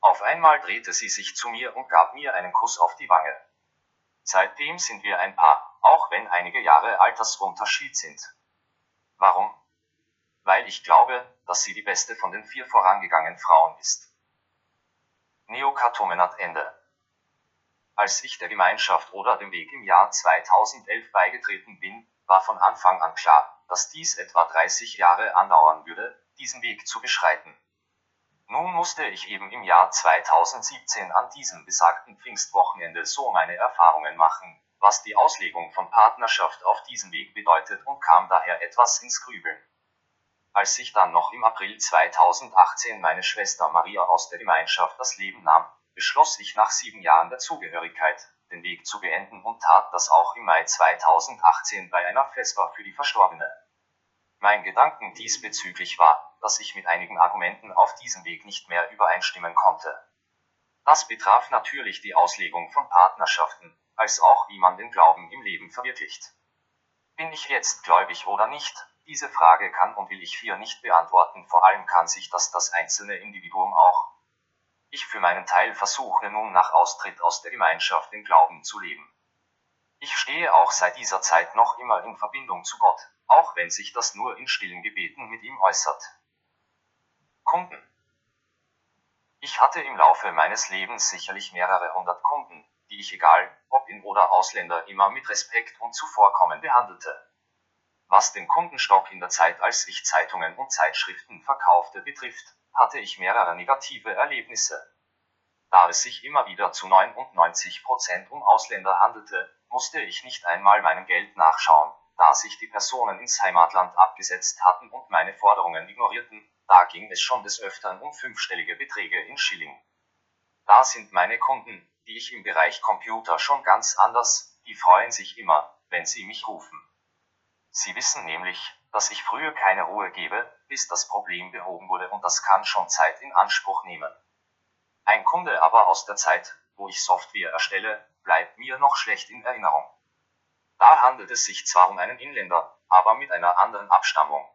Auf einmal drehte sie sich zu mir und gab mir einen Kuss auf die Wange. Seitdem sind wir ein Paar, auch wenn einige Jahre Altersunterschied sind. Warum? Weil ich glaube, dass sie die beste von den vier vorangegangenen Frauen ist. Neokatomenat Ende. Als ich der Gemeinschaft oder dem Weg im Jahr 2011 beigetreten bin, war von Anfang an klar, dass dies etwa 30 Jahre andauern würde, diesen Weg zu beschreiten. Nun musste ich eben im Jahr 2017 an diesem besagten Pfingstwochenende so meine Erfahrungen machen, was die Auslegung von Partnerschaft auf diesem Weg bedeutet und kam daher etwas ins Grübeln. Als ich dann noch im April 2018 meine Schwester Maria aus der Gemeinschaft das Leben nahm, beschloss ich nach sieben Jahren der Zugehörigkeit, den Weg zu beenden und tat das auch im Mai 2018 bei einer Vesper für die Verstorbene. Mein Gedanken diesbezüglich war, dass ich mit einigen Argumenten auf diesem Weg nicht mehr übereinstimmen konnte. Das betraf natürlich die Auslegung von Partnerschaften, als auch wie man den Glauben im Leben verwirklicht. Bin ich jetzt gläubig oder nicht? Diese Frage kann und will ich hier nicht beantworten, vor allem kann sich das das einzelne Individuum auch. Ich für meinen Teil versuche nun nach Austritt aus der Gemeinschaft den Glauben zu leben. Ich stehe auch seit dieser Zeit noch immer in Verbindung zu Gott, auch wenn sich das nur in stillen Gebeten mit ihm äußert. Kunden. Ich hatte im Laufe meines Lebens sicherlich mehrere hundert Kunden, die ich egal, ob in oder Ausländer, immer mit Respekt und Zuvorkommen behandelte. Was den Kundenstock in der Zeit, als ich Zeitungen und Zeitschriften verkaufte, betrifft, hatte ich mehrere negative Erlebnisse. Da es sich immer wieder zu 99 Prozent um Ausländer handelte, musste ich nicht einmal meinem Geld nachschauen, da sich die Personen ins Heimatland abgesetzt hatten und meine Forderungen ignorierten, da ging es schon des Öfteren um fünfstellige Beträge in Schilling. Da sind meine Kunden, die ich im Bereich Computer schon ganz anders, die freuen sich immer, wenn sie mich rufen. Sie wissen nämlich, dass ich früher keine Ruhe gebe, bis das Problem behoben wurde und das kann schon Zeit in Anspruch nehmen. Ein Kunde aber aus der Zeit, wo ich Software erstelle, bleibt mir noch schlecht in Erinnerung. Da handelt es sich zwar um einen Inländer, aber mit einer anderen Abstammung.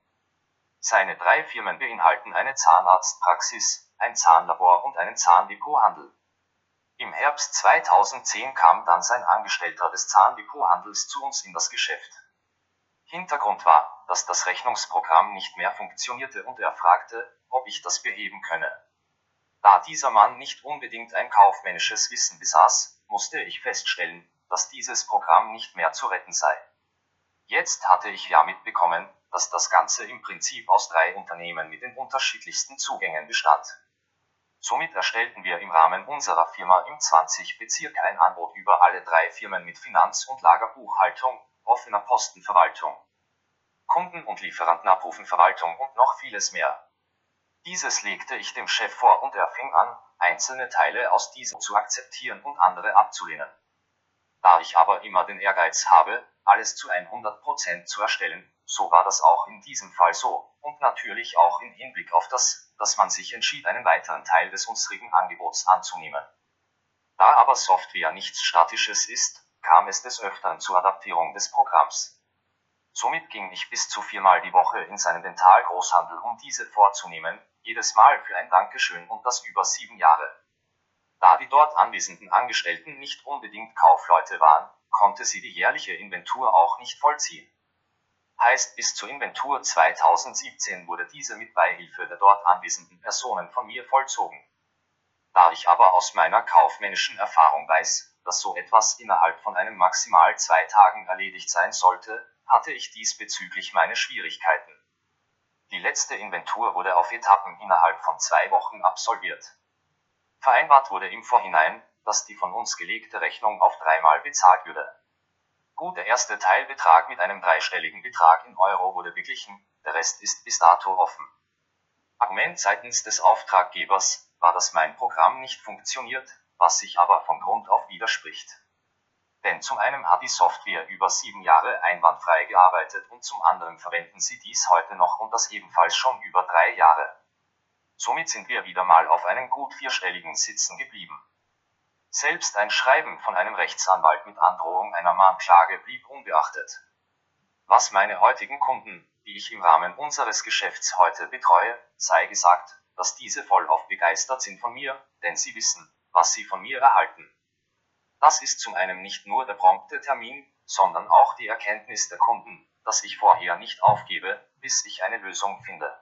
Seine drei Firmen beinhalten eine Zahnarztpraxis, ein Zahnlabor und einen Zahndepothandel. Im Herbst 2010 kam dann sein Angestellter des Zahndepothandels zu uns in das Geschäft. Hintergrund war, dass das Rechnungsprogramm nicht mehr funktionierte und er fragte, ob ich das beheben könne. Da dieser Mann nicht unbedingt ein kaufmännisches Wissen besaß, musste ich feststellen, dass dieses Programm nicht mehr zu retten sei. Jetzt hatte ich ja mitbekommen, dass das Ganze im Prinzip aus drei Unternehmen mit den unterschiedlichsten Zugängen bestand. Somit erstellten wir im Rahmen unserer Firma im 20 Bezirk ein Angebot über alle drei Firmen mit Finanz- und Lagerbuchhaltung, offener Postenverwaltung, Kunden- und Lieferantenabrufenverwaltung und noch vieles mehr. Dieses legte ich dem Chef vor und er fing an, einzelne Teile aus diesem zu akzeptieren und andere abzulehnen. Da ich aber immer den Ehrgeiz habe, alles zu 100% zu erstellen, so war das auch in diesem Fall so, und natürlich auch im Hinblick auf das, dass man sich entschied, einen weiteren Teil des unsrigen Angebots anzunehmen. Da aber Software nichts Statisches ist, kam es des Öfteren zur Adaptierung des Programms. Somit ging ich bis zu viermal die Woche in seinen Dentalgroßhandel, um diese vorzunehmen, jedes Mal für ein Dankeschön und das über sieben Jahre. Da die dort anwesenden Angestellten nicht unbedingt Kaufleute waren, konnte sie die jährliche Inventur auch nicht vollziehen. Heißt, bis zur Inventur 2017 wurde diese mit Beihilfe der dort anwesenden Personen von mir vollzogen. Da ich aber aus meiner kaufmännischen Erfahrung weiß, dass so etwas innerhalb von einem maximal zwei Tagen erledigt sein sollte, hatte ich diesbezüglich meine Schwierigkeiten. Die letzte Inventur wurde auf Etappen innerhalb von zwei Wochen absolviert. Vereinbart wurde im Vorhinein, dass die von uns gelegte Rechnung auf dreimal bezahlt würde. Gut, der erste Teilbetrag mit einem dreistelligen Betrag in Euro wurde beglichen, der Rest ist bis dato offen. Argument seitens des Auftraggebers war, dass mein Programm nicht funktioniert, was sich aber von Grund auf widerspricht. Denn zum einen hat die Software über sieben Jahre einwandfrei gearbeitet und zum anderen verwenden sie dies heute noch und das ebenfalls schon über drei Jahre. Somit sind wir wieder mal auf einen gut vierstelligen sitzen geblieben. Selbst ein Schreiben von einem Rechtsanwalt mit Androhung einer Mahnklage blieb unbeachtet. Was meine heutigen Kunden, die ich im Rahmen unseres Geschäfts heute betreue, sei gesagt, dass diese vollauf begeistert sind von mir, denn sie wissen, was sie von mir erhalten. Das ist zum einen nicht nur der prompte Termin, sondern auch die Erkenntnis der Kunden, dass ich vorher nicht aufgebe, bis ich eine Lösung finde.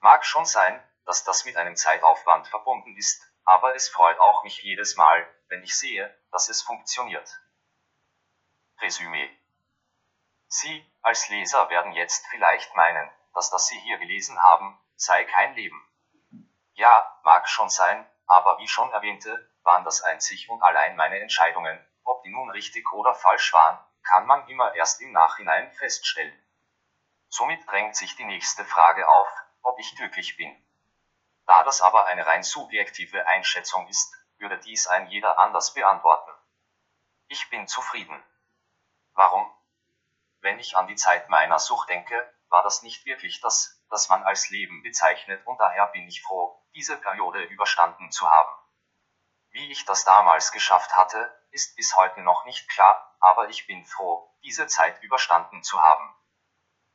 Mag schon sein, dass das mit einem Zeitaufwand verbunden ist, aber es freut auch mich jedes Mal, wenn ich sehe, dass es funktioniert. Resümee. Sie, als Leser werden jetzt vielleicht meinen, dass das Sie hier gelesen haben, sei kein Leben. Ja, mag schon sein, aber wie schon erwähnte, waren das einzig und allein meine Entscheidungen, ob die nun richtig oder falsch waren, kann man immer erst im Nachhinein feststellen. Somit drängt sich die nächste Frage auf, ob ich glücklich bin. Da das aber eine rein subjektive Einschätzung ist, würde dies ein jeder anders beantworten. Ich bin zufrieden. Warum? Wenn ich an die Zeit meiner Sucht denke, war das nicht wirklich das, das man als Leben bezeichnet und daher bin ich froh, diese Periode überstanden zu haben. Wie ich das damals geschafft hatte, ist bis heute noch nicht klar, aber ich bin froh, diese Zeit überstanden zu haben.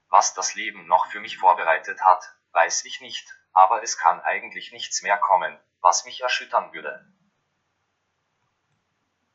Was das Leben noch für mich vorbereitet hat, weiß ich nicht, aber es kann eigentlich nichts mehr kommen, was mich erschüttern würde.